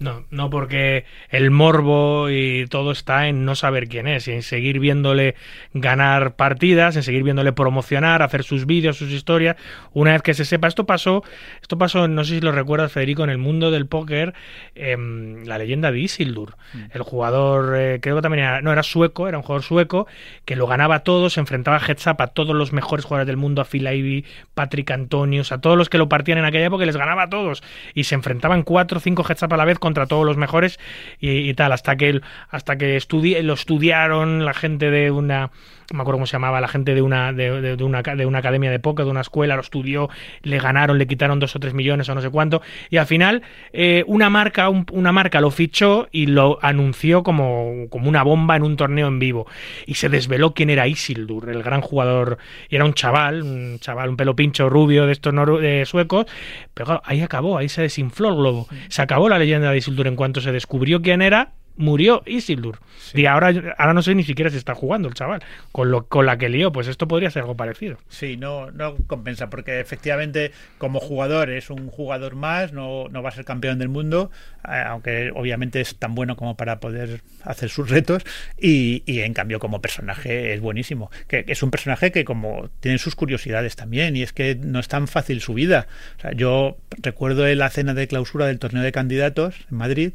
S2: No, no porque el morbo y todo está en no saber quién es y en seguir viéndole ganar partidas, en seguir viéndole promocionar, hacer sus vídeos, sus historias. Una vez que se sepa, esto pasó, esto pasó, no sé si lo recuerdas, Federico, en el mundo del póker, em, la leyenda de Isildur. El jugador, eh, creo que también era, no, era sueco, era un jugador sueco, que lo ganaba a todos, se enfrentaba a heads up a todos los mejores jugadores del mundo, a Phil Ivey, Patrick Antonius, a todos los que lo partían en aquella época y les ganaba a todos. Y se enfrentaban cuatro o cinco heads up a la vez contra todos los mejores y, y tal, hasta que, hasta que lo estudiaron la gente de una me acuerdo cómo se llamaba, la gente de una, de, de- de una, de una academia de póker, de una escuela, lo estudió, le ganaron, le quitaron dos o tres millones o no sé cuánto, y al final eh, una, marca, un- una marca lo fichó y lo anunció como, como una bomba en un torneo en vivo. Y se desveló quién era Isildur, el gran jugador, y era un chaval, un chaval, un pelo pincho rubio de estos de suecos, pero claro, ahí acabó, ahí se desinfló el globo. Se acabó la leyenda de Isildur en cuanto se descubrió quién era, murió Isildur. Y ahora, ahora no sé ni siquiera si está jugando el chaval. Con, lo, con la que lió, pues esto podría ser algo parecido.
S8: Sí, no, no compensa, porque efectivamente como jugador es un jugador más, no, no va a ser campeón del mundo, eh, aunque obviamente es tan bueno como para poder hacer sus retos, y, y en cambio como personaje es buenísimo. Que, que es un personaje que como tiene sus curiosidades también, y es que no es tan fácil su vida. O sea, yo recuerdo la cena de clausura del torneo de candidatos en Madrid,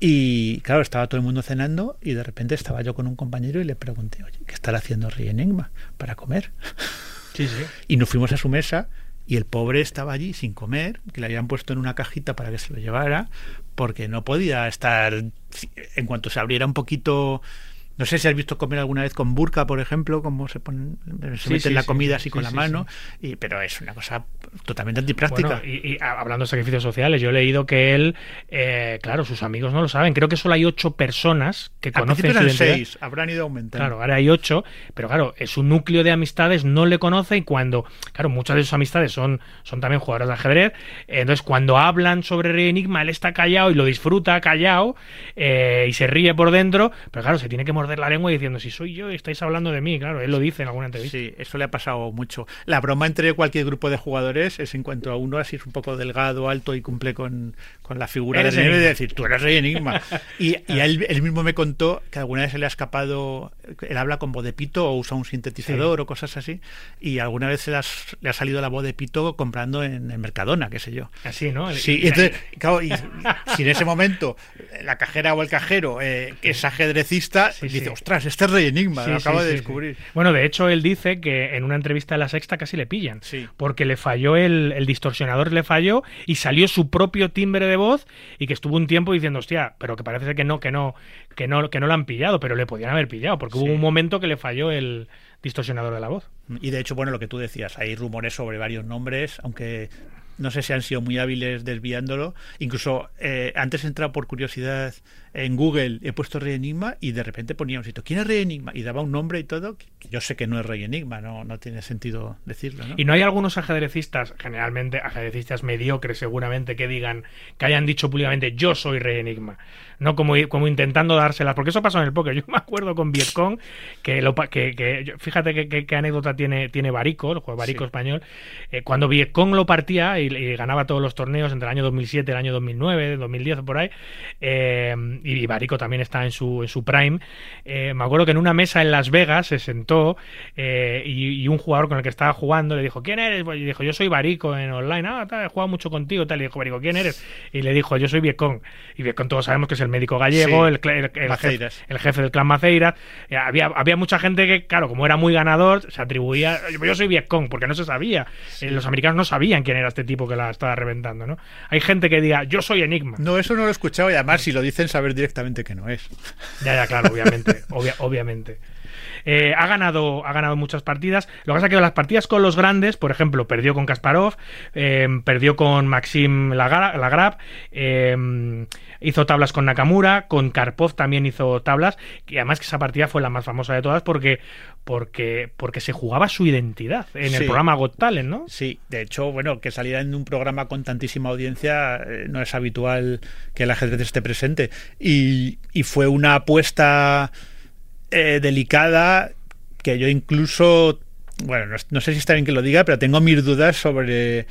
S8: Y claro, estaba todo el mundo cenando y de repente estaba yo con un compañero y le pregunté, oye, ¿qué estará haciendo Rey Enigma para comer?
S2: Sí, sí.
S8: Y nos fuimos a su mesa y el pobre estaba allí sin comer, que le habían puesto en una cajita para que se lo llevara, porque no podía estar, en cuanto se abriera un poquito... No sé si has visto comer alguna vez con burka, por ejemplo, cómo se ponen, se
S2: Sí,
S8: meten la comida
S2: sí,
S8: así con la mano, y, pero es una cosa totalmente antipráctica.
S2: Bueno, y, y hablando de sacrificios sociales, yo he leído que él, eh, claro, sus amigos no lo saben. Creo que solo hay ocho personas que
S8: Al
S2: conocen
S8: principio
S2: su
S8: eran
S2: identidad.
S8: seis, habrán ido aumentando.
S2: Claro, ahora hay ocho, pero claro, es un núcleo de amistades no le conoce y cuando, claro, muchas de sus amistades son, son también jugadores de ajedrez, eh, entonces cuando hablan sobre Rey Enigma, él está callado y lo disfruta callado eh, y se ríe por dentro, pero claro, se tiene que morder la lengua diciendo, si soy yo, estáis hablando de mí, claro, él lo dice en alguna entrevista.
S8: Sí, eso le ha pasado mucho. La broma entre cualquier grupo de jugadores es en cuanto a uno así es un poco delgado, alto y cumple con, con la figura de
S2: Enigma.
S8: decir, tú eres Rey Enigma. y y a él, él mismo me contó que alguna vez se le ha escapado, él habla con voz de pito o usa un sintetizador o cosas así, y alguna vez se le, ha salido la voz de pito comprando en, el Mercadona, qué sé yo.
S2: Así, ¿no?
S8: Sí,
S2: Y-
S8: y entonces, claro, y si en ese momento la cajera o el cajero eh, que es ajedrecista
S2: Sí,
S8: dice,
S2: sí.
S8: ostras, este es Rey Enigma, lo acabo de descubrir.
S2: Bueno, de hecho, él dice que en una entrevista de la sexta casi le pillan.
S8: Sí.
S2: Porque le falló el, el distorsionador, le falló y salió su propio timbre de voz y que estuvo un tiempo diciendo, hostia, pero que parece ser que no, que no, que no, que no lo han pillado, pero le podían haber pillado, porque
S8: Sí.
S2: hubo un momento que le falló el distorsionador de la voz.
S8: Y de hecho, bueno, lo que tú decías, hay rumores sobre varios nombres, aunque no sé si han sido muy hábiles desviándolo. Incluso eh, antes he entrado por curiosidad en Google, he puesto Rey Enigma y de repente ponía un sitio, ¿quién es Rey Enigma? Y daba un nombre y todo, yo sé que no es Rey Enigma, no, no tiene sentido decirlo. ¿no?
S2: Y no hay algunos ajedrecistas, generalmente ajedrecistas mediocres seguramente, que digan, que hayan dicho públicamente, yo soy Rey Enigma. No como, como intentando dárselas, porque eso pasó en el póker. Yo me acuerdo con Vietcong, que, lo, que, fíjate qué anécdota tiene, tiene Barico, el juego Barico
S8: Sí.
S2: español. Eh, cuando Vietcong lo partía y, y ganaba todos los torneos entre el año 2007 y el año 2009, 2010 por ahí, eh, y Barico también está en su, en su prime, eh, me acuerdo que en una mesa en Las Vegas se sentó eh, y, y un jugador con el que estaba jugando le dijo, ¿quién eres? Y dijo, yo soy Barico en online. Ah, tal, he jugado mucho contigo. Tal. Y dijo, Barico, ¿quién eres? Y le dijo, yo soy Vietcong. Y Vietcong todos sabemos que es el médico gallego,
S8: Sí,
S2: el, el- el jefe, el jefe del clan Maceiras. Eh, había, había mucha gente que, claro, como era muy ganador, se atribuía, yo soy Vietcong, porque no se sabía. Eh, los americanos no sabían quién era este tipo que la estaba reventando, ¿no? Hay gente que diga, yo soy Enigma.
S8: No, eso no lo he escuchado y además si lo dicen saber directamente que no es.
S2: Ya, ya, claro, obviamente, obvia- obviamente. Eh, ha ganado ha ganado muchas partidas. Lo que pasa es que las partidas con los grandes, por ejemplo, perdió con Kasparov, eh, perdió con Maxim Lagra- Lagrave, eh, hizo tablas con Nakamura, con Karpov también hizo tablas, y además que esa partida fue la más famosa de todas porque porque porque se jugaba su identidad en el programa Got Talent, ¿no?
S8: Sí, de hecho, bueno, que saliera en un programa con tantísima audiencia eh, no es habitual que el ajedrez esté presente. Y, y fue una apuesta eh, delicada que yo incluso, bueno, no, no sé si está bien que lo diga, pero tengo mis dudas sobre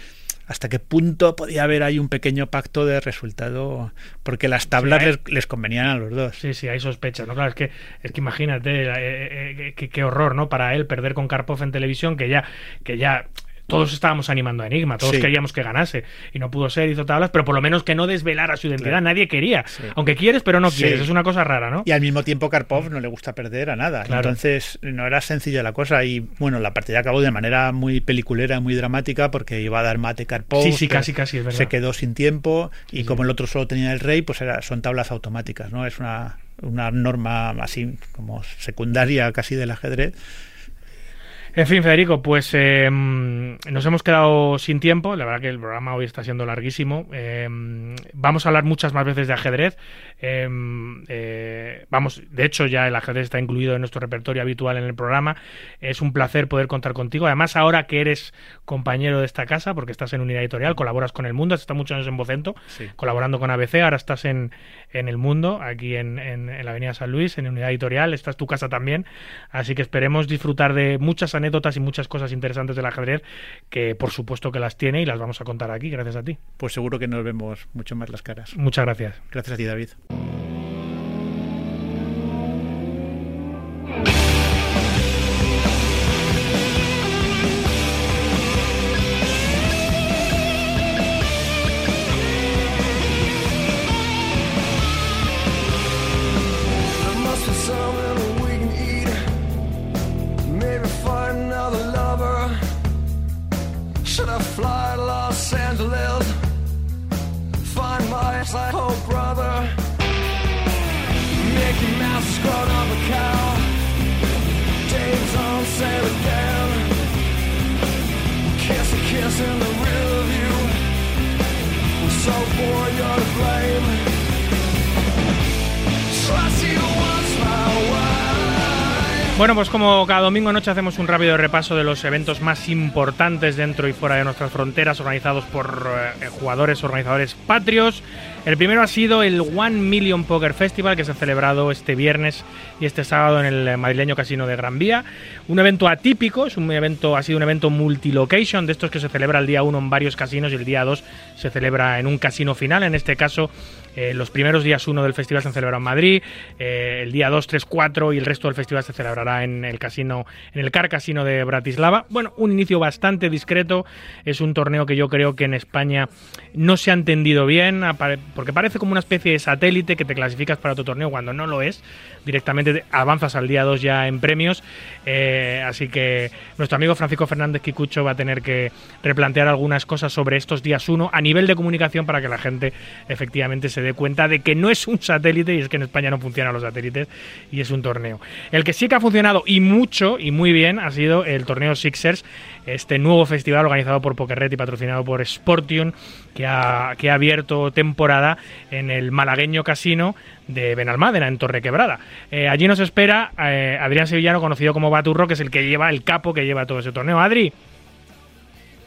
S8: hasta qué punto podía haber ahí un pequeño pacto de resultado, porque las tablas
S2: hay-
S8: les, les convenían a los dos.
S2: Sí, sí, hay sospechas, ¿no? Claro, es que, es que imagínate, eh, eh, qué, qué horror, ¿no? Para él perder con Karpov en televisión, que ya, que ya todos estábamos animando a Enigma, todos
S8: Sí.
S2: queríamos que ganase, y no pudo ser, hizo tablas, pero por lo menos que no desvelara su identidad,
S8: Claro.
S2: nadie quería.
S8: Sí.
S2: Aunque quieres, pero no
S8: Sí.
S2: quieres, es una cosa rara, ¿no?
S8: Y al mismo tiempo Karpov no le gusta perder a nada.
S2: Claro.
S8: Entonces no era sencilla la cosa. Y bueno, la partida acabó de manera muy peliculera, muy dramática, porque iba a dar mate Karpov.
S2: Sí, sí, casi, casi, es verdad.
S8: Se quedó sin tiempo. Y como el otro solo tenía el rey, pues era, son tablas automáticas, ¿no? Es una, una norma así como secundaria casi del ajedrez.
S2: En fin, Federico, pues eh, nos hemos quedado sin tiempo. La verdad que el programa hoy está siendo larguísimo. Eh, vamos a hablar muchas más veces de ajedrez. Eh, vamos, de hecho, ya el ajedrez está incluido en nuestro repertorio habitual en el programa. Es un placer poder contar contigo. Además, ahora que eres compañero de esta casa, porque estás en unidad editorial, colaboras con El Mundo, has estado muchos años en Vocento,
S8: Sí.
S2: colaborando con ABC, ahora estás en, en El Mundo, aquí en, en- en la Avenida San Luis, en unidad editorial, esta es tu casa también, así que esperemos disfrutar de muchas anécdotas y muchas cosas interesantes del ajedrez, que por supuesto que las tiene y las vamos a contar aquí, gracias a ti.
S8: Pues seguro que nos vemos mucho más las caras.
S2: Muchas gracias.
S8: Gracias a ti, David.
S7: Sandalil. Find my psycho brother. Mickey Mouse is grown up a cow. Dave's on sale again. Kiss a kiss in the rear view. So bored you're to blame. Trust you.
S2: Bueno, pues como cada domingo noche hacemos un rápido repaso de los eventos más importantes dentro y fuera de nuestras fronteras, organizados por eh, jugadores, organizadores patrios. El primero ha sido el One Million Poker Festival, que se ha celebrado este viernes y este sábado en el eh, madrileño casino de Gran Vía. Un evento atípico, es un evento, ha sido un evento multilocation, de estos que se celebra el día 1 en varios casinos y el día 2 se celebra en un casino final. En este caso, eh, los primeros días 1 del festival se celebrará en Madrid, eh, el día 2, 3, 4 y el resto del festival se celebrará en el casino, en el Car Casino de Bratislava. Bueno, un inicio bastante discreto. Es un torneo que yo creo que en España no se ha entendido bien, porque parece como una especie de satélite que te clasificas para otro torneo cuando no lo es. Directamente te- avanzas al día 2 ya en premios. Eh, así que nuestro amigo Francisco Fernández Kikucho va a tener que replantear algunas cosas sobre estos días 1 a nivel de comunicación para que la gente efectivamente se dé cuenta de que no es un satélite y es que en España no funcionan los satélites y es un torneo. El que sí que ha funcionado y mucho y muy bien ha sido el torneo Sixers, este nuevo festival organizado por Pokerret y patrocinado por Sportium que ha, que ha abierto temporada en el malagueño casino de Benalmádena, en Torrequebrada. Eh, allí nos espera eh, Adrián Sevillano, conocido como Baturro, que es el que lleva, el capo que lleva todo ese torneo. Adri,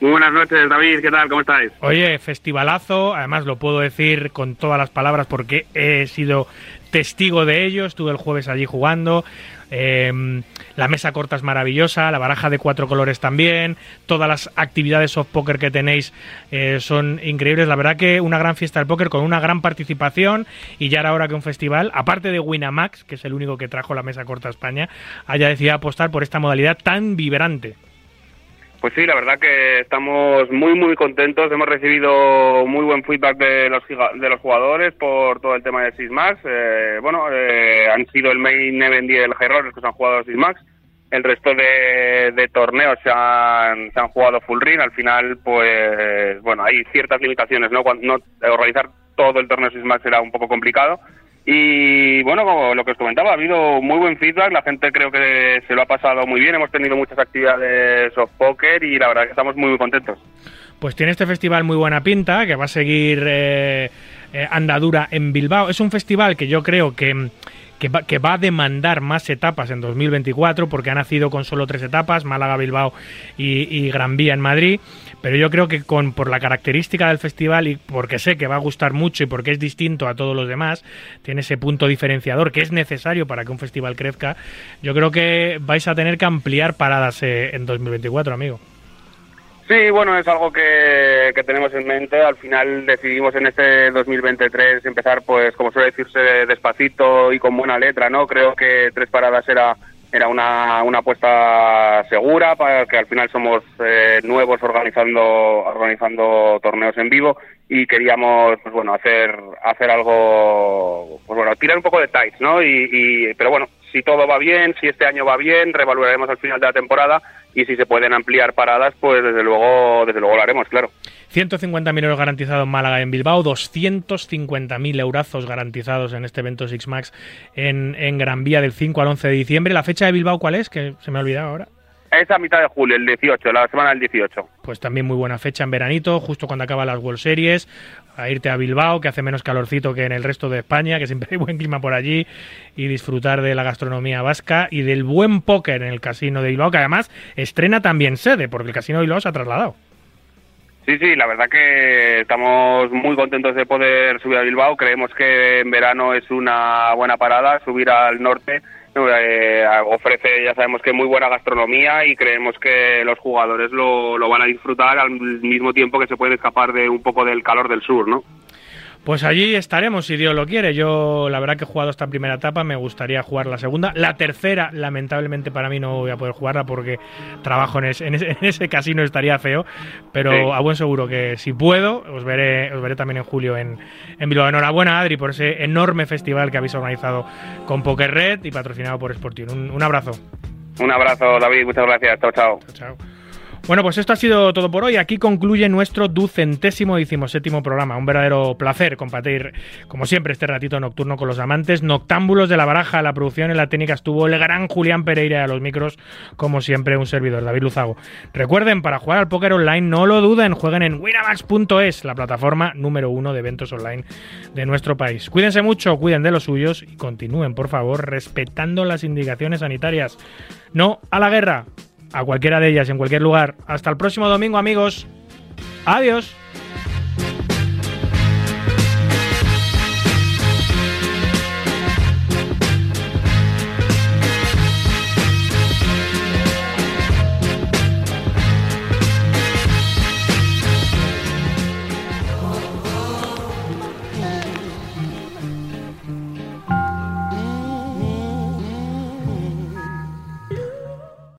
S9: Muy buenas noches, David. ¿Qué tal? ¿Cómo estáis?
S2: Oye, festivalazo, además lo puedo decir con todas las palabras porque he sido testigo de ello, estuve el jueves allí jugando, eh, la mesa corta es maravillosa, la baraja de cuatro colores también, todas las actividades soft poker que tenéis eh, son increíbles, la verdad que una gran fiesta del póker con una gran participación. Y ya era hora que un festival, aparte de Winamax, que es el único que trajo la mesa corta a España, haya decidido apostar por esta modalidad tan vibrante.
S9: Pues sí, la verdad que estamos muy, muy contentos. Hemos recibido muy buen feedback de los, de los jugadores por todo el tema de Sismax. Eh, bueno, eh, han sido el main event y el high rollers que se han jugado Sismax. El resto de, de torneos se han, se han jugado full ring. Al final, pues, bueno, hay ciertas limitaciones, ¿no? Cuando, no organizar todo el torneo Sismax era un poco complicado. Y bueno, como lo que os comentaba, ha habido muy buen feedback, la gente creo que se lo ha pasado muy bien, hemos tenido muchas actividades soft poker y la verdad que estamos muy, muy contentos.
S2: Pues tiene este festival muy buena pinta, que va a seguir eh, eh, andadura en Bilbao. Es un festival que yo creo que, que, va, a demandar más etapas en 2024, porque ha nacido con solo tres etapas, Málaga, Bilbao y Gran Vía en Madrid. Pero yo creo que con por la característica del festival y porque sé que va a gustar mucho y porque es distinto a todos los demás, tiene ese punto diferenciador que es necesario para que un festival crezca, yo creo que vais a tener que ampliar paradas eh, en 2024, amigo.
S9: Sí, bueno, es algo que, que tenemos en mente. Al final decidimos en este 2023 empezar, pues, como suele decirse, despacito y con buena letra, ¿no? Creo que tres paradas era era una, una apuesta segura para que al final somos eh, nuevos organizando organizando torneos en vivo y queríamos pues bueno hacer hacer algo pues bueno tirar un poco de tights no y, y pero bueno si todo va bien si este año va bien reevaluaremos al final de la temporada y si se pueden ampliar paradas pues desde luego desde luego lo haremos claro
S2: 150.000 euros garantizados en Málaga y en Bilbao, 250.000 eurazos garantizados en este evento Six Max en, en Gran Vía del 5 al 11 de diciembre. ¿La fecha de Bilbao cuál es? Que se me ha olvidado ahora.
S9: Es a mitad de julio, el 18, la semana del 18.
S2: Pues también muy buena fecha en veranito, justo cuando acaban las World Series, a irte a Bilbao, que hace menos calorcito que en el resto de España, que siempre hay buen clima por allí, y disfrutar de la gastronomía vasca y del buen póker en el casino de Bilbao, que además estrena también sede, porque el casino de Bilbao se ha trasladado.
S9: Sí, sí, la verdad que estamos muy contentos de poder subir a Bilbao. Creemos que en verano es una buena parada subir al norte. Eh, ofrece, ya sabemos que muy buena gastronomía y creemos que los jugadores lo, lo van a disfrutar al mismo tiempo que se puede escapar de un poco del calor del sur, ¿no?
S2: Pues allí estaremos, si Dios lo quiere. Yo, la verdad, que he jugado esta primera etapa, me gustaría jugar la segunda. La tercera, lamentablemente para mí, no voy a poder jugarla porque trabajo en ese, en ese, en ese casino, estaría feo. Pero
S9: Sí.
S2: a buen seguro que si puedo, os veré, os veré también en julio en, en Bilbao. Enhorabuena, Adri, por ese enorme festival que habéis organizado con Poker Red y patrocinado por Sporting. Un, un abrazo.
S9: Un abrazo, David, muchas gracias. Chao, chao.
S2: Chao. Bueno, pues esto ha sido todo por hoy. Aquí concluye nuestro ducentésimo decimoséptimo programa. Un verdadero placer compartir, como siempre, este ratito nocturno con los amantes noctámbulos de la baraja. La producción en la técnica estuvo el gran Julián Pereira a los micros, como siempre, un servidor, David Luzago. Recuerden, para jugar al póker online, no lo duden, jueguen en winamax.es, la plataforma número uno de eventos online de nuestro país. Cuídense mucho, cuiden de los suyos y continúen, por favor, respetando las indicaciones sanitarias. No a la guerra, a cualquiera de ellas, en cualquier lugar. Hasta el próximo domingo, amigos. Adiós.